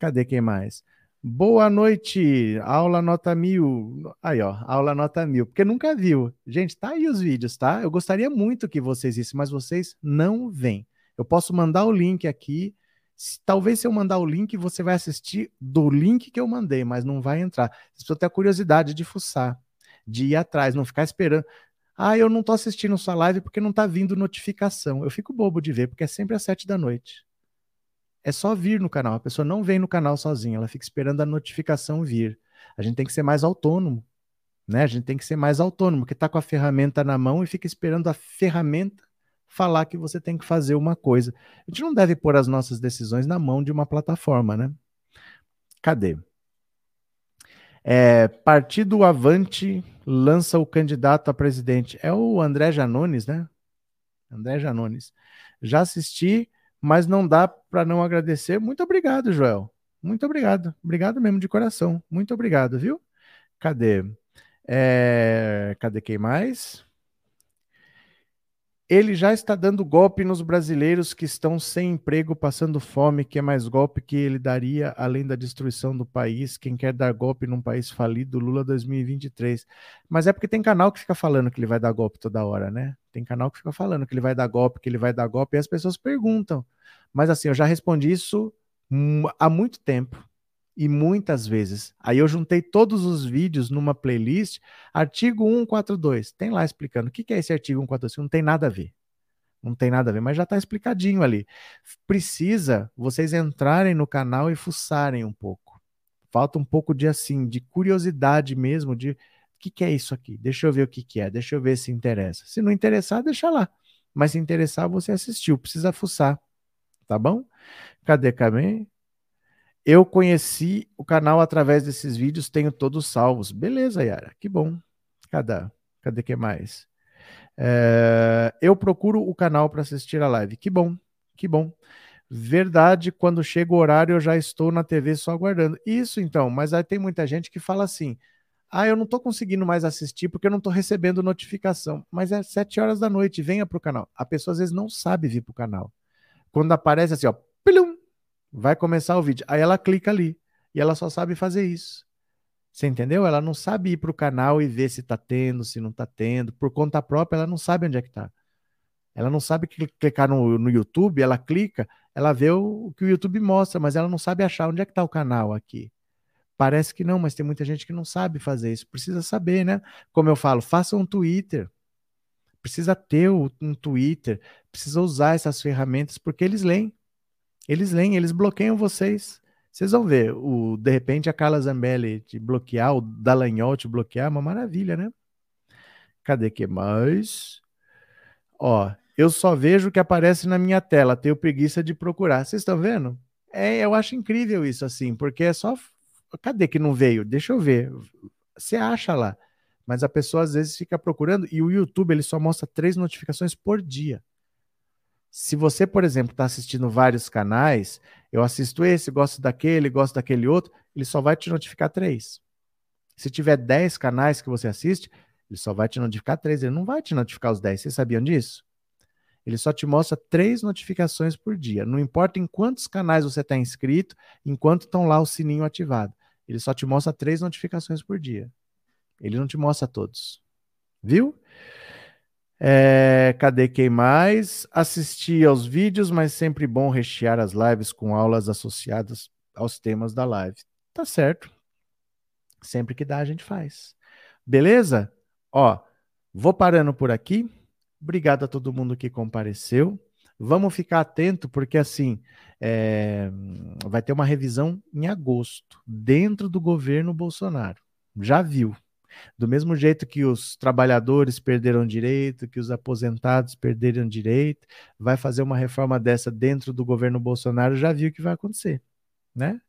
Cadê quem mais? Boa noite, aula nota mil. Aí, ó, aula nota mil, porque nunca viu. Gente, tá aí os vídeos, tá? Eu gostaria muito que vocês vissem, mas vocês não vêm. Eu posso mandar o link aqui. Talvez se eu mandar o link, você vai assistir do link que eu mandei, mas não vai entrar. Você precisa ter a curiosidade de fuçar, de ir atrás, não ficar esperando. Ah, eu não estou assistindo sua live porque não está vindo notificação. Eu fico bobo de ver, porque é sempre às sete da noite. É só vir no canal. A pessoa não vem no canal sozinha, ela fica esperando a notificação vir. A gente tem que ser mais autônomo. Né? A gente tem que ser mais autônomo, porque está com a ferramenta na mão e fica esperando a ferramenta falar que você tem que fazer uma coisa. A gente não deve pôr as nossas decisões na mão de uma plataforma, né? Cadê? É, Partido Avante lança o candidato a presidente. É o André Janones, né? André Janones. Já assisti, mas não dá para não agradecer. Muito obrigado, Joel. Muito obrigado. Obrigado mesmo de coração. Muito obrigado, viu? Cadê? É, cadê quem mais? Ele já está dando golpe nos brasileiros que estão sem emprego, passando fome, que é mais golpe que ele daria além da destruição do país. Quem quer dar golpe num país falido, Lula 2023. Mas é porque tem canal que fica falando que ele vai dar golpe toda hora, né? Tem canal que fica falando que ele vai dar golpe, que ele vai dar golpe, e as pessoas perguntam. Mas assim, eu já respondi isso há muito tempo e muitas vezes. Aí eu juntei todos os vídeos numa playlist, artigo 142. Tem lá explicando o que é esse artigo 142. Não tem nada a ver. Não tem nada a ver, mas já está explicadinho ali. Precisa vocês entrarem no canal e fuçarem um pouco. Falta um pouco de assim, de curiosidade mesmo, de o que, que é isso aqui? Deixa eu ver o que, que é, deixa eu ver se interessa. Se não interessar, deixa lá. Mas se interessar, você assistiu, precisa fuçar. Tá bom? Cadê Camê? Eu conheci o canal através desses vídeos, tenho todos salvos. Beleza, Yara, que bom. Cadê? Cadê que mais? É, eu procuro o canal para assistir a live. Que bom, que bom. Verdade, quando chega o horário eu já estou na TV só aguardando. Isso então, mas aí tem muita gente que fala assim: ah, eu não estou conseguindo mais assistir porque eu não estou recebendo notificação. Mas é sete horas da noite, venha para o canal. A pessoa às vezes não sabe vir para o canal. Quando aparece assim, ó, plum, Vai começar o vídeo. Aí ela clica ali. E ela só sabe fazer isso. Você entendeu? Ela não sabe ir para o canal e ver se está tendo, se não está tendo. Por conta própria, ela não sabe onde é que está. Ela não sabe clicar no, no YouTube, ela clica, ela vê o, o, que o YouTube mostra, mas ela não sabe achar onde é que está o canal aqui. Parece que não, mas tem muita gente que não sabe fazer isso. Precisa saber, né? Como eu falo, faça um Twitter. Precisa ter um Twitter, precisa usar essas ferramentas, porque eles leem. Eles leem, eles bloqueiam vocês. Vocês vão ver, o, de repente a Carla Zambelli te bloquear, o Dallagnol te bloquear, é uma maravilha, né? Cadê que mais? Ó, eu só vejo o que aparece na minha tela, tenho preguiça de procurar. Vocês estão vendo? É, eu acho incrível isso assim, porque é só. Cadê que não veio? Deixa eu ver. Você acha lá. Mas a pessoa às vezes fica procurando e o YouTube ele só mostra três notificações por dia. Se você, por exemplo, está assistindo vários canais, eu assisto esse, gosto daquele, gosto daquele outro, ele só vai te notificar três. Se tiver 10 canais que você assiste, ele só vai te notificar três, ele não vai te notificar os 10. Vocês sabiam disso? Ele só te mostra três notificações por dia. Não importa em quantos canais você está inscrito, enquanto estão lá o sininho ativado. Ele só te mostra três notificações por dia. Ele não te mostra todos. Viu? É, cadê quem mais? Assisti aos vídeos, mas sempre bom rechear as lives com aulas associadas aos temas da live. Tá certo. Sempre que dá, a gente faz. Beleza? Ó, vou parando por aqui. Obrigado a todo mundo que compareceu. Vamos ficar atento, porque assim é, vai ter uma revisão em agosto, dentro do governo Bolsonaro. Já viu, do mesmo jeito que os trabalhadores perderam direito, que os aposentados perderam direito, vai fazer uma reforma dessa dentro do governo Bolsonaro, já viu o que vai acontecer, né?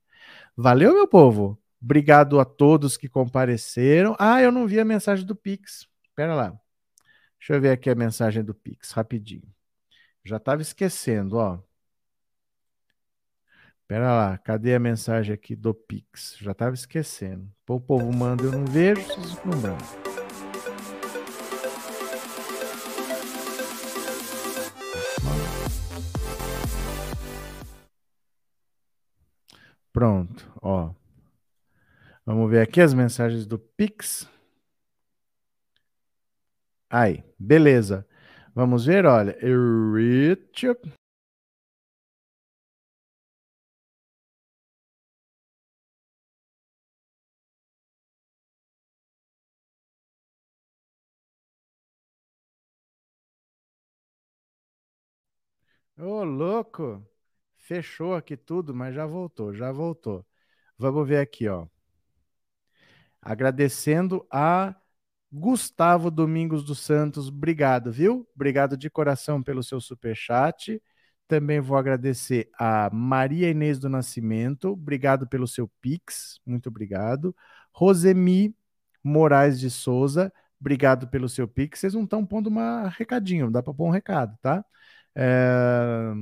Valeu, meu povo. Obrigado a todos que compareceram. Ah, eu não vi a mensagem do Pix. Espera lá. Deixa eu ver aqui a mensagem do Pix, rapidinho. Já estava esquecendo, ó. Pera lá, cadê a mensagem aqui do Pix? Já estava esquecendo. O povo manda, eu não vejo, vocês mandam. Pronto, ó. Vamos ver aqui as mensagens do Pix. Aí, beleza. Vamos ver, olha. Rich. Ô, louco! Fechou aqui tudo, mas já voltou, já voltou. Vamos ver aqui, ó. Agradecendo a Gustavo Domingos dos Santos, obrigado, viu? Obrigado de coração pelo seu super chat. Também vou agradecer a Maria Inês do Nascimento, obrigado pelo seu pix, muito obrigado. Rosemi Moraes de Souza, obrigado pelo seu pix. Vocês não estão pondo uma recadinho, dá para pôr um recado, tá? É...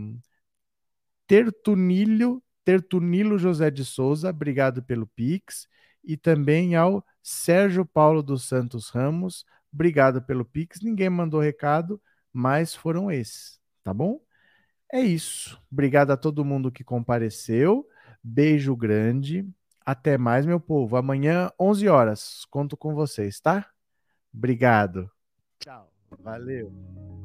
Tertunilho, Tertunilo José de Souza, obrigado pelo Pix. E também ao Sérgio Paulo dos Santos Ramos, obrigado pelo Pix. Ninguém mandou recado, mas foram esses, tá bom? É isso. Obrigado a todo mundo que compareceu. Beijo grande. Até mais, meu povo. Amanhã, 11 horas. Conto com vocês, tá? Obrigado. Tchau. Valeu.